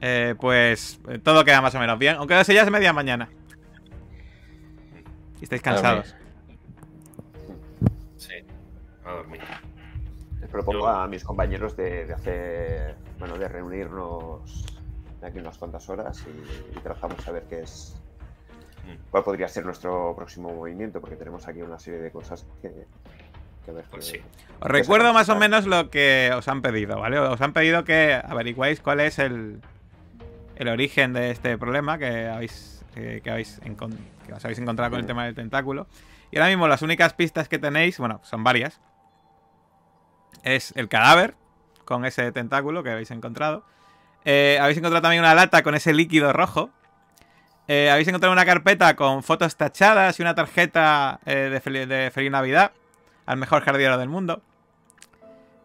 Eh, pues todo queda más o menos bien. Aunque ya es media mañana. Y estáis cansados. Sí. A dormir. Les propongo Yo- a mis compañeros de, de hacer, bueno, de reunirnos de aquí unas cuantas horas y, y trazamos a ver qué es, Mm. cuál podría ser nuestro próximo movimiento, porque tenemos aquí una serie de cosas que, que ver Pues sí. Os recuerdo más o menos lo que os han pedido, ¿vale? Os han pedido que averiguéis cuál es el, el origen de este problema que habéis, eh, que, habéis que os habéis encontrado con el tema del tentáculo. Y ahora mismo las únicas pistas que tenéis, bueno, son varias. Es el cadáver con ese tentáculo que habéis encontrado. Eh, habéis encontrado también una lata con ese líquido rojo. Eh, habéis encontrado una carpeta con fotos tachadas y una tarjeta eh, de, fel- de Feliz Navidad al mejor jardinero del mundo.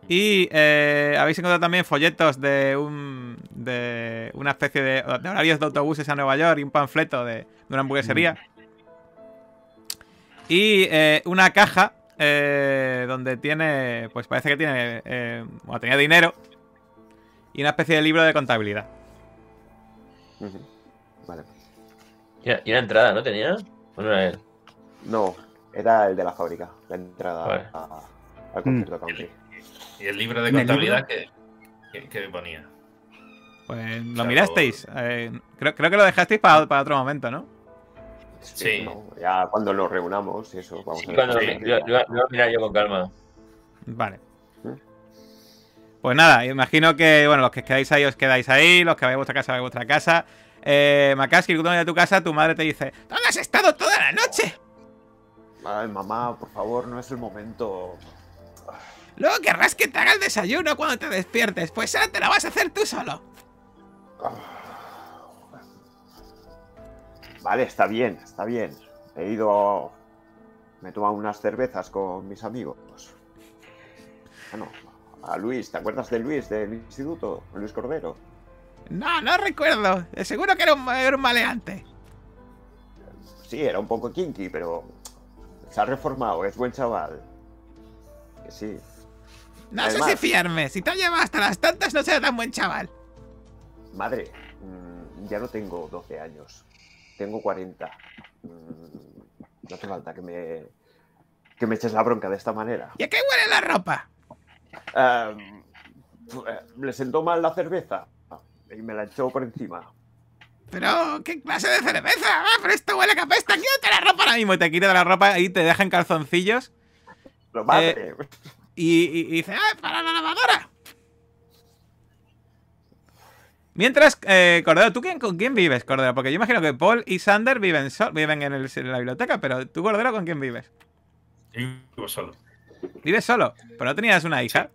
Y habéis encontrado también folletos de un de una especie de, de horarios de autobuses a Nueva York y un panfleto de, una hamburguesería. Y eh, una caja eh, donde tiene, pues parece que tiene, eh, bueno, tenía dinero y una especie de libro de contabilidad. Vale. Y una, entrada, ¿no tenía? ¿O no era él? No, era el de la fábrica, la entrada Vale. a- al concierto country. Y el libro de ¿En el contabilidad que, que, que ponía. Pues lo mirasteis. eh, creo, creo que lo dejasteis para, para otro momento, ¿no? Sí. no, ya cuando nos reunamos y eso, vamos Sí, a ver. cuando sí. lo, lo- lo iba a mirar yo con calma. Vale. ¿Mm? Pues nada, imagino que, bueno, los que quedáis ahí os quedáis ahí, los que vais a vuestra casa vais a vuestra casa. Eh, Makaski, tú a tu casa, tu madre te dice, ¿dónde has estado toda la noche? Ay, mamá, por favor, no es el momento. Luego querrás que te haga el desayuno cuando te despiertes, pues ahora te la vas a hacer tú solo. Vale, está bien, está bien. He ido. Me he tomado unas cervezas con mis amigos. Bueno, a Luis, ¿te acuerdas de Luis del instituto? Luis Cordero. No, no recuerdo. Seguro que era un, era un maleante. Sí, era un poco kinky, pero se ha reformado, es buen chaval. Que sí. No sé si fiarme. Si te ha llevado hasta las tantas, no será tan buen chaval. Madre, mm, ya no tengo 12 años. Tengo 40. Mm, no hace falta que me, que me eches la bronca de esta manera. ¿Y a qué huele la ropa? Eh, le sentó mal la cerveza y me la echó por encima. Pero, ¿qué clase de cerveza? Ah, pero esto huele a capesta. Quítate la ropa ahora mismo. Y te quita la ropa y te dejan calzoncillos. Pero madre, Y, y- y dice, ¡ah, para la lavadora! Mientras, eh, Cordero, ¿tú quién, con quién vives, Cordero? Porque yo imagino que Paul y Sander viven, sol- viven en, el- en la biblioteca, pero tú, Cordero, ¿con quién vives? Yo vivo solo. ¿Vives solo? ¿Pero no tenías una hija?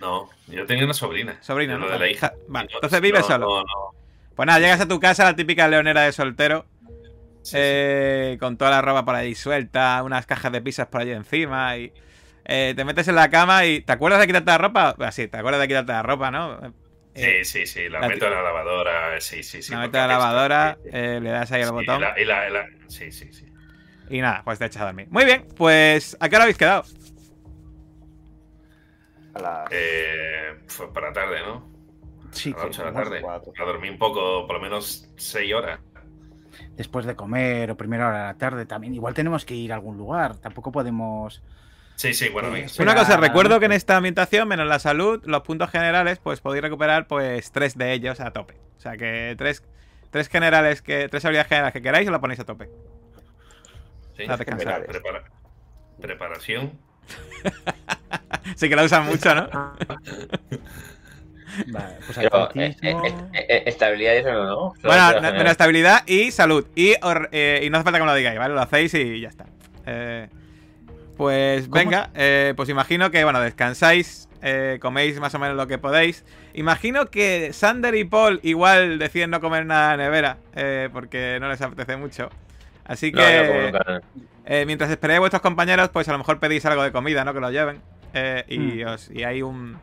No, yo tenía una sobrina. Sobrina, ¿no? de la hija. Vale, No, entonces vives no, solo. Pues nada, llegas a tu casa, la típica leonera de soltero, Sí, eh, con toda la ropa por ahí suelta, unas cajas de pizzas por allí encima y eh, te metes en la cama y ¿te acuerdas de quitarte la ropa? Pues sí, te acuerdas de quitarte la ropa, ¿no? Eh, sí, sí, sí, la, la meto en la lavadora. Sí, sí, sí. la metes en la lavadora, sí, sí. eh, le das ahí al Sí, botón y la- y la- y la- sí, sí, sí. y nada, pues te echas a dormir. Muy bien, pues ¿a qué hora habéis quedado? a las Eh, fue para la tarde, ¿no? Sí, A las 8 de la tarde. A dormir un poco, por lo menos 6 horas. después de comer o primera hora de la tarde también. Igual tenemos que ir a algún lugar. Tampoco podemos. Sí, sí, bueno, Eh, Una cosa, recuerdo ¿no? que en esta ambientación, menos la salud, los puntos generales, pues podéis recuperar pues tres de ellos a tope. O sea que tres, tres generales que. Tres habilidades generales que queráis, lo ponéis a tope. Sí. Prepara- preparación. Sí que la usan mucho, ¿no? Vale, pues Pero, eh, eh, eh, eh, estabilidad y eso no, ¿no? Bueno, la no- menos estabilidad y salud. Y, or- eh, y no hace falta que me lo digáis, ¿vale? Lo hacéis y ya está. Eh, pues ¿Cómo? venga, eh, pues imagino que, bueno, descansáis, eh, coméis más o menos lo que podéis. Imagino que Sander y Paul igual deciden no comer nada en la nevera, eh, porque no les apetece mucho. Así No, que eh, mientras esperéis a vuestros compañeros, pues a lo mejor pedís algo de comida, ¿no? Que lo lleven. Eh, y, Mm. os, y hay un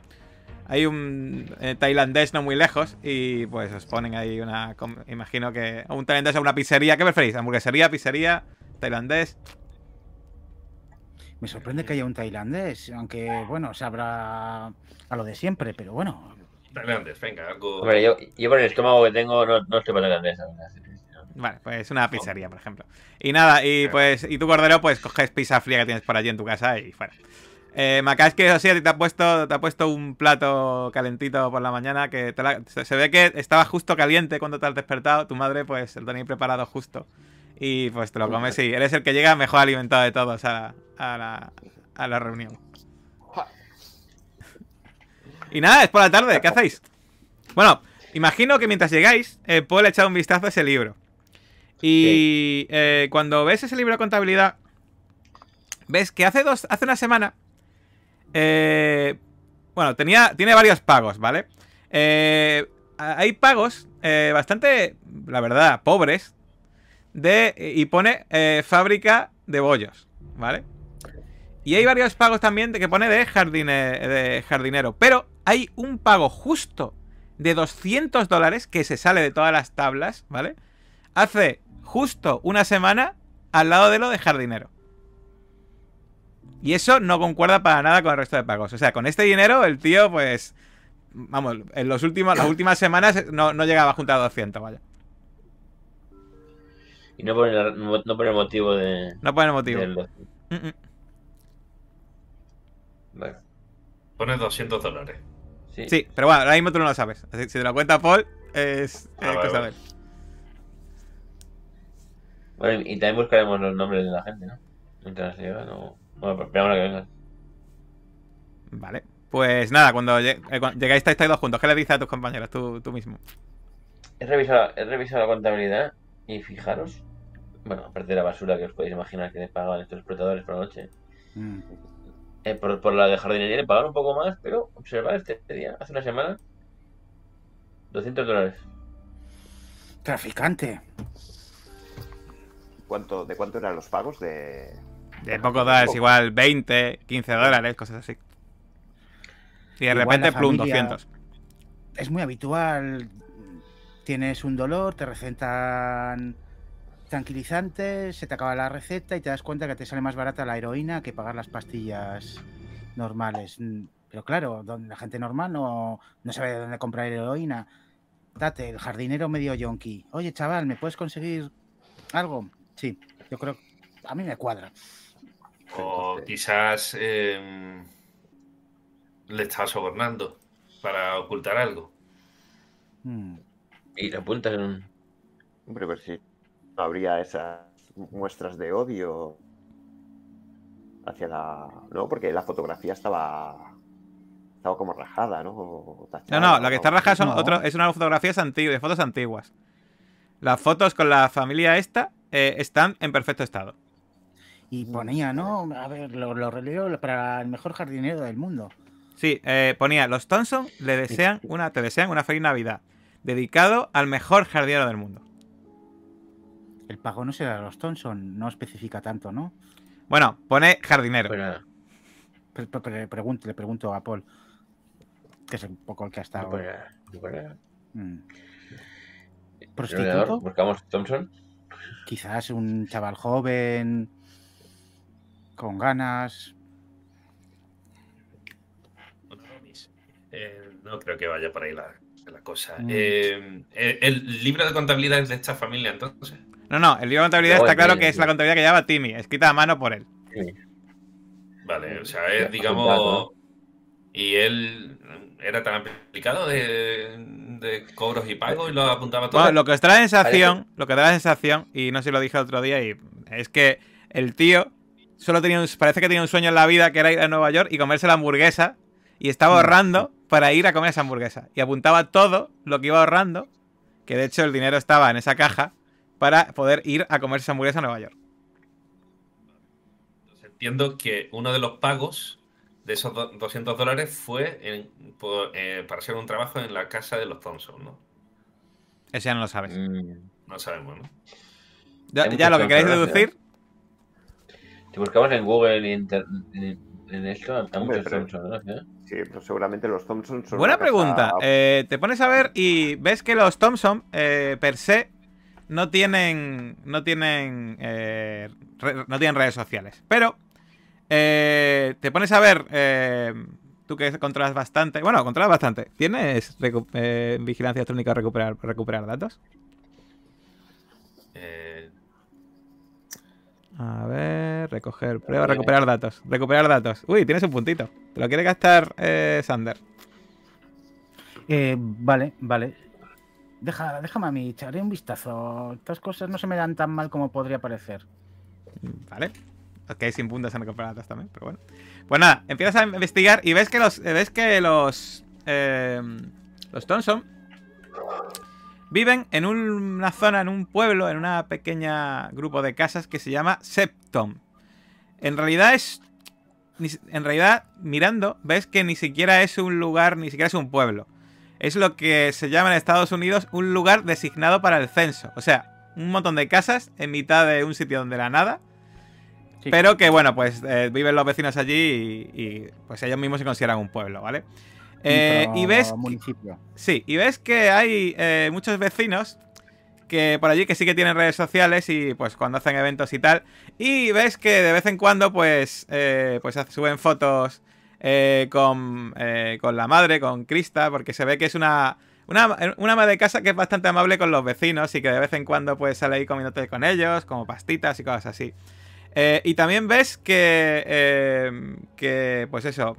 hay un eh, tailandés no muy lejos y pues os ponen ahí una imagino que un tailandés o una pizzería, ¿qué preferís? Hamburguesería, pizzería, tailandés. Me sorprende que haya un tailandés, aunque bueno, sabrá a lo de siempre, pero bueno. Tailandés, venga, algo. Hombre, yo, yo por el estómago que tengo no, no estoy para tailandesa. Vale, pues una pizzería, por ejemplo. Y nada, y pues y tu cordero pues coges pizza fría que tienes por allí en tu casa y fuera. Eh, Macas, que eso sí, a ti te ha puesto, te ha puesto un plato calentito por la mañana que te la- se, se ve que estaba justo caliente cuando te has despertado. Tu madre, pues, lo tenía preparado justo. Y pues te lo comes y eres el que llega mejor alimentado de todos a, a la, a la reunión. Y nada, es por la tarde, ¿qué hacéis? Bueno, imagino que mientras llegáis, eh, Paul echa un vistazo a ese libro. Y eh, cuando ves ese libro de contabilidad, ves que hace dos, hace una semana, eh, bueno, tenía, tiene varios pagos, ¿vale? Eh, hay pagos eh, bastante, la verdad, pobres, de y pone eh, fábrica de bollos, ¿vale? Y hay varios pagos también de que pone de, jardine- de jardinero, pero hay un pago justo de 200 dólares que se sale de todas las tablas, ¿vale? Hace justo una semana al lado de lo de jardinero. Y eso no concuerda para nada con el resto de pagos. O sea, con este dinero el tío, pues... Vamos, en los últimos, las últimas semanas no, no llegaba a juntar 200, vaya. Y no pone, la- no pone el motivo de. No pone motivo. del- Mm, mm. Vale. Pones 200 dólares. Sí. Sí, pero bueno, ahora mismo tú no lo sabes. Así que si te lo cuenta Paul, es, Ah, es vale, cosa vale. de él. Vale, y también buscaremos los nombres de la gente, ¿no? Mientras llega, no. Bueno, pues esperamos a que vengan. Vale. Pues nada, cuando, lleg- eh, cuando llegáis estáis todos juntos, ¿qué le dices a tus compañeros tú, tú mismo? He revisado, he revisado la contabilidad y fijaros. Bueno, aparte de la basura que os podéis imaginar que le pagaban estos explotadores por la noche. Mm. Eh, por, por la de jardinería le pagaron un poco más, pero observad este día, hace una semana, 200 dólares. Traficante. ¿Cuánto, ¿De cuánto eran los pagos? De... De pocos dólares, igual 20, 15 dólares, cosas así. Y de Igual repente, plum, familia- 200. Es muy habitual. Tienes un dolor, te recetan tranquilizantes, se te acaba la receta y te das cuenta que te sale más barata la heroína que pagar las pastillas normales. Mm, Pero claro, la gente normal no, no sabe de dónde comprar heroína. Date, el jardinero medio yonki. Oye, chaval, ¿me puedes conseguir algo? Sí, yo creo. A mí me cuadra. O Entonces- quizás eh, le estaba sobornando para ocultar algo. Mm. Y lo apuntas en un. Hombre, pero si no habría esas muestras de odio hacia la... No, porque la fotografía estaba... Estaba como rajada, ¿no? O No, tachada, no, lo que está rajado son No. otro, es una fotografías antiguas, de fotos antiguas. Las fotos con la familia esta eh, están en perfecto estado. Y ponía, ¿no? A ver, lo, lo releo para el mejor jardinero del mundo. Sí, eh, ponía, los Thompson le desean una, te desean una feliz Navidad, dedicado al mejor jardinero del mundo. El pago no será de los Thompson, no especifica tanto, ¿no? Bueno, pone jardinero. Pues pre- pregunto- le pregunto a Paul, que es un poco el que ha estado. Mm. Prostituto, Buscamos Thompson. quizás un chaval joven, con ganas. Eh, no creo que vaya por ahí la, la cosa. Mm. Eh, eh, ¿El libro de contabilidad es de esta familia entonces? No, no, el libro de contabilidad está claro que es la contabilidad que lleva Timmy, escrita a mano por él. Sí. Vale, o sea, Ya, es, digamos... Y él era tan aplicado de, de cobros y pagos y lo apuntaba todo. Bueno, lo que os da la sensación, lo que da la sensación, y no sé si lo dije el otro día, y es que el tío solo tenía un, parece que tenía un sueño en la vida que era ir a Nueva York y comerse la hamburguesa, y estaba ahorrando para ir a comer esa hamburguesa. Y apuntaba todo lo que iba ahorrando, que de hecho el dinero estaba en esa caja, para poder ir a comerse esa hamburguesa a Nueva York. Entiendo que uno de los pagos de esos do- 200 dólares fue en- por- eh, para hacer un trabajo en la casa de los Thompson, ¿no? Eso ya no lo sabes. Mm, No sabemos, ¿no? Ya, lo que queréis cosas, deducir, Si buscamos en Google y inter- en, en esto, hay muchos Thompson, ¿no? ¿Eh? Sí, pero seguramente los Thompson son... Buena casa- pregunta. Eh, te pones a ver y ves que los Thompson, eh, per se, no tienen. No tienen. eh, re- no tienen redes sociales. Pero. eh, te pones a ver. eh, tú que controlas bastante. Bueno, controlas bastante. ¿Tienes eh, vigilancia electrónica para recuperar, recuperar datos? A ver, recoger, prueba, recuperar datos. Recuperar datos. Uy, tienes un puntito. ¿Te lo quiere gastar eh, Sander? Eh, vale, vale. Deja, déjame a mí, echaré un vistazo. Estas cosas no se me dan tan mal como podría parecer. Vale. Ok, sin puntos en recuperadas también, pero bueno. Pues nada, empiezas a investigar y ves que los. Ves que los. eh, los Thompson viven en un- una zona, en un pueblo, en una pequeña grupo de casas que se llama Septon. En realidad es. En realidad, mirando, ves que ni siquiera es un lugar, ni siquiera es un pueblo. Es lo que se llama en Estados Unidos un lugar designado para el censo. O sea, un montón de casas en mitad de un sitio donde la nada. Sí. Pero que bueno, pues eh, viven los vecinos allí y, y, pues ellos mismos se consideran un pueblo, ¿vale? Eh, y ves municipio. Sí, y ves que hay eh, muchos vecinos que por allí que sí que tienen redes sociales y pues cuando hacen eventos y tal. Y ves que de vez en cuando pues, eh, pues suben fotos eh, con, con la madre, con Krista, porque se ve que es una, una, una ama de casa que es bastante amable con los vecinos y que de vez en cuando pues sale ahí comiéndote con ellos, como pastitas y cosas así. Eh, y también ves que, eh, que pues eso,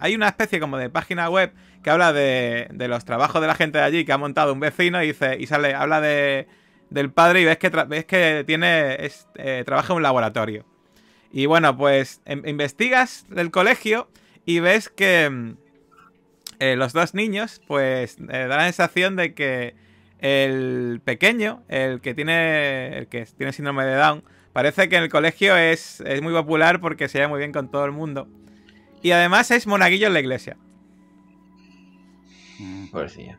hay una especie como de página web que habla de, de los trabajos de la gente de allí que ha montado un vecino y dice y sale habla de del padre y ves que ves que tiene eh, trabaja en un laboratorio. Y bueno pues em- investigas del colegio y ves que mm, los dos niños pues eh, da la sensación de que el pequeño el que tiene el que tiene síndrome de Down parece que en el colegio es, es muy popular porque se lleva muy bien con todo el mundo y además es monaguillo en la iglesia Mm. Pobrecilla.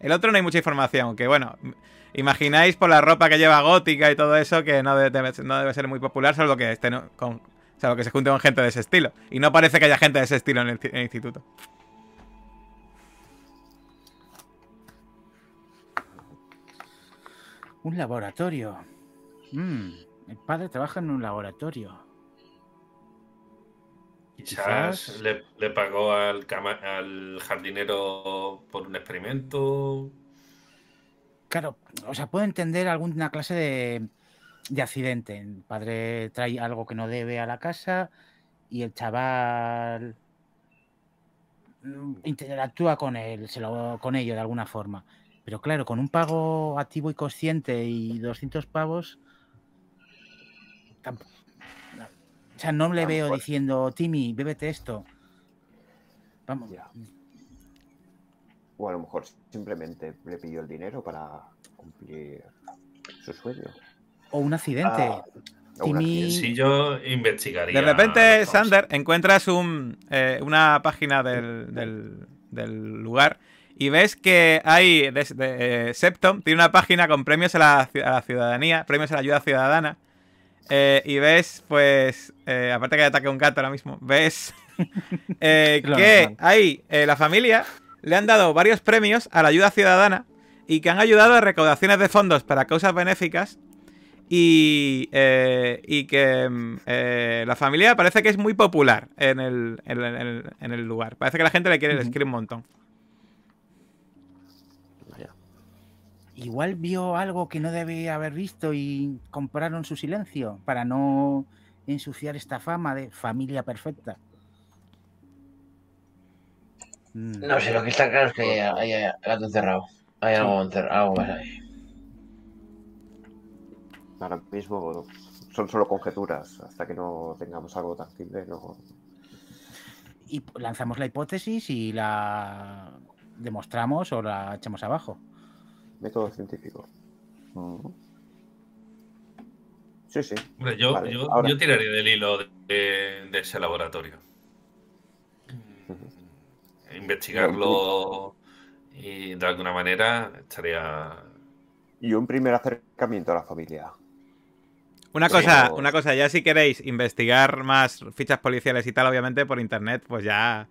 El otro no hay mucha información, que bueno, imagináis por la ropa que lleva gótica y todo eso que no debe, no debe ser muy popular, salvo que esté no- con, salvo que se junte con gente de ese estilo. Y no parece que haya gente de ese estilo en el, ci- en el instituto. Un laboratorio. Mm, el padre trabaja en un laboratorio. Quizás Quizás- le, le pagó al jardinero por un experimento. Claro, o sea, puedo entender alguna clase de, de accidente. El padre trae algo que no debe a la casa y el chaval mm, interactúa con él, se lo, con ello de alguna forma. Pero claro, con un pago activo y consciente y 200 pavos, tamp- no. o sea, no le veo diciendo, Timmy, bébete esto. Vamos, Ya. O a lo mejor simplemente le pidió el dinero para cumplir su sueño. o un accidente. Ah, o un Timmy-. Si yo investigaría. De repente. Sander, encuentras un, eh, una página del, del- del lugar y ves que hay, de, de- eh, Septom tiene una página con premios a la, ci- a la ciudadanía, premios a la ayuda ciudadana. eh, y ves, pues, eh, aparte que ataque un gato ahora mismo, ves que hay la familia le han dado varios premios a la ayuda ciudadana y que han ayudado a recaudaciones de fondos para causas benéficas y, eh, y que mm, eh, la familia parece que es muy popular en el, en el- en el- en el lugar. Parece que la gente le quiere, Ujú. quiere un montón. Igual vio algo que no debe haber visto y compraron su silencio para no ensuciar esta fama de familia perfecta. Mm, No sé, lo que está claro es que hay, hay gato encerrado. Hay algo, encer- algo más ahí. Ahora mismo son solo conjeturas. Hasta que no tengamos algo tangible, no. Y lanzamos la hipótesis y la demostramos o la echamos abajo. Método científico. Mm. Sí, sí. Hombre, yo, Vale, yo, ahora. yo tiraría del hilo de, ese laboratorio. Investigarlo y de alguna manera estaría. Y un primer acercamiento a la familia. Una cosa, una cosa, ya si queréis investigar más fichas policiales y tal, obviamente por internet, pues ya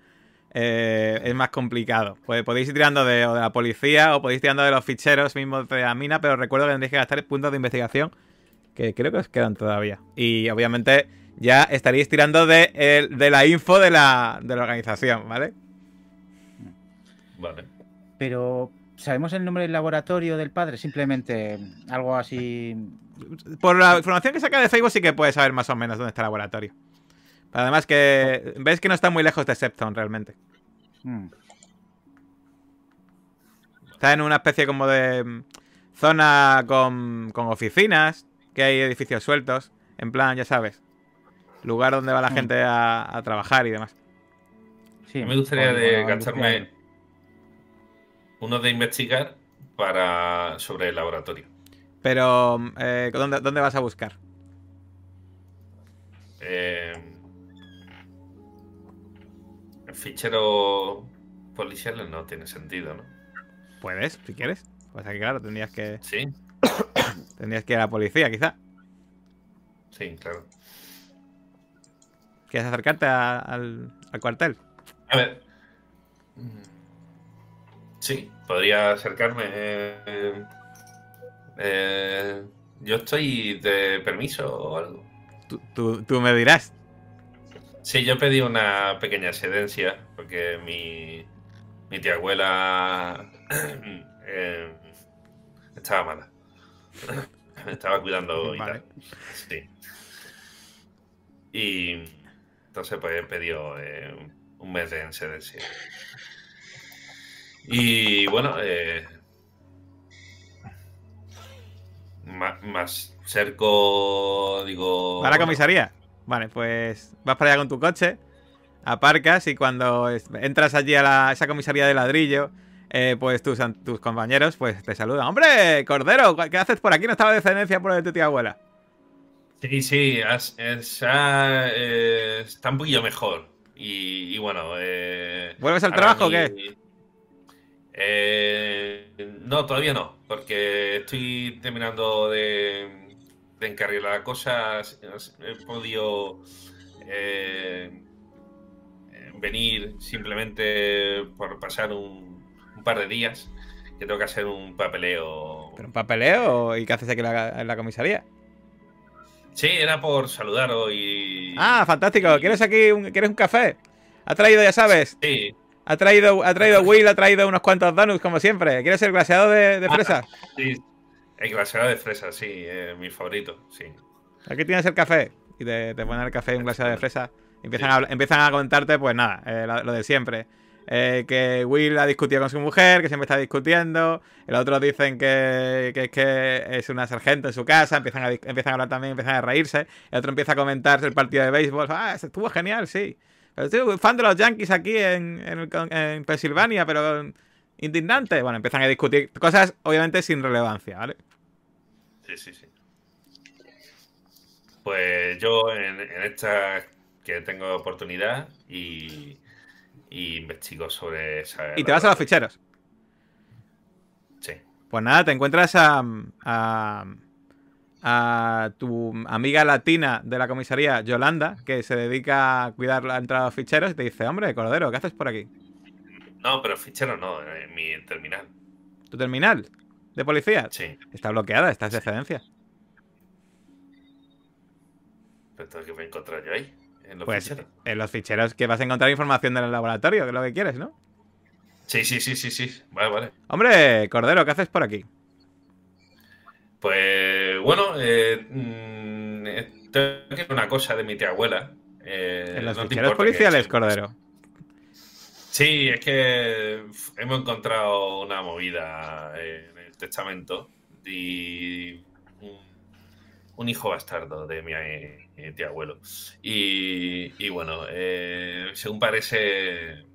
eh, es más complicado. Pues podéis ir tirando de, o de la policía o podéis ir tirando de los ficheros mismos de la mina, pero recuerdo que tendréis que gastar puntos de investigación que creo que os quedan todavía. Y obviamente ya estaréis tirando de, de la info de la, de la organización, ¿vale? Vale. Pero, ¿sabemos el nombre del laboratorio del padre? Simplemente algo así. Por la información que saca de Facebook sí que puedes saber más o menos dónde está el laboratorio. Además que ves que no está muy lejos de Septon realmente. mm, Está en una especie como de. zona con, con oficinas, que hay edificios sueltos, en plan, ya sabes, lugar donde va la Mm. gente a, a trabajar y demás. Sí, Me gustaría de gastarme uno de investigar para sobre el laboratorio. Pero, eh, ¿dónde, ¿dónde vas a buscar? Eh, fichero policial no tiene sentido, ¿no? Puedes, si quieres. Pues aquí, claro, tendrías que, Sí, tendrías que ir a la policía, quizá. sí, claro. ¿Quieres acercarte a- al, al cuartel? A ver. Sí, podría acercarme. eh, eh, yo estoy de permiso o algo. Tú, tú- tú me dirás. Sí, yo pedí una pequeña excedencia porque mi, mi tía abuela eh, estaba mala. Me estaba cuidando y Vale. tal. Sí. Y entonces pues he pedido eh, un mes de excedencia. Y bueno, eh, ma- más cerco, digo... ¿Va a la comisaría? Vale, pues vas para allá con tu coche, aparcas y cuando entras allí a la- esa comisaría de ladrillo, eh, pues tus, tus compañeros pues te saludan. ¡Hombre, Cordero! ¿Qué haces por aquí? ¿No estaba de descendencia por de tu tía abuela? Sí, sí, es- eh, está un poquillo mejor. Y, y bueno. Eh, ¿Vuelves al trabajo o qué? Eh, no, todavía no, porque estoy terminando de, de encarrilar cosas. He podido eh, venir simplemente por pasar un, un par de días, que tengo que hacer un papeleo. ¿Pero un papeleo? ¿Y qué haces aquí en la, en la comisaría? Sí, era por saludaros y... Ah, fantástico. ¿Quieres aquí un, ¿quieres un café? Ha traído, ya sabes, Sí, ha traído, ha traído Will, ha traído unos cuantos donuts como siempre. ¿Quieres el glaseado de, de fresa? Sí, el glaseado de fresa, sí, eh, mi favorito, sí. Aquí tienes el café. Y te, te ponen el café y un glaseado de fresa. Empiezan, a, empiezan a contarte, pues nada, eh, lo, lo de siempre. Eh, que Will ha discutido con su mujer, que siempre está discutiendo. El otro dicen que, que es que es una sargento en su casa. Empiezan a, empiezan a hablar también, empiezan a reírse. El otro empieza a comentar el partido de béisbol. Ah, estuvo genial, sí. Pero estoy fan de los Yankees aquí en, en, el en Pensilvania, pero indignante. Bueno, empiezan a discutir cosas, obviamente, sin relevancia, ¿vale? Sí, sí, sí. Pues yo en, en esta que tengo oportunidad y, y investigo sobre esa. Y te vas a los ficheros. Sí. Pues nada, te encuentras a, a, a tu amiga latina de la comisaría, Yolanda, que se dedica a cuidar la entrada a los ficheros y te dice, hombre, Cordero, ¿qué haces por aquí? No, pero fichero no, en mi terminal. ¿Tu terminal de policía? Sí. Está bloqueada, estás de excedencia. Pero tengo que encontrar yo ahí, en los Pues ficheros. en los ficheros que vas a encontrar información del laboratorio, que es lo que quieres, ¿no? Sí, sí, sí, sí, sí. Vale, vale. Hombre, Cordero, ¿qué haces por aquí? Pues bueno, eh, mm, eh, tengo que una cosa de mi tía abuela. eh, En los no ficheros policiales, Cordero. Sí, es que hemos encontrado una movida eh, en el testamento y un, hijo bastardo de mi eh, tío abuelo. Y, y bueno, eh, según parece, eh,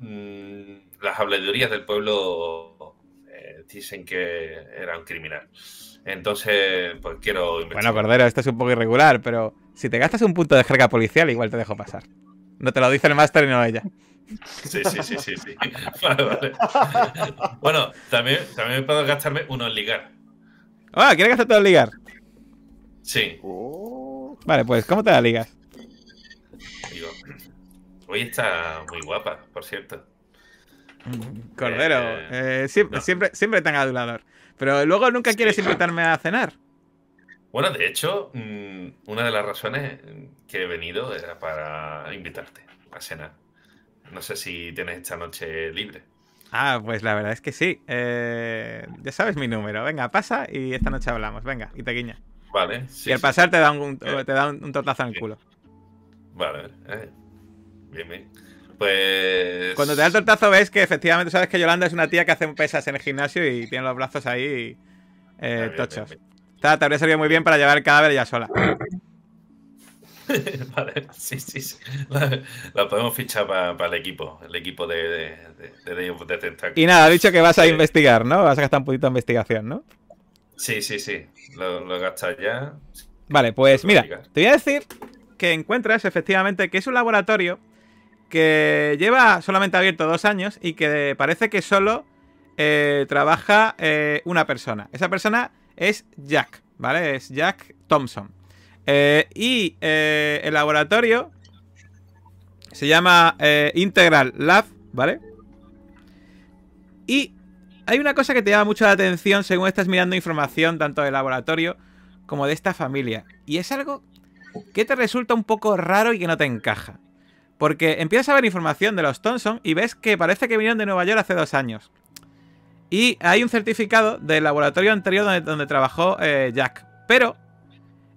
mm, las habladurías del pueblo eh, dicen que era un criminal. Entonces, pues quiero Bueno, investigar. Cordero, esto es un poco irregular, pero si te gastas un punto de jerga policial, igual te dejo pasar. No te lo dice el máster y no ella. Sí, sí, sí, sí, sí. Vale, vale. Bueno, también, también puedo gastarme uno en ligar. Ah, ¿quieres gastarte el ligar? Sí, Oh, Vale, pues, ¿cómo te la ligas? digo. Hoy está muy guapa, por cierto. Cordero, Eh, eh, siempre, no. siempre, siempre tan adulador. Pero luego nunca Sí. quieres invitarme a cenar. Bueno, de hecho, mm, una de las razones que he venido era para invitarte a cenar. No sé si tienes esta noche libre. Ah, pues la verdad es que sí. Eh, ya sabes mi número. Venga, pasa y esta noche hablamos. Venga, y te guiña. Vale. sí, y al sí, pasar te da un, Eh. te da un, un tortazo en el Sí. culo. Vale, eh, bien, bien. Pues. Cuando te da el tortazo ves que efectivamente sabes que Yolanda es una tía que hace pesas en el gimnasio y tiene los brazos ahí eh, bien, tochos. bien. Esta te habría servido muy bien para llevar el cadáver ella sola. vale, sí, sí, sí. La, la podemos fichar para el equipo, el equipo de, de, de, de. Y nada, has dicho que vas a Sí. investigar, ¿no? Vas a gastar un poquito de investigación, ¿no? Sí, sí, sí. Lo, lo he gastado ya. Vale, pues mira, te voy a decir que encuentras efectivamente que es un laboratorio que lleva solamente abierto dos años y que parece que solo eh, trabaja eh, una persona. Esa persona es Jack, ¿vale? Es Jack Thompson. Eh, y eh, el laboratorio se llama eh, Integral Lab, ¿vale? Y hay una cosa que te llama mucho la atención según estás mirando información tanto del laboratorio como de esta familia. Y es algo que te resulta un poco raro y que no te encaja. Porque empiezas a ver información de los Thompson y ves que parece que vinieron de Nueva York hace dos años. Y hay un certificado del laboratorio anterior donde, donde trabajó eh, Jack. Pero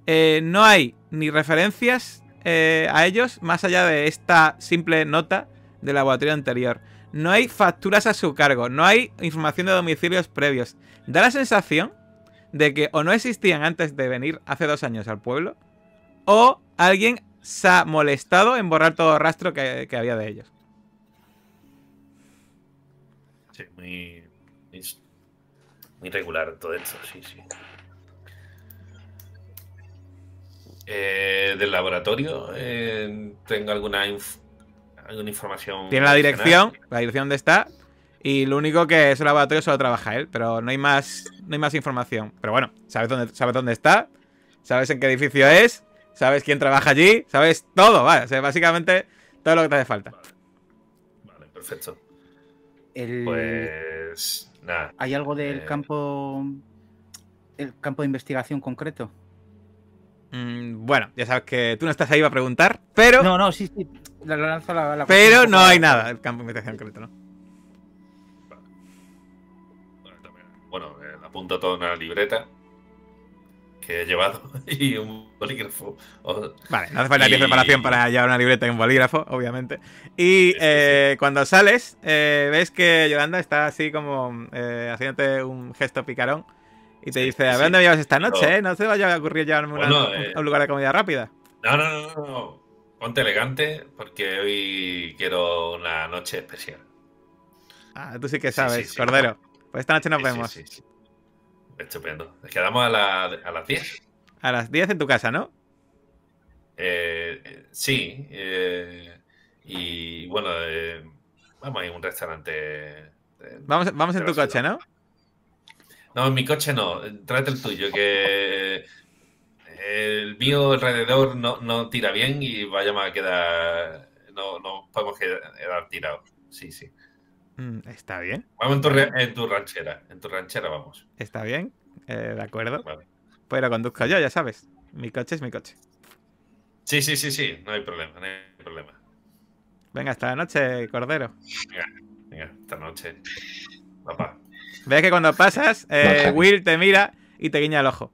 eh, no hay ni referencias eh, a ellos más allá de esta simple nota del laboratorio anterior. No hay facturas a su cargo, no hay información de domicilios previos. Da la sensación de que o no existían antes de venir hace dos años al pueblo, o alguien se ha molestado en borrar todo rastro que, que había de ellos. Sí, muy, muy, muy regular todo esto, sí, sí. Eh, del laboratorio, eh, tengo alguna, inf- alguna información. Tiene la dirección, la dirección donde está, y lo único que es el laboratorio solo trabaja él, pero no hay más, no hay más información. Pero bueno, sabes dónde, sabes dónde está, sabes en qué edificio es, sabes quién trabaja allí, sabes todo, vale, o sea, básicamente todo lo que te hace falta. Vale, perfecto. El- Pues nada. ¿Hay algo del eh, campo el campo de investigación concreto? Mm, bueno, ya sabes que tú no estás ahí para preguntar, pero, No, no, sí, sí. Lanzo la, la pero no hay nada del campo de investigación concreto, ¿no? Bueno, también- Bueno, eh, apunto todo en una libreta que he llevado y un bolígrafo. Vale, no hace falta Y- preparación para llevar una libreta y un bolígrafo, obviamente. Y Sí, sí, eh, cuando sales, eh, ves que Yolanda está así como eh, haciéndote un gesto picarón. Y te dice, a ver sí. dónde me llevas esta Pero- noche, ¿eh? No se vaya a ocurrir llevarme una- Bueno, un- eh, a un lugar de comida rápida. No, no, no, no. Ponte elegante porque hoy quiero una noche especial. Ah, tú sí que sabes. Cordero. Pues esta noche nos vemos. Estupendo. Nos quedamos a, la- a las 10. A las 10 en tu casa, ¿no? Eh, sí. eh, y bueno, eh, vamos a ir a un restaurante. eh, Vamos, vamos en tu coche. ¿no? No, en mi coche no. Tráete el tuyo, que el mío alrededor no, no tira bien y vayamos a quedar. No, no podemos quedar tirados. Sí, sí. Mm, está bien, Vamos en tu, en tu ranchera. En tu ranchera vamos. está bien. eh, de acuerdo. Vale. Pero conduzco yo, ya sabes. Mi coche es mi coche. Sí, sí, sí, sí. No hay problema, no hay problema. Venga, hasta la noche, Cordero. Venga, esta noche. Papá. Ves que cuando pasas, eh. Will te mira y te guiña el ojo.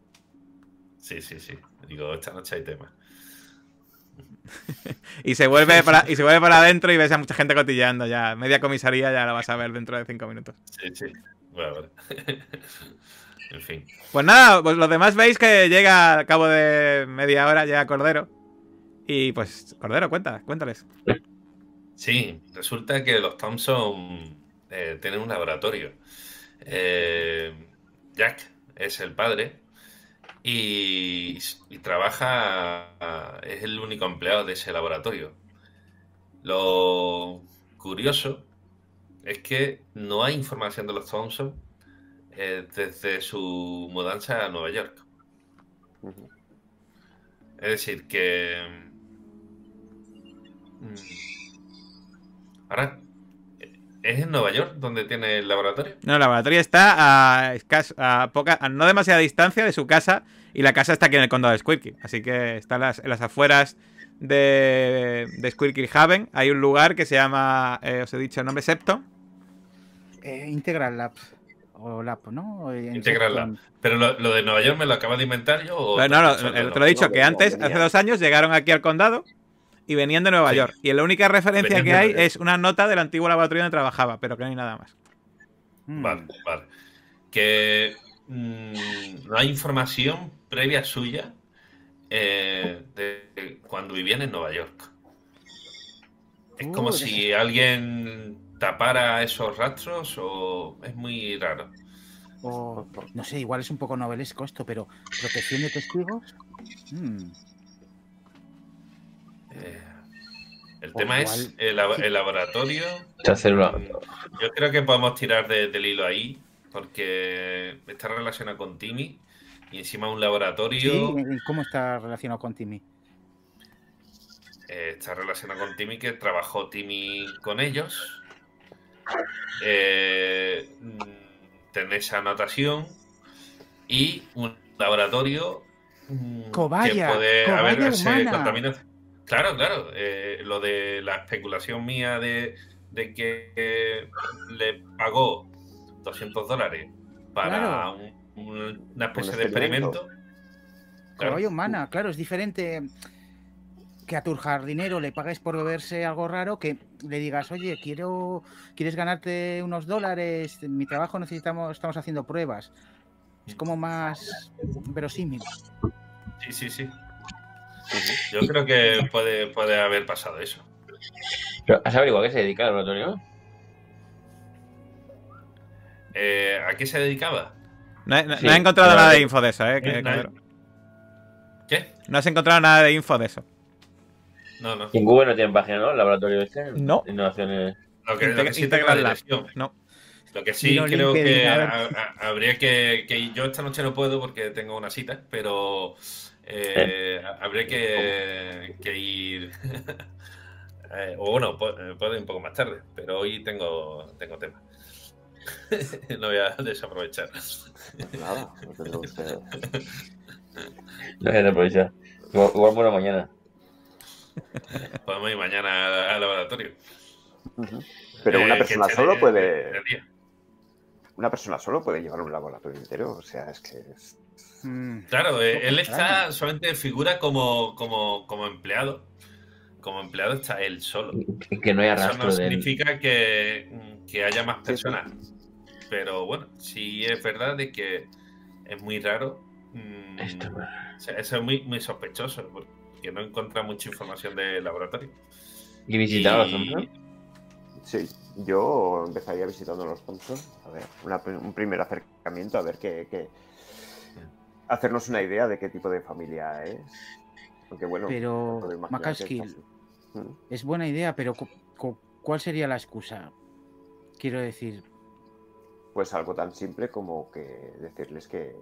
Sí, sí, sí. Digo, esta noche hay tema. Y se vuelve para, y se vuelve para adentro y ves a mucha gente cotilleando ya. Media comisaría ya lo vas a ver dentro de cinco minutos. Sí, sí. Bueno, vale. en fin. Pues nada, pues los demás veis que llega al cabo de media hora, llega Cordero. Y pues, Cordero, cuenta, cuéntales. Sí, resulta que los Thompson eh, tienen un laboratorio. Eh, Jack es el padre y, y trabaja, es el único empleado de ese laboratorio. Lo curioso es que no hay información de los Thompson eh, desde su mudanza a Nueva York. Es decir, que... mm, Ahora, ¿es en Nueva York donde tiene el laboratorio? No, el laboratorio está a, escas- a poca, a no demasiada distancia de su casa y la casa está aquí en el condado de Squirky. Así que está en las, en las afueras de, de Squirky Haven. Hay un lugar que se llama, eh, os he dicho el nombre, Septon. Eh, Integral Lab. O Lab, ¿no? En Integral. Lab. Pero lo, lo de Nueva York me lo acabo de inventar yo. o no, eh, te lo he dicho, que antes, hace dos años, llegaron aquí al condado y venían de Nueva Sí. York. Y la única referencia Venían que de hay es una nota del antiguo laboratorio donde trabajaba, pero que no hay nada más. Mm. Vale, vale. Que mm, no hay información previa suya eh, de cuando vivían en Nueva York. Es como Uh, si alguien tapara esos rastros o es muy raro. O, no sé, igual es un poco novelesco esto, pero protección de testigos. Mm. Eh, el O tema es el, lab- el laboratorio. Célula. Mm, Yo creo que podemos tirar de- del hilo ahí, porque está relacionado con Timmy y encima un Sí, laboratorio ¿y ¿cómo está relacionado con Timmy? eh, está relacionado con Timmy, que trabajó Timmy con ellos. Eh, mm, tenéis esa anotación y un laboratorio mm, Cobaya, que puede cobaya haber ese humana. contaminación. Claro, claro. eh, lo de la especulación mía de, de que eh, le pagó 200 dólares para Claro. un- un- una especie de experimento. Claro. Humana, claro, es diferente que a tu jardinero le pagues por beberse algo raro que le digas, oye, quiero, quieres ganarte unos dólares, en mi trabajo necesitamos, estamos haciendo pruebas. Es como más verosímil. Sí, sí, sí. Yo creo que puede, puede haber pasado eso. Pero, ¿Has averiguado a qué se dedica el laboratorio? Eh, ¿A qué se dedicaba? No he, no- Sí, no he encontrado nada de info de eso, ¿eh? que- Eh, no. ¿Qué? No has encontrado nada de info de eso. No, no. En Google no tienen página, ¿no? El laboratorio este. No. Innovaciones. Lo que, lo que sí tengo la dirección. No. Lo que sí creo que a habría que, que Yo esta noche no puedo porque tengo una cita, pero eh, habría que, que ir. eh, o bueno, eh, puedo ir un poco más tarde, pero hoy tengo, tengo tema. no voy a desaprovechar. Nada, no tendrá usted. No sé, aprovechar. Igual, igual por la mañana. Podemos ir mañana al, laboratorio. Pero Eh, una persona solo de- puede. Una persona solo puede llevar un laboratorio entero. O sea, es que. es-. Claro, eh, él está solamente figura como, como, como empleado. Como empleado está él solo. Y que no haya Eso rastro no de él. significa que, mm, que haya más sí. personas. Pero bueno, sí es verdad de que es muy raro. mm, Esto, o sea, eso es muy, muy sospechoso, porque no encuentra mucha información del laboratorio. Y visitaba Y- los Thompson. Sí, yo empezaría visitando los Thompson. A ver, una un primer acercamiento, a ver qué. qué- Hacernos una idea de qué tipo de familia es. Aunque bueno. Pero, es. Mm. buena idea, pero cu- cu- ¿cuál sería la excusa? Quiero decir, Pues algo tan simple como que decirles que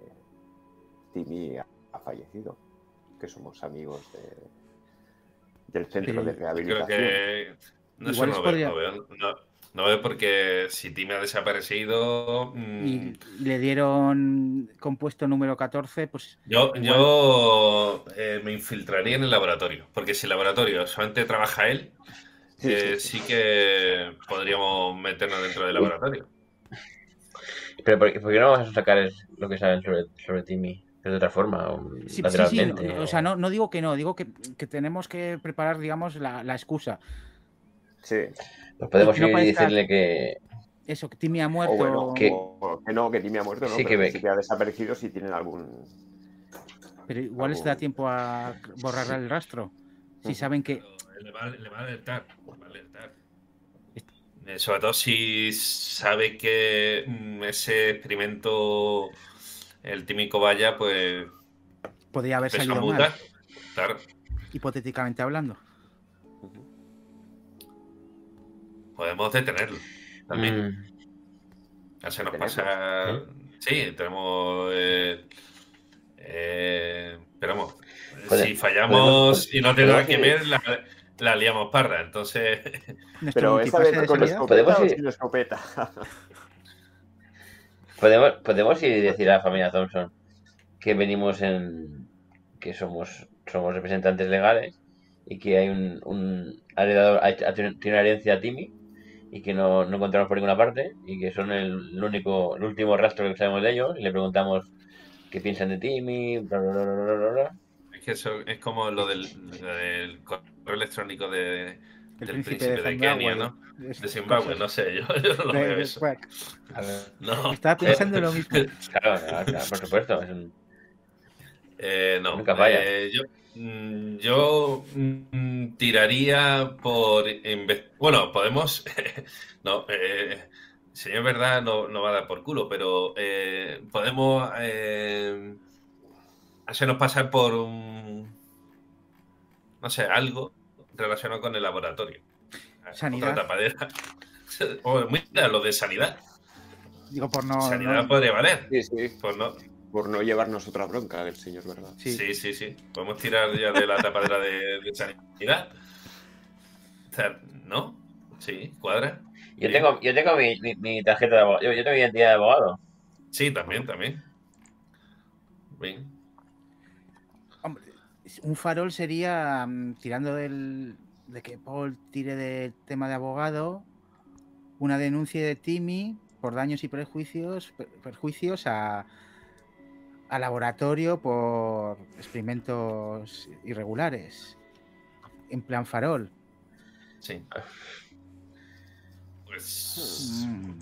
Timmy ha, ha fallecido, que somos amigos de, del centro Pero de creo rehabilitación. que. No, Igual podría- no no- porque si Tim ha desaparecido. mm, y le dieron compuesto número 14, pues Yo, Igual- yo eh, me infiltraría en el laboratorio, porque si el laboratorio solamente trabaja él, Sí, eh, sí, sí. sí que podríamos meternos dentro del laboratorio. Pero ¿por qué, por qué no vamos a sacar lo que saben sobre, sobre Timmy? De otra forma, o Sí, sí, sí, lateralmente. o sea, no, no digo que no, digo que, que tenemos que preparar, digamos, la, la excusa. Sí. Pues podemos no ir y decirle que. Eso, que Timmy ha muerto. O bueno, que- o que no, que Timmy ha muerto, no, Sí, que pero ve- que sí que ha desaparecido si tienen algún. Pero igual les da algún- tiempo a borrar el rastro. Si saben que. Le va, le va a alertar. le va a alertar. Eh, sobre todo si sabe que mm, ese experimento, el tímico vaya, pues Podría haber salido mal, Claro. hipotéticamente hablando. Podemos detenerlo. También. Mm, Ya se nos Tenemos, pasa. Sí, tenemos. Eh, eh, pero vamos, Puede- si fallamos y no nada que ver, la, la liamos parda. Entonces, Pero esta vez con escopeta escopeta. ¿Podemos, podemos ir y decir a la familia Thompson que venimos en. que somos, somos representantes legales y que hay un, un heredador, ha- ha- tiene una herencia a Timmy y que no, no encontramos por ninguna parte y que son el, el único, el último rastro que sabemos de ellos y le preguntamos qué piensan de Timmy, bla, bla, bla, bla, bla, bla, bla. es que eso es como lo del, lo del correo electrónico de, El del príncipe príncipe, de de, Kenia. ¿no? De Zimbabue, no sé, yo, yo no lo de- veo de eso. Quack. A ver, No, Estaba pensando lo mismo. Claro, claro, claro, por supuesto. es un- eh, no. Nunca falla. Eh, yo yo mm, tiraría por... Bueno, podemos... no, eh, señor verdad no, no va a dar por culo, pero eh, podemos eh, hacernos pasar por un... No sé, algo relacionado con el laboratorio. Sanidad. Otra tapadera. O, mira, lo de sanidad. Digo, por no. sanidad no- podría valer. Sí, sí. Pues no, Por no llevarnos otra bronca del señor, ¿verdad? Sí. Sí, sí, sí. Podemos tirar ya de la tapadera de, de sanidad. O sea, ¿no? Sí, cuadra. Yo tengo, yo tengo mi, mi- mi tarjeta de abogado. Yo, yo tengo mi identidad de abogado. Sí, también, también. Bien. Hombre, un farol sería mm, tirando del, de que Paul tire del tema de abogado, una denuncia de Timmy por daños y prejuicios, per- perjuicios a, a laboratorio por experimentos irregulares. En plan farol. Sí. Pues. Mm.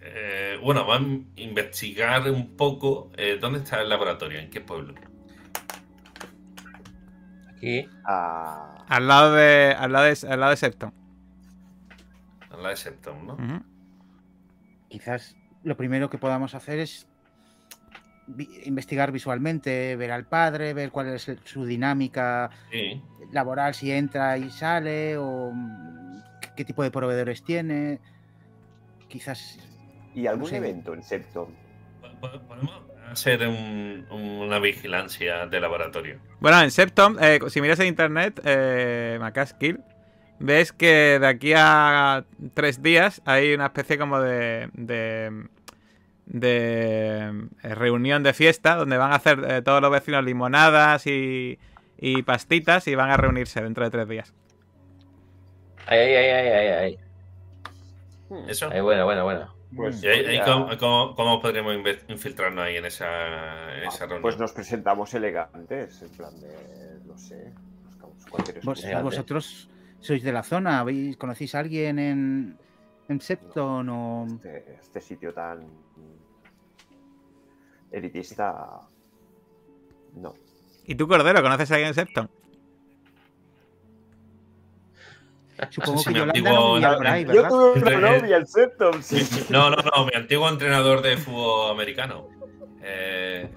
eh, bueno, van a investigar un poco eh, dónde está el laboratorio, en qué pueblo. Aquí. Ah, Al lado de. Al lado de, al lado de Septon. En la de Septon, ¿no? Quizás lo primero que podamos hacer es vi- investigar visualmente, ver al padre, ver cuál es el- su dinámica Sí. laboral, si entra y sale, o mm, qué- qué tipo de proveedores tiene. Quizás. ¿Y algún No sé. evento en Septon? Po- Podemos hacer un- una vigilancia de laboratorio. Bueno, en Septon, eh, si miras en internet, eh, Macaskill, ves que de aquí a tres días hay una especie como de. de. De, eh, reunión de fiesta donde van a hacer eh, todos los vecinos limonadas y. y pastitas y van a reunirse dentro de tres días. Ahí, ahí, ahí, ahí, ahí, ahí. ¿Eso? Ahí, bueno, bueno, bueno. Pues, ¿Y ahí, ahí ya- cómo, cómo- cómo podríamos inve- infiltrarnos ahí en esa, en Ah, esa reunión? pues nos presentamos elegantes, en plan de, no sé, buscamos cualquier Vos- vosotros sois de la zona, ¿habéis, ¿conocéis a alguien en, en Septon o.? Este, este sitio tan elitista, no. ¿Y tú, Cordero, conoces a alguien en Septon? Supongo Sí, que mi Yolanda antiguo- no ahí, Yo tuve una novia en Septon, sí. No, no, no, mi antiguo entrenador de fútbol americano. Eh,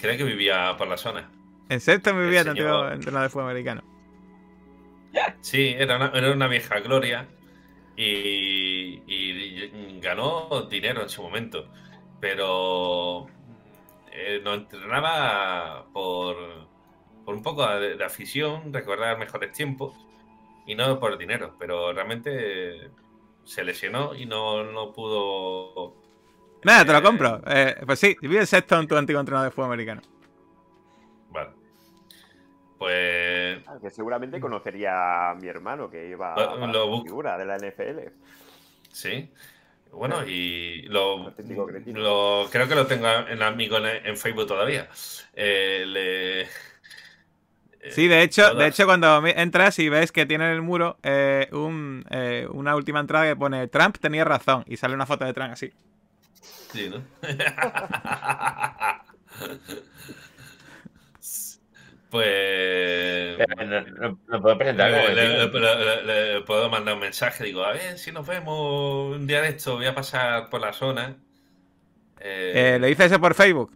creo que vivía por la zona. En Septon vivía El tu señor- antiguo entrenador de fútbol americano. Sí, era una, era una vieja gloria y, y ganó dinero en su momento. Pero eh, nos entrenaba por, por un poco de, de afición, recordar mejores tiempos y no por dinero. Pero realmente se lesionó y no, no pudo. Nada, te lo eh, compro. Eh, pues sí, vive en Septon tu antiguo entrenador de fútbol americano. Vale. Pues Ah, Que seguramente conocería a mi hermano que iba Lo- a la figura de la NFL. Sí. Bueno, y lo, creo que lo tengo en amigo en, en Facebook todavía. Eh, le- eh, Sí, de hecho, todas- de hecho cuando entras y ves que tiene en el muro eh, un, eh, una última entrada que pone Trump tenía razón y sale una foto de Trump así. Sí, ¿no? pues. Pero No, no, no puedo presentar Le, le- vecino. le- le- le puedo mandar un mensaje, digo, a ver si nos vemos un día de esto, voy a pasar por la zona. Eh, Eh, le dices eso por Facebook,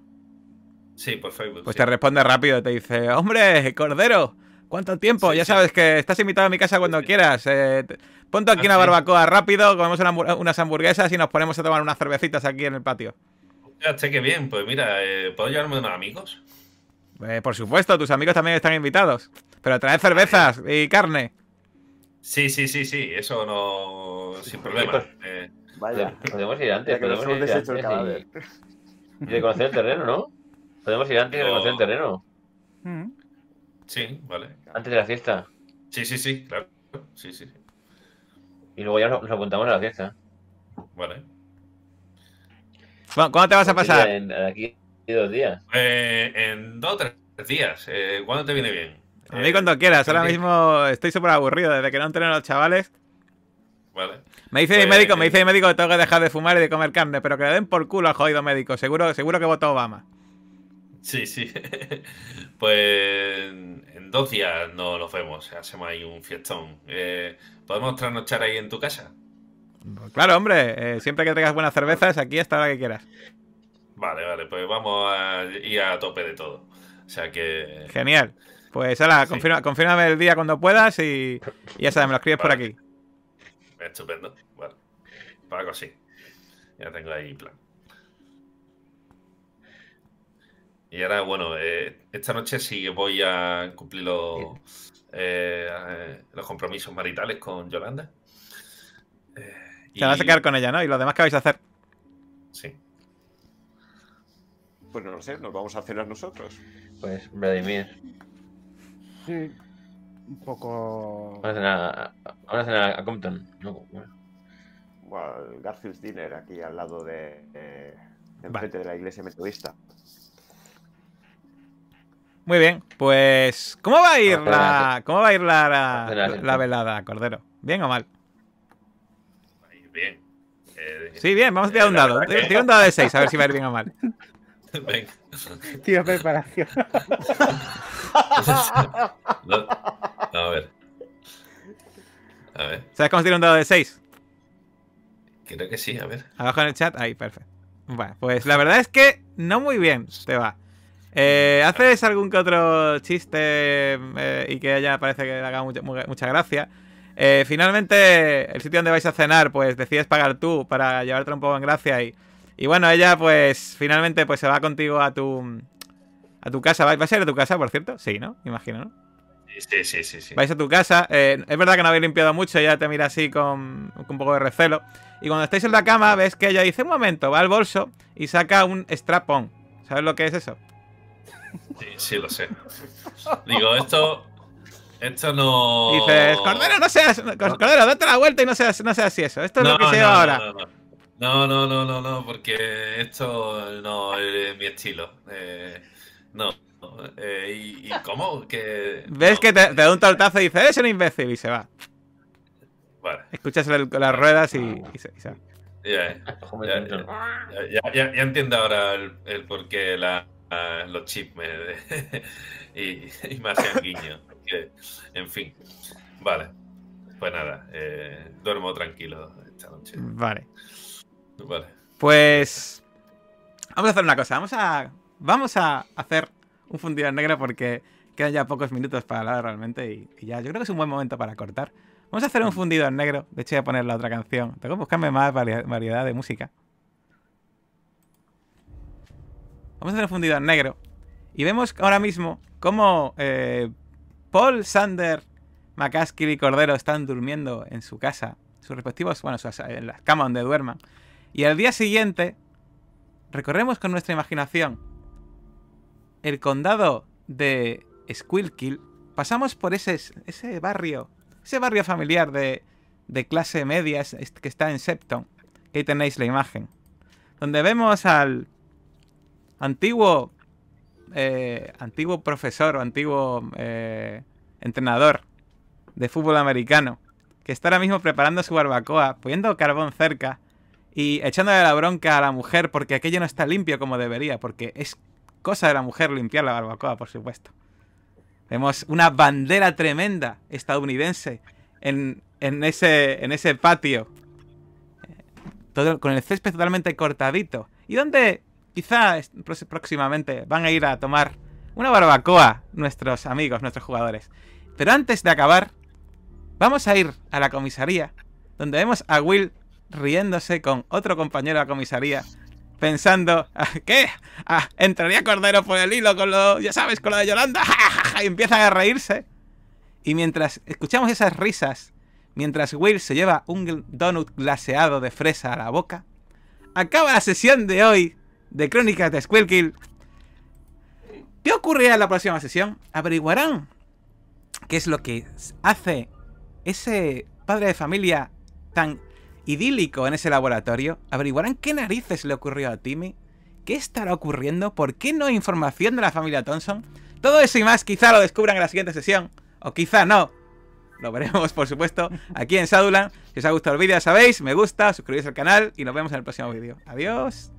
Sí, por Facebook. pues sí. te responde rápido y te dice, hombre, Cordero, ¿cuánto tiempo? Sí, ya sí. sabes que estás invitado a mi casa cuando Sí. quieras. eh, te- ponte aquí Ah, una sí. barbacoa rápido, comemos una unas hamburguesas y nos ponemos a tomar unas cervecitas aquí en el patio. Hostia, qué bien, pues mira, eh, ¿puedo llevarme unos amigos? Eh, por supuesto, tus amigos también están invitados. Pero trae cervezas y carne. Sí, sí, sí, sí, eso no. sin problema. Eh, Vaya, Podemos ir antes, que podemos hemos ir deshecho el antes cadáver. y, y reconocer el terreno, ¿no? Podemos ir antes y No. reconocer el terreno. Mm. sí, vale. Antes de la fiesta. Sí, sí, sí, claro. Sí, sí, sí. Y luego ya nos, nos apuntamos a la fiesta. Vale. Bueno, ¿Cuándo te vas a Pues pasar? En, en aquí dos días. Eh, en dos o tres días. Eh, ¿Cuándo te viene bien? A mí Eh, cuando quieras, ahora mismo estoy súper aburrido desde que no entreno a los chavales. Vale. Me dice mi Pues- médico, me dice mi médico que tengo que dejar de fumar y de comer carne, pero que le den por culo al jodido médico. Seguro, seguro que votó Obama. Sí, sí. pues en dos días no nos vemos. Hacemos ahí un fiestón. Eh, ¿Podemos trasnochar ahí en tu casa? Pues claro, hombre, eh, siempre que traigas buenas cervezas, aquí hasta la que quieras. Vale, vale, pues vamos a ir a tope de todo. O sea que. Genial. Pues ahora, Sí. confirma, confírmame el día cuando puedas y, y ya sabes, me lo escribes por aquí. Estupendo. Vale. Algo así. Ya tengo ahí plan. Y ahora, bueno, eh, esta noche sí voy a cumplir los, eh, eh, los compromisos maritales con Yolanda. Eh, Te vas a y- quedar con ella, ¿no? Y lo demás que vais a hacer. Sí. Pues no lo sé, nos vamos a cenar nosotros. Pues Vladimir. Sí. Un poco. Vamos a cenar a, vamos a, cenar a Compton. No, bueno. Bueno, el Garfield's Dinner aquí al lado de. eh, enfrente de la iglesia metodista. Muy bien, pues ¿cómo va a ir la, cómo va a ir la, la, velada, Cordero? ¿Bien o mal? Bien. Eh, Sí, bien, vamos a tirar eh, un dado. que- Tira un dado de 6 a ver si va a ir bien o mal. Venga. Tío, preparación. No, a ver. A ver. ¿Sabes cómo se tira un dado de 6? Creo que sí, a ver. Abajo en el chat, ahí, perfecto. Bueno, pues la verdad es que no muy bien te va. Eh, ¿Haces algún que otro chiste eh, y que ella parece que le haga mucha, mu- mucha gracia? Eh, finalmente, el sitio donde vais a cenar, pues decides pagar tú para llevarte un poco en gracia y, y bueno, ella pues finalmente pues se va contigo a tu a tu casa. ¿Va va a ser a tu casa, por cierto? Sí, ¿no? Imagino, ¿no? Sí, sí, sí, sí. Vais a tu casa. eh, es verdad que no habéis limpiado mucho, ella te mira así con, con un poco de recelo. Y cuando estáis en la cama, ves que ella dice: Un momento, va al bolso y saca un strap-on. ¿Sabes lo que es eso? Sí, sí, lo sé. Digo, esto. Esto no. Dices: Cordero, no seas. Cordero, date la vuelta y no seas, no seas así eso. Esto es lo que se lleva ahora. No, no, no, no, no, no, porque esto no es mi estilo. Eh, no. Eh, y, y cómo? Que. Ves no. que te, te da un tortazo y dice: Eres un imbécil. Y se va. Vale, Escuchas el- las ruedas y, y se, y se va. ya, ya, Simpson. ya, ya, ya- ya entiendo ahora el, el por qué la- la- los chips me. y, y me hacían guiño. Que, en fin. Vale. Pues nada, eh, duermo tranquilo esta noche. Vale. Vale. Pues. Vamos a hacer una cosa. Vamos a. Vamos a hacer un fundido en negro porque quedan ya pocos minutos para hablar realmente y, y ya yo creo que es un buen momento para cortar. Vamos a hacer un fundido en negro. De hecho, voy a poner la otra canción. Tengo que buscarme más varia- variedad de música. Vamos a hacer un fundido en negro. Y vemos ahora mismo cómo eh, Paul, Sander, McCaskill y Cordero están durmiendo en su casa. Sus respectivos, bueno, en la cama donde duerman. Y al día siguiente, recorremos con nuestra imaginación el condado de Squilkill. Pasamos por ese, ese barrio, ese barrio familiar de, de clase media que está en Septon. Que ahí tenéis la imagen. Donde vemos al antiguo, eh, antiguo profesor o antiguo eh, entrenador de fútbol americano. Que está ahora mismo preparando su barbacoa, poniendo carbón cerca y echándole la bronca a la mujer porque aquello no está limpio como debería, porque es cosa de la mujer limpiar la barbacoa, por supuesto. Vemos una bandera tremenda estadounidense en, en ese, en ese patio, todo, con el césped totalmente cortadito, y donde quizá próximamente van a ir a tomar una barbacoa nuestros amigos, nuestros jugadores. Pero antes de acabar, vamos a ir a la comisaría, donde vemos a Will riéndose con otro compañero de la comisaría, pensando, "Ah, ¿qué? Ah, entraría Cordero por el hilo con lo, ya sabes, con lo de Yolanda, y empiezan a reírse. Y mientras escuchamos esas risas, mientras Will se lleva un donut glaseado de fresa a la boca, acaba la sesión de hoy de Crónicas de Squirkill. ¿Qué ocurrirá en la próxima sesión? Averiguarán qué es lo que hace ese padre de familia tan idílico en ese laboratorio. Averiguarán qué narices le ocurrió a Timmy. ¿Qué estará ocurriendo? ¿Por qué no hay información de la familia Thompson? Todo eso y más quizá lo descubran en la siguiente sesión, o quizá no. Lo veremos, por supuesto, aquí en Sadulan. Si os ha gustado el vídeo, ya sabéis, me gusta, suscribís al canal y nos vemos en el próximo vídeo. Adiós.